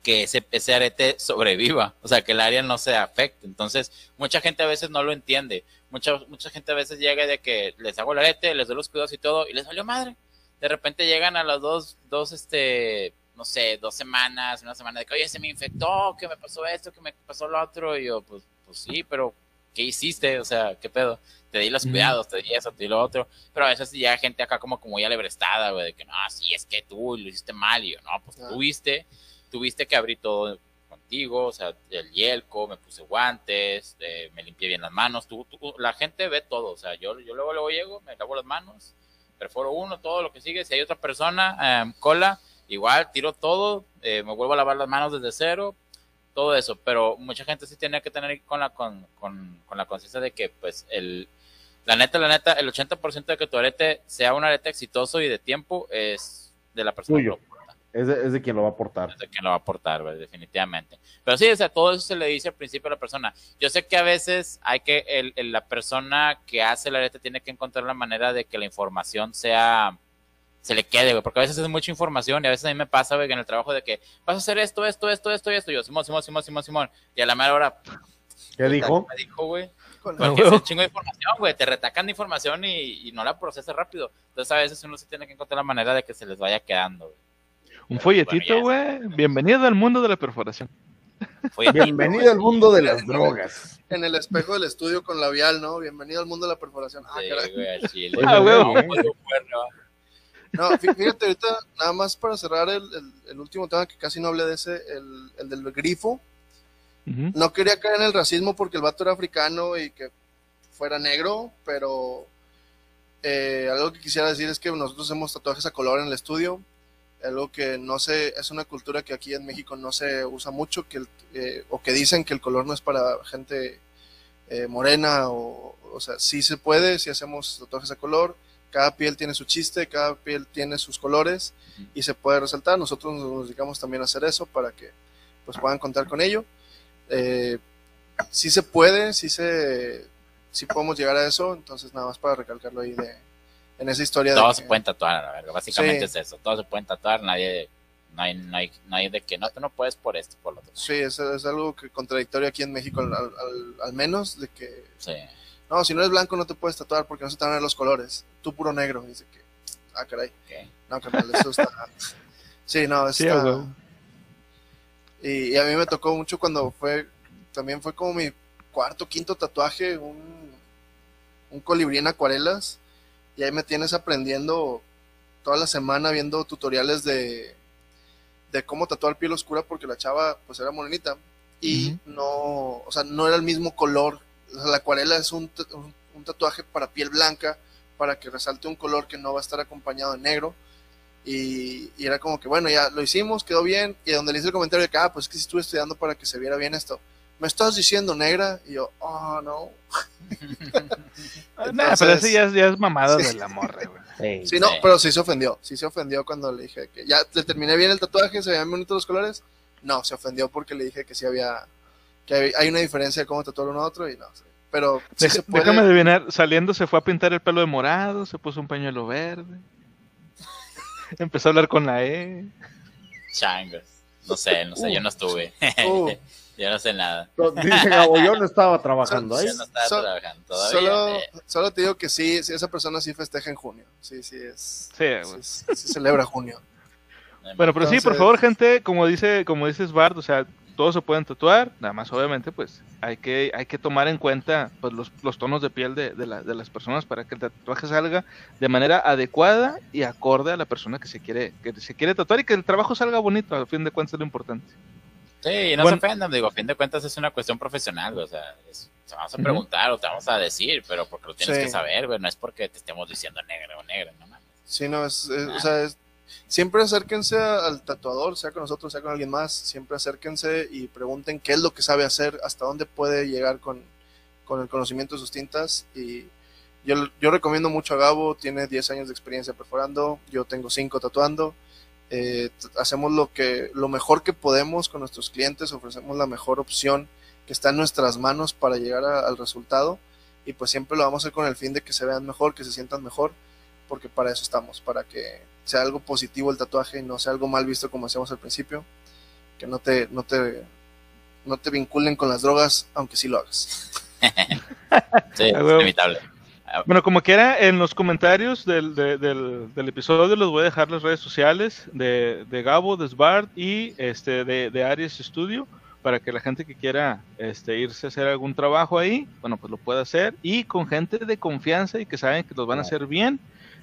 que ese, ese arete sobreviva, o sea, que el área no se afecte. Entonces, mucha gente a veces no lo entiende. Mucha, mucha gente a veces llega de que les hago el arete, les doy los cuidados y todo, y les salió madre. De repente llegan a las dos, dos, este, no sé, dos semanas, una semana de que, oye, se me infectó, que me pasó esto, que me pasó lo otro, y yo, pues, pues sí, pero, ¿qué hiciste? O sea, ¿qué pedo? Te di los cuidados, te di eso, te di lo otro, pero a veces ya gente acá como, como ya lebrestada, güey, de que, no, sí, es que tú lo hiciste mal, y yo, no, pues Ah. tuviste, tuviste que abrir todo contigo, o sea, el yelco, me puse guantes, eh, me limpié bien las manos, tú, tú- la gente ve todo, o sea, yo, yo luego, luego llego, me lavo las manos, perforo uno, todo lo que sigue, si hay otra persona, eh, cola, igual, tiro todo, eh, me vuelvo a lavar las manos desde cero, todo eso, pero mucha gente sí tiene que tener con la, con, con, con la conciencia de que, pues, el, la neta, la neta, el 80% de que tu arete sea un arete exitoso y de tiempo es de la persona Tuyo. Es de, es de quien lo va a aportar. de quién lo va a aportar, definitivamente. Pero sí, o sea, todo eso se le dice al principio a la persona. Yo sé que a veces hay que, el, el- la persona que hace el arete tiene que encontrar la manera de que la información sea, se le quede, güey, porque a veces es mucha información y a veces a mí me pasa, güey, que en el trabajo de que vas a hacer esto, esto, esto, esto y esto, y yo, Simón, Simón, Simón, Simón, Simón, y a la mera hora, ¿Qué dijo? me dijo, güey? Con- Porque es un chingo de información, güey. Te retacan de información y, y no la procesas rápido. Entonces a veces uno sí tiene que encontrar la manera de que se les vaya quedando, güey. Un folletito, Bueno, güey. Bienvenido al mundo de la perforación. Folletito, Bienvenido al mundo de las drogas. En el espejo del estudio con labial, ¿no? Bienvenido al mundo de la perforación. Ah, Sí, caray. chile. Ah. No, fíjate, ahorita, nada más para cerrar el, el- el último tema que casi no hablé de ese, el, el del grifo. No quería caer en el racismo porque el vato era africano y que fuera negro, pero eh, algo que quisiera decir es que nosotros hacemos tatuajes a color en el estudio. Algo que no sé, es una cultura que aquí en México no se usa mucho, que el- eh, o que dicen que el color no es para gente eh, morena, o, o sea, sí se puede, si hacemos tatuajes a color. Cada piel tiene su chiste, cada piel tiene sus colores y se puede resaltar. Nosotros nos dedicamos también a hacer eso para que pues puedan contar con ello. Eh, sí se puede, sí se, sí podemos llegar a eso, entonces nada más para recalcarlo ahí de, en esa historia. de Todos que- se pueden tatuar, a la verga. Básicamente Sí. es eso. Todos se pueden tatuar. Nadie, no hay, no hay, no hay de que no, tú no puedes por esto, por lo otro. Sí, es, es algo que contradictorio aquí en México al, al- al menos, de que Sí. no, si no eres blanco no te puedes tatuar porque no se te van a ver los colores, tú puro negro, dice que, ah, caray, ok. no, carnal, eso está, *laughs* sí, no, Sí, está, huevo. Y, y a mí me tocó mucho cuando fue, también fue como mi cuarto, quinto tatuaje, un, un colibrí en acuarelas. Y ahí me tienes aprendiendo toda la semana viendo tutoriales de, de cómo tatuar piel oscura porque la chava pues era morenita. Y no, o sea, no era el mismo color la acuarela es un, un, un, tatuaje para piel blanca, para que resalte un color que no va a estar acompañado de negro. Y, y, era como que, bueno, ya lo hicimos, quedó bien. Y donde le hice el comentario de que, ah, pues es que sí estuve estudiando para que se viera bien esto. ¿Me estás diciendo negra? Y yo, oh, no. Entonces, *laughs* nah, pero eso ya es, ya es mamada sí. de la morra, güey. Sí, *laughs* no, pero sí se ofendió. Sí se ofendió cuando le dije que ya le terminé bien el tatuaje, se veían bonitos los colores. No, se ofendió porque le dije que sí había, que hay una diferencia de cómo tatuar uno a otro y no. Pero sí Deja, se puede. Déjame adivinar, saliendo se fue a pintar el pelo de morado, se puso un pañuelo verde. *laughs* Empezó a hablar con la E. Changos. No sé, no sé, uh, yo no estuve. Uh. Yo no sé nada. Dice Gabo, yo no estaba trabajando *laughs* ahí. Yo no estaba so, trabajando todavía. Solo, eh. solo, te digo que sí, sí, esa persona sí festeja en junio. Sí, sí, es. Sí, sí, sí, sí celebra junio. Bueno, pero Entonces, sí, por favor, gente, como dice, como dices Bart, o sea, todos se pueden tatuar, nada más obviamente pues hay que, hay que tomar en cuenta pues, los, los tonos de piel de, de, la, de, las personas para que el tatuaje salga de manera adecuada y acorde a la persona que se quiere, que se quiere tatuar y que el trabajo salga bonito, a fin de cuentas es lo importante. Sí, no bueno, se ofendan, digo, a fin de cuentas es una cuestión profesional, o sea, es, te vamos a preguntar uh -huh. o te vamos a decir, pero porque lo tienes sí. que saber, güey, no es porque te estemos diciendo negro o negra, no mames. Sí, no, es, es o sea, es, siempre acérquense al tatuador, sea con nosotros, sea con alguien más, siempre acérquense y pregunten qué es lo que sabe hacer, hasta dónde puede llegar con, con el conocimiento de sus tintas. Y yo, yo, recomiendo mucho a Gabo, tiene 10 años de experiencia perforando, yo tengo 5 tatuando. Eh, hacemos lo, que, lo mejor que podemos con nuestros clientes, ofrecemos la mejor opción que está en nuestras manos para llegar a, al resultado y pues siempre lo vamos a hacer con el fin de que se vean mejor, que se sientan mejor, porque para eso estamos, para que sea algo positivo el tatuaje y no sea algo mal visto como hacíamos al principio, que no te, no te, no te vinculen con las drogas, aunque sí lo hagas. *laughs* sí, es inevitable. Bueno, como quiera, en los comentarios del, de, del, episodio les voy a dejar las redes sociales de, de Gabo, de Svart y este de, de Aries Studio para que la gente que quiera este, irse a hacer algún trabajo ahí, bueno, pues lo pueda hacer y con gente de confianza y que saben que los van a hacer bien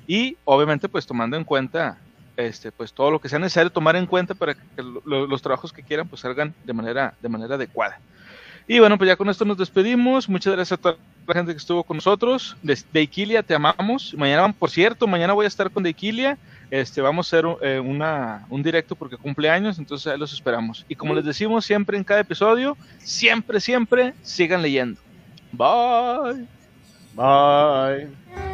y obviamente pues tomando en cuenta este pues todo lo que sea necesario tomar en cuenta para que lo, los trabajos que quieran pues salgan de manera de manera adecuada y bueno pues ya con esto nos despedimos. Muchas gracias a toda la gente que estuvo con nosotros. De, Iquilia te amamos. Mañana por cierto mañana voy a estar con de Iquilia este vamos a hacer eh, una, un directo porque cumple años entonces ahí los esperamos. Y como les decimos siempre en cada episodio siempre siempre sigan leyendo. Bye. Bye